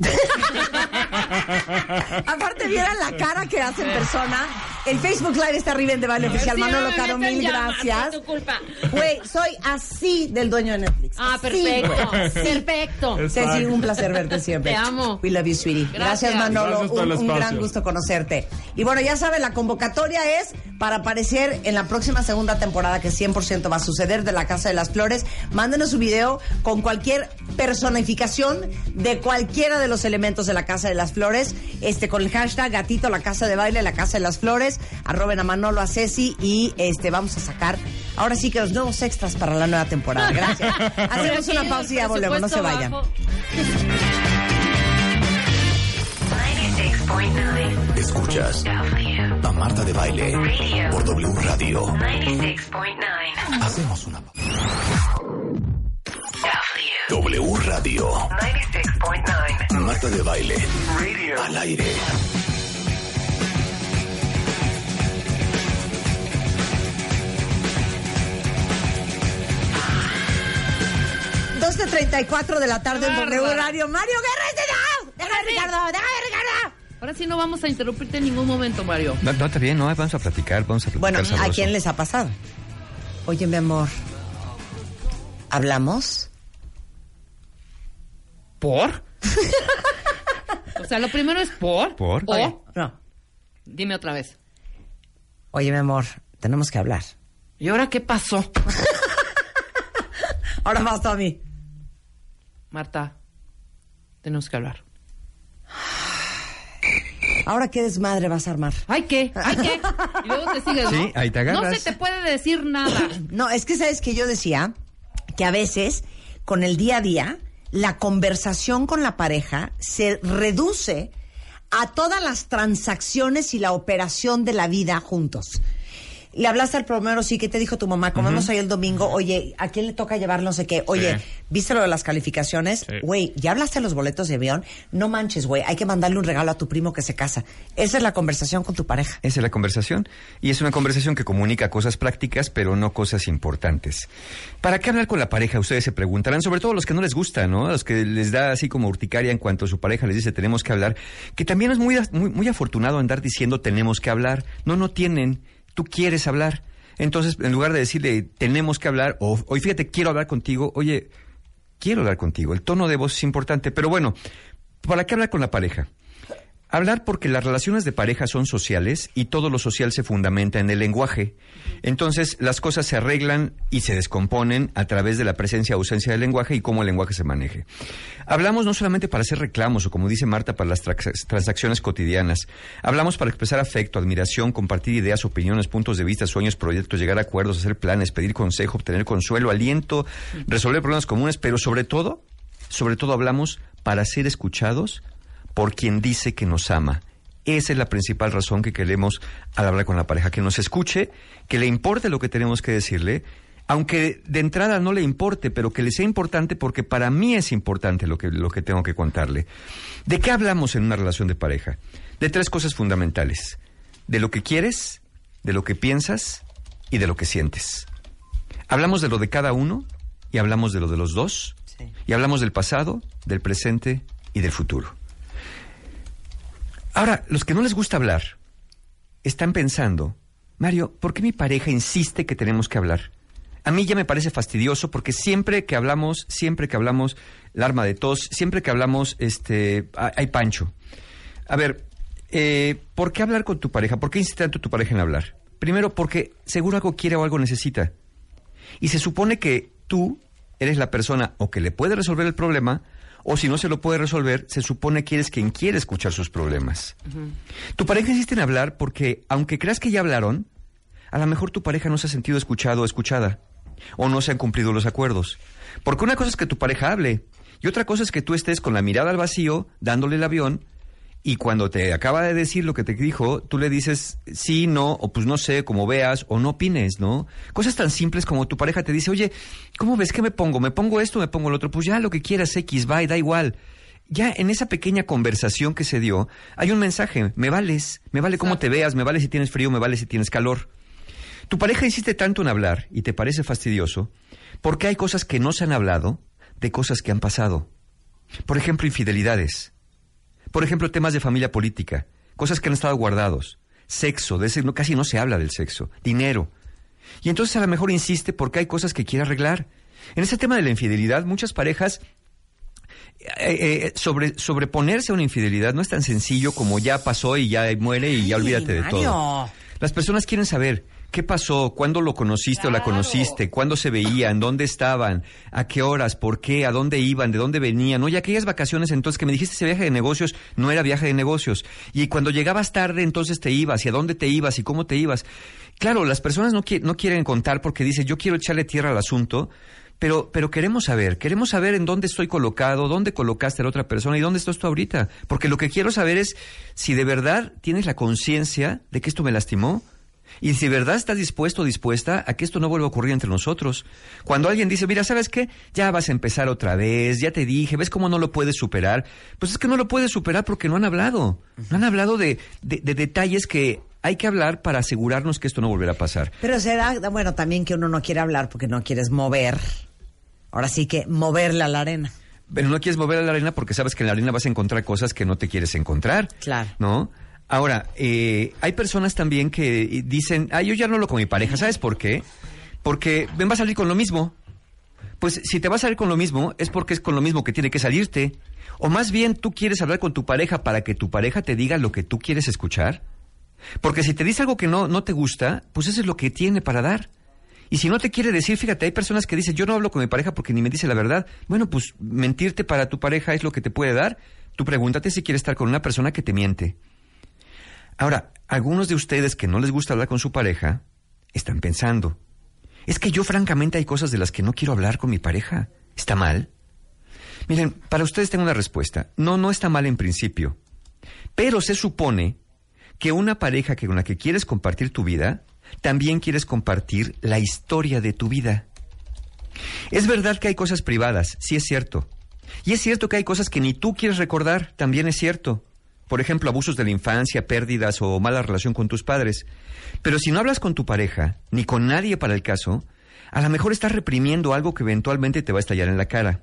Aparte, vieran la cara que hace en persona. El Facebook Live está arriba en De Baile Oficial. Sí, Manolo Caro, mil gracias. tu culpa. Güey, soy así del dueño de Netflix. Ah, Así, perfecto. güey. Perfecto. Ceci, un placer verte siempre. Te amo. We love you, sweetie. Gracias, Gracias. Manolo. Gracias un, un gran gusto conocerte. Y bueno, ya saben, la convocatoria es para aparecer en la próxima segunda temporada que 100% va a suceder de La Casa de las Flores. Mándenos su video con cualquier personificación de cualquiera de los elementos de La Casa de las Flores, este con el hashtag gatito La Casa de Baile, La Casa de las Flores, arroben a Manolo, a Ceci y este vamos a sacar ahora sí que los nuevos extras para la nueva temporada. Gracias. Hacemos una pausa y ya volvemos, no se vayan. 96.9 Escuchas a Marta de Baile Radio. por W Radio. 96.9 Hacemos una W. W Radio. 96.9 Marta de Baile al aire. Dos de 34 de la tarde en W. Radio. Mario Guerra, déjame Ricardo, déjame Ricardo. Ahora sí no vamos a interrumpirte en ningún momento, Mario. No, no, está bien, no, vamos a platicar, vamos a platicar Bueno, ¿a quién les ha pasado? Oye, mi amor, ¿hablamos? ¿Por? o sea, lo primero es por. ¿Por? O, No. dime otra vez. Oye, mi amor, tenemos que hablar. ¿Y ahora qué pasó? ahora vas tú a mí. Marta, tenemos que hablar. Ahora qué desmadre vas a armar. ¿Ay qué? ¿Ay qué? Y luego te sigues, ¿no? Sí, ahí te No agarras. se te puede decir nada. No, es que sabes que yo decía que a veces con el día a día la conversación con la pareja se reduce a todas las transacciones y la operación de la vida juntos. Le hablaste al primero, sí, ¿qué te dijo tu mamá? Comemos Ujú. ahí el domingo, oye, ¿a quién le toca llevar no sé qué? Oye, Sí. ¿viste lo de las calificaciones? Sí. Güey, ¿ya hablaste de los boletos de avión? No manches, güey, hay que mandarle un regalo a tu primo que se casa. Esa es la conversación con tu pareja. Esa es la conversación. Y es una conversación que comunica cosas prácticas, pero no cosas importantes. ¿Para qué hablar con la pareja? Ustedes se preguntarán, sobre todo los que no les gusta, ¿no? A los que les da así como urticaria en cuanto su pareja les dice tenemos que hablar. Que también es muy, muy, muy afortunado andar diciendo tenemos que hablar. No, no tienen. Tú quieres hablar. Entonces, en lugar de decirle tenemos que hablar, o hoy fíjate, quiero hablar contigo, oye, quiero hablar contigo. El tono de voz es importante, pero bueno, ¿para qué hablar con la pareja? Hablar porque las relaciones de pareja son sociales y todo lo social se fundamenta en el lenguaje. Entonces, las cosas se arreglan y se descomponen a través de la presencia o ausencia del lenguaje y cómo el lenguaje se maneje. Hablamos no solamente para hacer reclamos o, como dice Marta, para las transacciones cotidianas. Hablamos para expresar afecto, admiración, compartir ideas, opiniones, puntos de vista, sueños, proyectos, llegar a acuerdos, hacer planes, pedir consejo, obtener consuelo, aliento, resolver problemas comunes, pero sobre todo, sobre todo hablamos para ser escuchados por quien dice que nos ama. Esa es la principal razón que queremos al hablar con la pareja, que nos escuche, que le importe lo que tenemos que decirle, aunque de entrada no le importe, pero que le sea importante porque para mí es importante lo que, lo que tengo que contarle. ¿De qué hablamos en una relación de pareja? De tres cosas fundamentales. De lo que quieres, de lo que piensas y de lo que sientes. Hablamos de lo de cada uno y hablamos de lo de los dos y hablamos del pasado, del presente y del futuro. Ahora, los que no les gusta hablar están pensando, Mario, ¿por qué mi pareja insiste que tenemos que hablar? A mí ya me parece fastidioso porque siempre que hablamos, siempre que hablamos, el arma de tos, siempre que hablamos, este, hay pancho. A ver, eh, ¿por qué hablar con tu pareja? ¿Por qué insiste tanto tu pareja en hablar? Primero, porque seguro algo quiere o algo necesita. Y se supone que tú eres la persona o que le puede resolver el problema, o si no se lo puede resolver, se supone que eres quien quiere escuchar sus problemas. Tu pareja insiste en hablar porque, aunque creas que ya hablaron, a lo mejor tu pareja no se ha sentido escuchado o escuchada, o no se han cumplido los acuerdos. Porque una cosa es que tu pareja hable, y otra cosa es que tú estés con la mirada al vacío, dándole el avión, y cuando te acaba de decir lo que te dijo, tú le dices sí, no, o pues no sé, como veas, o no opines, ¿no? Cosas tan simples como tu pareja te dice, oye, ¿cómo ves que me pongo? ¿Me pongo esto, me pongo el otro? Pues ya lo que quieras, X, va y da igual. Ya en esa pequeña conversación que se dio, hay un mensaje, me vales, me vale cómo te veas, me vale si tienes frío, me vale si tienes calor. Tu pareja insiste tanto en hablar y te parece fastidioso porque hay cosas que no se han hablado de cosas que han pasado. Por ejemplo, infidelidades. Por ejemplo, temas de familia política, cosas que han estado guardados. Sexo, de ese no, casi no se habla del sexo. Dinero. Y entonces a lo mejor insiste porque hay cosas que quiere arreglar. En ese tema de la infidelidad, muchas parejas eh, eh, sobre, sobreponerse a una infidelidad no es tan sencillo como ya pasó y ya muere y ya olvídate de todo. Las personas quieren saber qué pasó, cuándo lo conociste o la conociste, cuándo se veían, dónde estaban, a qué horas, por qué, a dónde iban, de dónde venían. Oye, aquellas vacaciones entonces que me dijiste ese viaje de negocios no era viaje de negocios. Y cuando llegabas tarde entonces te ibas, y a dónde te ibas y cómo te ibas. Claro, las personas no, qui- no quieren contar porque dicen yo quiero echarle tierra al asunto. Pero, pero queremos saber, queremos saber en dónde estoy colocado, dónde colocaste a la otra persona y dónde estás tú ahorita. Porque lo que quiero saber es si de verdad tienes la conciencia de que esto me lastimó y si de verdad estás dispuesto o dispuesta a que esto no vuelva a ocurrir entre nosotros. Cuando alguien dice, mira, ¿sabes qué? Ya vas a empezar otra vez, ya te dije, ¿ves cómo no lo puedes superar? Pues es que no lo puedes superar porque no han hablado. No han hablado de, de- de detalles que hay que hablar para asegurarnos que esto no volverá a pasar. Pero será, bueno, también que uno no quiere hablar porque no quieres mover. Ahora sí que moverle a la arena. Pero no quieres mover a la arena porque sabes que en la arena vas a encontrar cosas que no te quieres encontrar. Claro. ¿No? Ahora, eh, hay personas también que dicen, ah, yo ya no lo con mi pareja. ¿Sabes por qué? Porque ven, va a salir con lo mismo. Pues si te va a salir con lo mismo, es porque es con lo mismo que tiene que salirte. O más bien tú quieres hablar con tu pareja para que tu pareja te diga lo que tú quieres escuchar. Porque si te dice algo que no, no te gusta, pues eso es lo que tiene para dar. Y si no te quiere decir, fíjate, hay personas que dicen, yo no hablo con mi pareja porque ni me dice la verdad. Bueno, pues mentirte para tu pareja es lo que te puede dar. Tú pregúntate si quieres estar con una persona que te miente. Ahora, algunos de ustedes que no les gusta hablar con su pareja, están pensando, es que yo francamente hay cosas de las que no quiero hablar con mi pareja. ¿Está mal? Miren, para ustedes tengo una respuesta. No, no está mal en principio. Pero se supone que una pareja que con la que quieres compartir tu vida, también quieres compartir la historia de tu vida. Es verdad que hay cosas privadas, sí es cierto. Y es cierto que hay cosas que ni tú quieres recordar, también es cierto. Por ejemplo, abusos de la infancia, pérdidas o mala relación con tus padres. Pero si no hablas con tu pareja, ni con nadie para el caso, a lo mejor estás reprimiendo algo que eventualmente te va a estallar en la cara.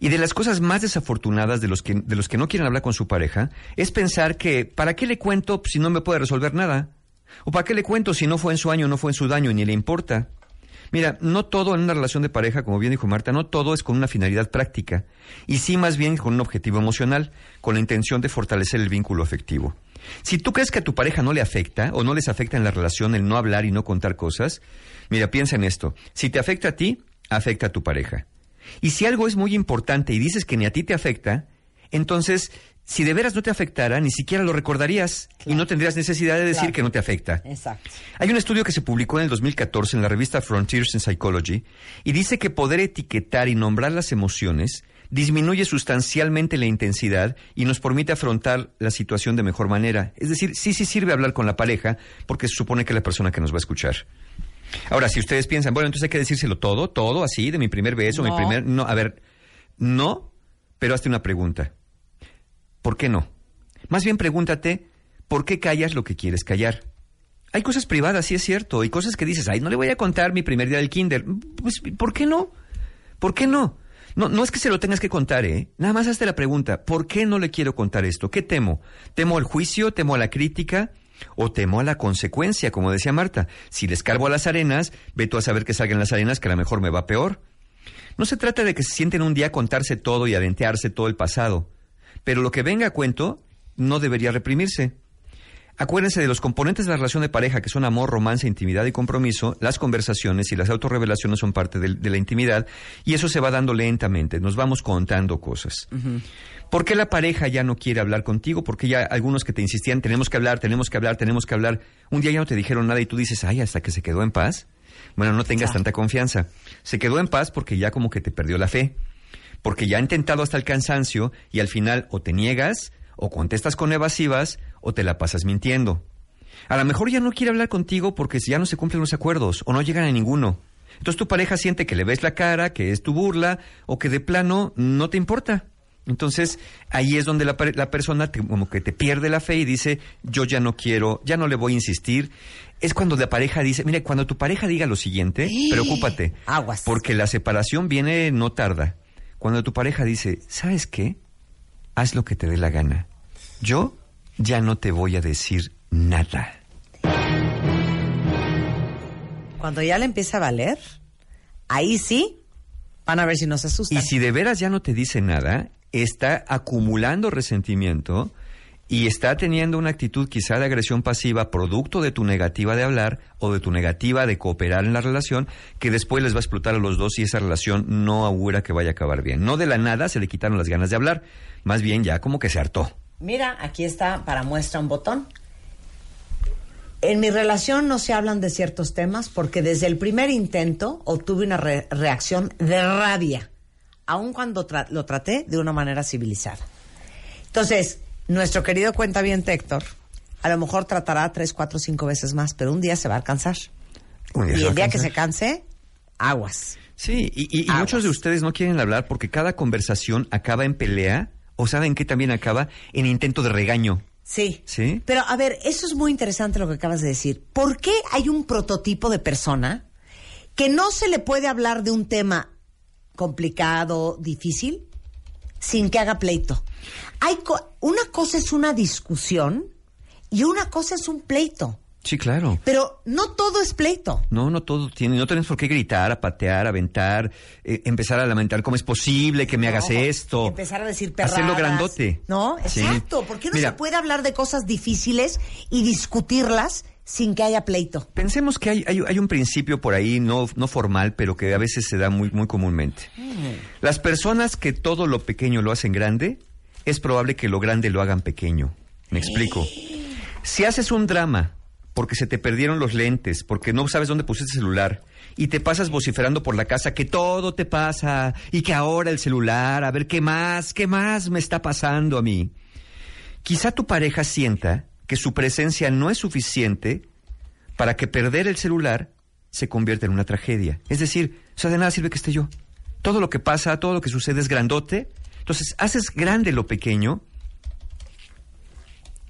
Y de las cosas más desafortunadas de los que, de los que no quieren hablar con su pareja es pensar que, ¿para qué le cuento si no me puede resolver nada? ¿O para qué le cuento si no fue en su año, no fue en su daño, ni le importa? Mira, no todo en una relación de pareja, como bien dijo Marta, no todo es con una finalidad práctica, y sí más bien con un objetivo emocional, con la intención de fortalecer el vínculo afectivo. Si tú crees que a tu pareja no le afecta o no les afecta en la relación el no hablar y no contar cosas, mira, piensa en esto. Si te afecta a ti, afecta a tu pareja. Y si algo es muy importante y dices que ni a ti te afecta, entonces, si de veras no te afectara, ni siquiera lo recordarías y no tendrías necesidad de decir Claro. que no te afecta. Exacto. Hay un estudio que se publicó en el 2014 en la revista Frontiers in Psychology y dice que poder etiquetar y nombrar las emociones disminuye sustancialmente la intensidad y nos permite afrontar la situación de mejor manera. Es decir, sí, sí sirve hablar con la pareja porque se supone que es la persona que nos va a escuchar. Ahora, si ustedes piensan, bueno, entonces hay que decírselo todo, todo así, de mi primer beso, mi No. primer... No, a ver, no, pero hazte una pregunta. ¿Por qué no? Más bien pregúntate, ¿por qué callas lo que quieres callar? Hay cosas privadas, sí es cierto, y cosas que dices, ay, no le voy a contar mi primer día del kinder. Pues, ¿por qué no? ¿Por qué no? No, no es que se lo tengas que contar, ¿eh? Nada más hazte la pregunta, ¿por qué no le quiero contar esto? ¿Qué temo? ¿Temo al juicio? ¿Temo a la crítica? ¿O temo a la consecuencia, como decía Marta? Si le escarbo a las arenas, ve tú a saber que salgan las arenas, que a lo mejor me va peor. No se trata de que se sienten un día a contarse todo y a ventearse todo el pasado. Pero lo que venga a cuento no debería reprimirse. Acuérdense de los componentes de la relación de pareja, que son amor, romance, intimidad y compromiso. Las conversaciones y las autorrevelaciones son parte de, de la intimidad y eso se va dando lentamente. Nos vamos contando cosas. ¿Por qué la pareja ya no quiere hablar contigo? Porque ya algunos que te insistían, tenemos que hablar, tenemos que hablar, tenemos que hablar. Un día ya no te dijeron nada y tú dices, ay, hasta que se quedó en paz. Bueno, no tengas tanta confianza. Se quedó en paz porque ya como que te perdió la fe. Porque ya ha intentado hasta el cansancio y al final o te niegas, o contestas con evasivas, o te la pasas mintiendo. A lo mejor ya no quiere hablar contigo porque ya no se cumplen los acuerdos o no llegan a ninguno. Entonces tu pareja siente que le ves la cara, que es tu burla o que de plano no te importa. Entonces ahí es donde la, persona te- como que te pierde la fe y dice, yo ya no quiero, ya no le voy a insistir. Es cuando la pareja dice, mire, cuando tu pareja diga lo siguiente, preocúpate. Aguas. Porque la separación viene no tarda. Cuando tu pareja dice, ¿sabes qué? Haz lo que te dé la gana. Yo ya no te voy a decir nada. Cuando ya le empieza a valer, ahí sí van a ver si no se asustan. Y si de veras ya no te dice nada, está acumulando resentimiento y está teniendo una actitud quizá de agresión pasiva producto de tu negativa de hablar o de tu negativa de cooperar en la relación que después les va a explotar a los dos y esa relación no augura que vaya a acabar bien. No de la nada se le quitaron las ganas de hablar, más bien ya como que se hartó. Mira, aquí está para muestra un botón. En mi relación no se hablan de ciertos temas porque desde el primer intento obtuve una re- reacción de rabia, aun cuando lo traté de una manera civilizada. Entonces, nuestro querido cuentaviente Héctor, a lo mejor tratará tres, cuatro, cinco veces más, pero un día se va a alcanzar. Un día y el día que se canse, aguas. Sí, y, y- y muchos de ustedes no quieren hablar porque cada conversación acaba en pelea o saben que también acaba en intento de regaño. Sí. ¿Sí? Pero a ver, eso es muy interesante lo que acabas de decir. ¿Por qué hay un prototipo de persona que no se le puede hablar de un tema complicado, difícil, sin que haga pleito? Hay co- una cosa es una discusión y una cosa es un pleito. Sí, claro. Pero no todo es pleito. No, no todo tiene, no tenemos por qué gritar, a patear, aventar, eh, empezar a lamentar cómo es posible que me hagas esto. Empezar a decir perradas. Hacerlo grandote. No, Sí. exacto. ¿Por qué no Mira. se puede hablar de cosas difíciles y discutirlas sin que haya pleito? Pensemos que hay, hay- hay un principio por ahí, no, no formal, pero que a veces se da muy, muy comúnmente. Las personas que todo lo pequeño lo hacen grande, es probable que lo grande lo hagan pequeño. Me explico. Si haces un drama porque se te perdieron los lentes, porque no sabes dónde pusiste el celular, y te pasas vociferando por la casa que todo te pasa, y que ahora el celular, a ver qué más, qué más me está pasando a mí. Quizá tu pareja sienta que su presencia no es suficiente para que perder el celular se convierta en una tragedia. Es decir, o sea, de nada sirve que esté yo. Todo lo que pasa, todo lo que sucede es grandote. Entonces, haces grande lo pequeño,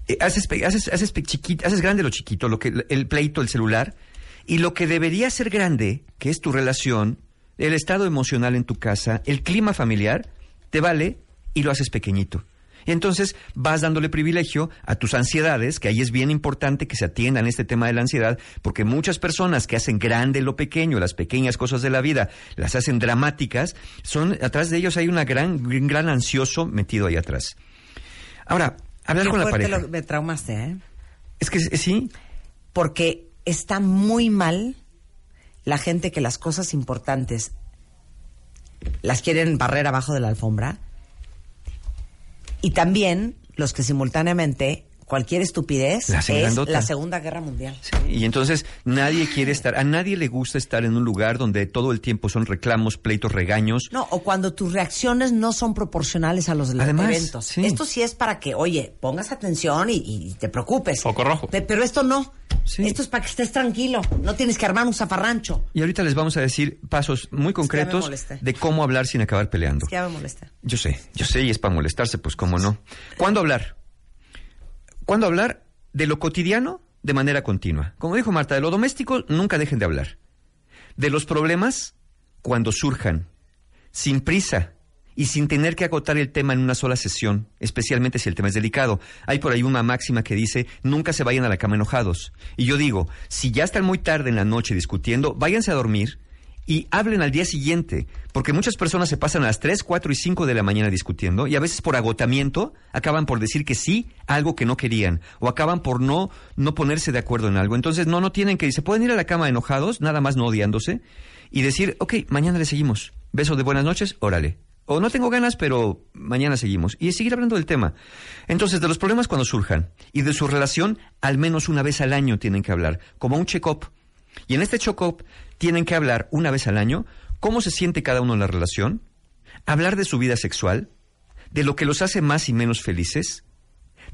eh, haces, haces, haces, chiquito, haces grande lo chiquito, lo que, el pleito, el celular, y lo que debería ser grande, que es tu relación, el estado emocional en tu casa, el clima familiar, te vale y lo haces pequeñito. Y entonces vas dándole privilegio a tus ansiedades, que ahí es bien importante que se atiendan este tema de la ansiedad, porque muchas personas que hacen grande lo pequeño, las pequeñas cosas de la vida, las hacen dramáticas, son atrás de ellos hay una gran, un gran ansioso metido ahí atrás. Ahora, hablar Qué con la pareja. lo- me traumaste, ¿eh? Es que eh, sí. Porque está muy mal la gente que las cosas importantes las quieren barrer abajo de la alfombra. Y también los que simultáneamente cualquier estupidez La es grandota. la Segunda Guerra Mundial. Y entonces nadie quiere estar, a nadie le gusta estar en un lugar donde todo el tiempo son reclamos, pleitos, regaños. No, o cuando tus reacciones no son proporcionales a los de los Además, eventos. sí. Esto sí es para que, oye, pongas atención y, y te preocupes. Foco rojo. Pe- Pero esto no. Esto es para que estés tranquilo. No tienes que armar un zafarrancho. Y ahorita les vamos a decir pasos muy concretos de cómo hablar sin acabar peleando. Es que ya me molesta. Yo sé, yo sé, y es para molestarse, pues cómo no. ¿Cuándo hablar? ¿Cuándo hablar? De lo cotidiano, de manera continua. Como dijo Marta, de lo doméstico, nunca dejen de hablar. De los problemas, cuando surjan, sin prisa y sin tener que agotar el tema en una sola sesión, especialmente si el tema es delicado. Hay por ahí una máxima que dice, nunca se vayan a la cama enojados. Y yo digo, si ya están muy tarde en la noche discutiendo, váyanse a dormir y hablen al día siguiente, porque muchas personas se pasan a las 3, 4 y 5 de la mañana discutiendo y a veces por agotamiento acaban por decir que sí a algo que no querían o acaban por no no ponerse de acuerdo en algo. Entonces no no tienen que se pueden ir a la cama enojados, nada más no odiándose y decir, ok, mañana le seguimos. Beso de buenas noches, órale. O no tengo ganas, pero mañana seguimos. Y seguir hablando del tema. Entonces, de los problemas cuando surjan y de su relación, al menos una vez al año tienen que hablar, como un check-up. Y en este check-up tienen que hablar una vez al año cómo se siente cada uno en la relación, hablar de su vida sexual, de lo que los hace más y menos felices,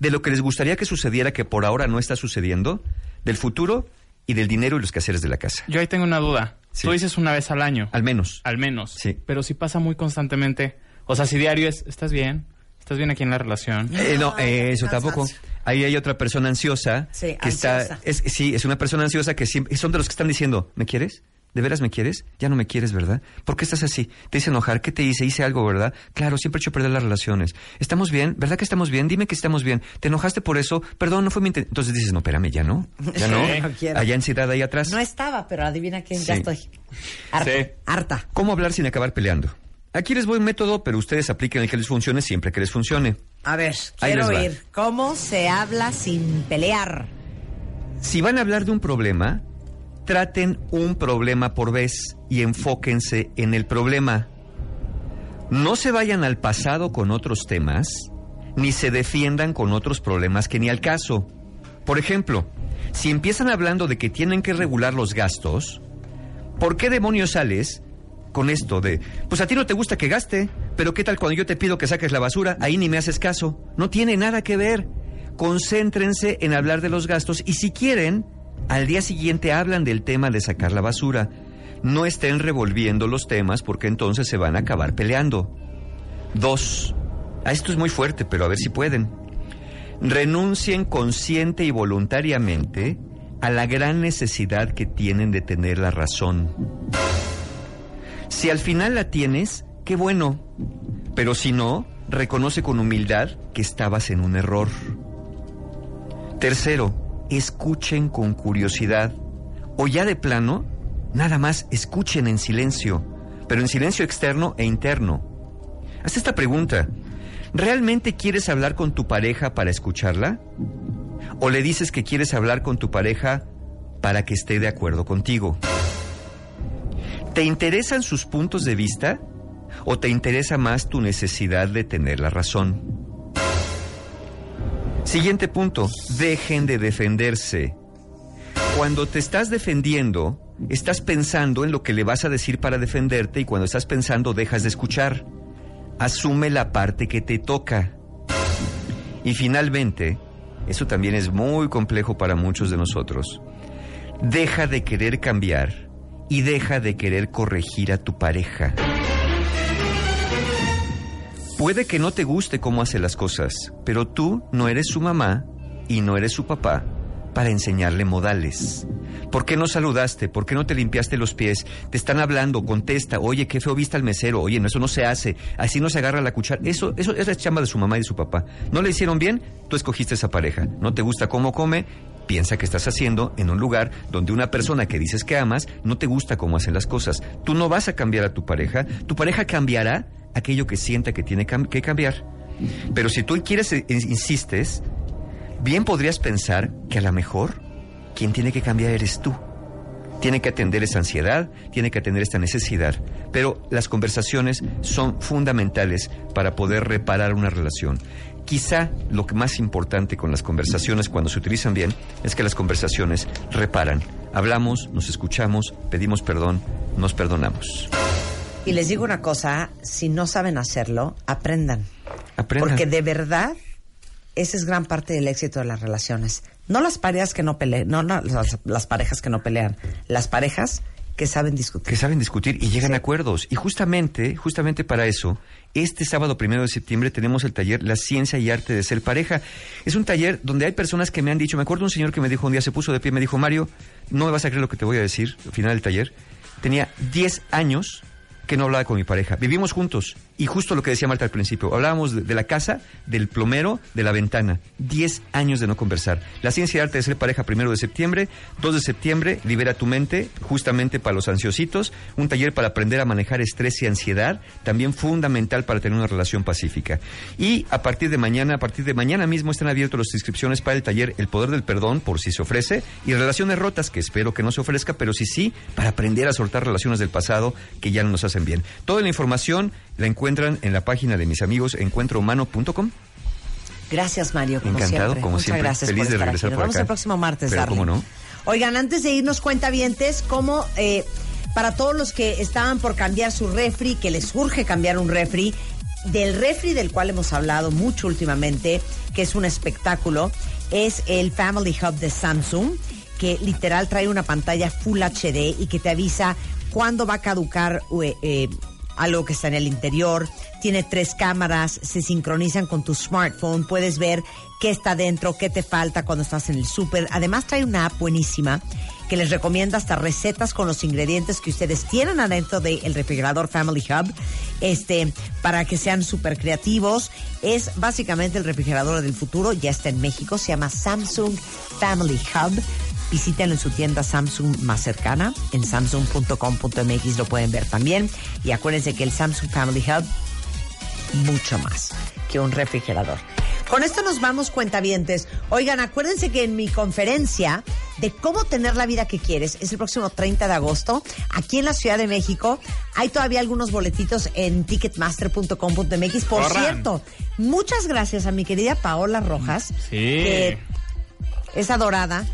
de lo que les gustaría que sucediera que por ahora no está sucediendo, del futuro y del dinero y los quehaceres de la casa. Yo ahí tengo una duda. Tú dices una vez al año. Al menos. Al menos. Sí. Pero si pasa muy constantemente. O sea, si diario es, ¿estás bien? ¿Estás bien aquí en la relación? Eh, no, eh, eso tampoco. Ahí hay otra persona ansiosa Sí, que ansiosa. está, es, sí, es una persona ansiosa que siempre, son de los que están diciendo, ¿me quieres? ¿De veras me quieres? Ya no me quieres, ¿verdad? ¿Por qué estás así? ¿Te hice enojar? ¿Qué te hice? ¿Hice algo, verdad? Claro, siempre he hecho perder las relaciones. ¿Estamos bien? ¿Verdad que estamos bien? Dime que estamos bien. ¿Te enojaste por eso? Perdón, no fue mi intención. Entonces dices, no, espérame, ya no. Ya no. Sí, no quiero. Allá ansiedad ahí atrás. No estaba, pero adivina quién, ya estoy. Harta. Sí. Harta. ¿Cómo hablar sin acabar peleando? Aquí les voy un método, pero ustedes apliquen el que les funcione siempre que les funcione. A ver, Ahí quiero oír. ¿Cómo se habla sin pelear? Si van a hablar de un problema, traten un problema por vez y enfóquense en el problema. No se vayan al pasado con otros temas, ni se defiendan con otros problemas que ni al caso. Por ejemplo, si empiezan hablando de que tienen que regular los gastos, ¿por qué demonios sales con esto de, pues a ti no te gusta que gaste, pero qué tal cuando yo te pido que saques la basura, ahí ni me haces caso? No tiene nada que ver. Concéntrense en hablar de los gastos y si quieren, al día siguiente hablan del tema de sacar la basura. No estén revolviendo los temas porque entonces se van a acabar peleando. Dos. Ah, esto es muy fuerte, pero a ver si pueden. Renuncien consciente y voluntariamente a la gran necesidad que tienen de tener la razón. Si al final la tienes, qué bueno. Pero si no, reconoce con humildad que estabas en un error. Tercero, escuchen con curiosidad o ya de plano, nada más escuchen en silencio, pero en silencio externo e interno. Haz esta pregunta. ¿Realmente quieres hablar con tu pareja para escucharla? ¿O le dices que quieres hablar con tu pareja para que esté de acuerdo contigo? ¿Te interesan sus puntos de vista o te interesa más tu necesidad de tener la razón? Siguiente punto, dejen de defenderse. Cuando te estás defendiendo, estás pensando en lo que le vas a decir para defenderte y cuando estás pensando dejas de escuchar. Asume la parte que te toca. Y finalmente, eso también es muy complejo para muchos de nosotros. Deja de querer cambiar y deja de querer corregir a tu pareja. Puede que no te guste cómo hace las cosas, pero tú no eres su mamá y no eres su papá para enseñarle modales. ¿Por qué no saludaste? ¿Por qué no te limpiaste los pies? Te están hablando, contesta, oye, qué feo viste al mesero, oye, no, eso no se hace, así no se agarra la cuchara. Eso, eso es la chamba de su mamá y de su papá. ¿No le hicieron bien? Tú escogiste esa pareja. ¿No te gusta cómo come? Piensa que estás haciendo en un lugar donde una persona que dices que amas no te gusta cómo hacen las cosas. Tú no vas a cambiar a tu pareja, tu pareja cambiará aquello que sienta que tiene que cambiar. Pero si tú quieres, e- insistes, bien podrías pensar que a lo mejor quien tiene que cambiar eres tú. Tiene que atender esa ansiedad, tiene que atender esta necesidad. Pero las conversaciones son fundamentales para poder reparar una relación. Quizá lo que más importante con las conversaciones cuando se utilizan bien es que las conversaciones reparan. Hablamos, nos escuchamos, pedimos perdón, nos perdonamos. Y les digo una cosa, si no saben hacerlo, aprendan. Aprendan. Porque de verdad, esa es gran parte del éxito de las relaciones. No las parejas que no pelean, no, no las, las parejas que no pelean, las parejas que saben discutir. que saben discutir y llegan a acuerdos. Y justamente, justamente para eso, este sábado primero de septiembre tenemos el taller La Ciencia y Arte de Ser Pareja. Es un taller donde hay personas que me han dicho, me acuerdo un señor que me dijo un día, se puso de pie, me dijo, Mario, no me vas a creer lo que te voy a decir al final del taller. Tenía 10 años que no hablaba con mi pareja. Vivimos juntos. Y justo lo que decía Marta al principio, hablábamos de, la casa, del plomero, de la ventana. Diez años de no conversar. La ciencia y arte de ser pareja, primero de septiembre. 2 de septiembre, libera tu mente, justamente para los ansiositos. Un taller para aprender a manejar estrés y ansiedad, también fundamental para tener una relación pacífica. Y a partir de mañana, a partir de mañana mismo están abiertas las inscripciones para el taller El Poder del Perdón, por si se ofrece, y Relaciones Rotas, que espero que no se ofrezca, pero sí sí, para aprender a soltar relaciones del pasado que ya no nos hacen bien. Toda la información la encuentran en la página de mis amigos encuentrohumano.com. Gracias, Mario, como Encantado, siempre. como Muchas siempre. gracias Feliz por de regresar aquí. Nos por vemos acá. el próximo martes, Pero cómo no. Oigan, antes de irnos, cuentavientes, como eh, para todos los que estaban por cambiar su refri, que les urge cambiar un refri, del refri del cual hemos hablado mucho últimamente, que es un espectáculo, es el Family Hub de Samsung, que literal trae una pantalla Full HD y que te avisa cuándo va a caducar eh, eh, algo que está en el interior. Tiene tres cámaras, se sincronizan con tu smartphone, puedes ver qué está dentro, qué te falta cuando estás en el súper. Además trae una app buenísima que les recomienda hasta recetas con los ingredientes que ustedes tienen adentro del refrigerador Family Hub, este, para que sean súper creativos. Es básicamente el refrigerador del futuro, ya está en México, se llama Samsung Family Hub. Visítenlo en su tienda Samsung más cercana, en samsung.com.mx lo pueden ver también. Y acuérdense que el Samsung Family Hub, mucho más que un refrigerador. Con esto nos vamos, cuentavientes. Oigan, acuérdense que en mi conferencia de cómo tener la vida que quieres es el próximo 30 de agosto, aquí en la Ciudad de México. Hay todavía algunos boletitos en ticketmaster.com.mx. Por Corran. cierto, muchas gracias a mi querida Paola Rojas, Sí. que es adorada.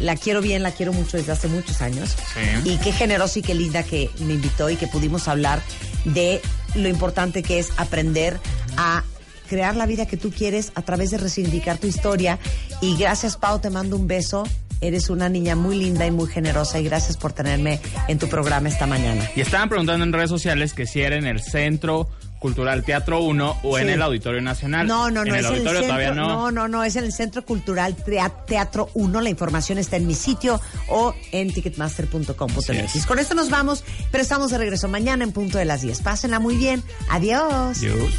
La quiero bien, la quiero mucho desde hace muchos años. Sí. Y qué generosa y qué linda que me invitó y que pudimos hablar de lo importante que es aprender a crear la vida que tú quieres a través de resignificar tu historia. Y gracias, Pau, te mando un beso. Eres una niña muy linda y muy generosa y gracias por tenerme en tu programa esta mañana. Y estaban preguntando en redes sociales que si era en el Centro Cultural Teatro 1 o en el Auditorio Nacional. No, no, no, En el es en el auditorio centro, todavía no. no, no, no, es en el Centro Cultural Teatro 1. La información está en mi sitio o en ticketmaster.com.mx. Es. Con esto nos vamos, pero estamos de regreso mañana en punto de las 10. Pásenla muy bien. Adiós. Adiós.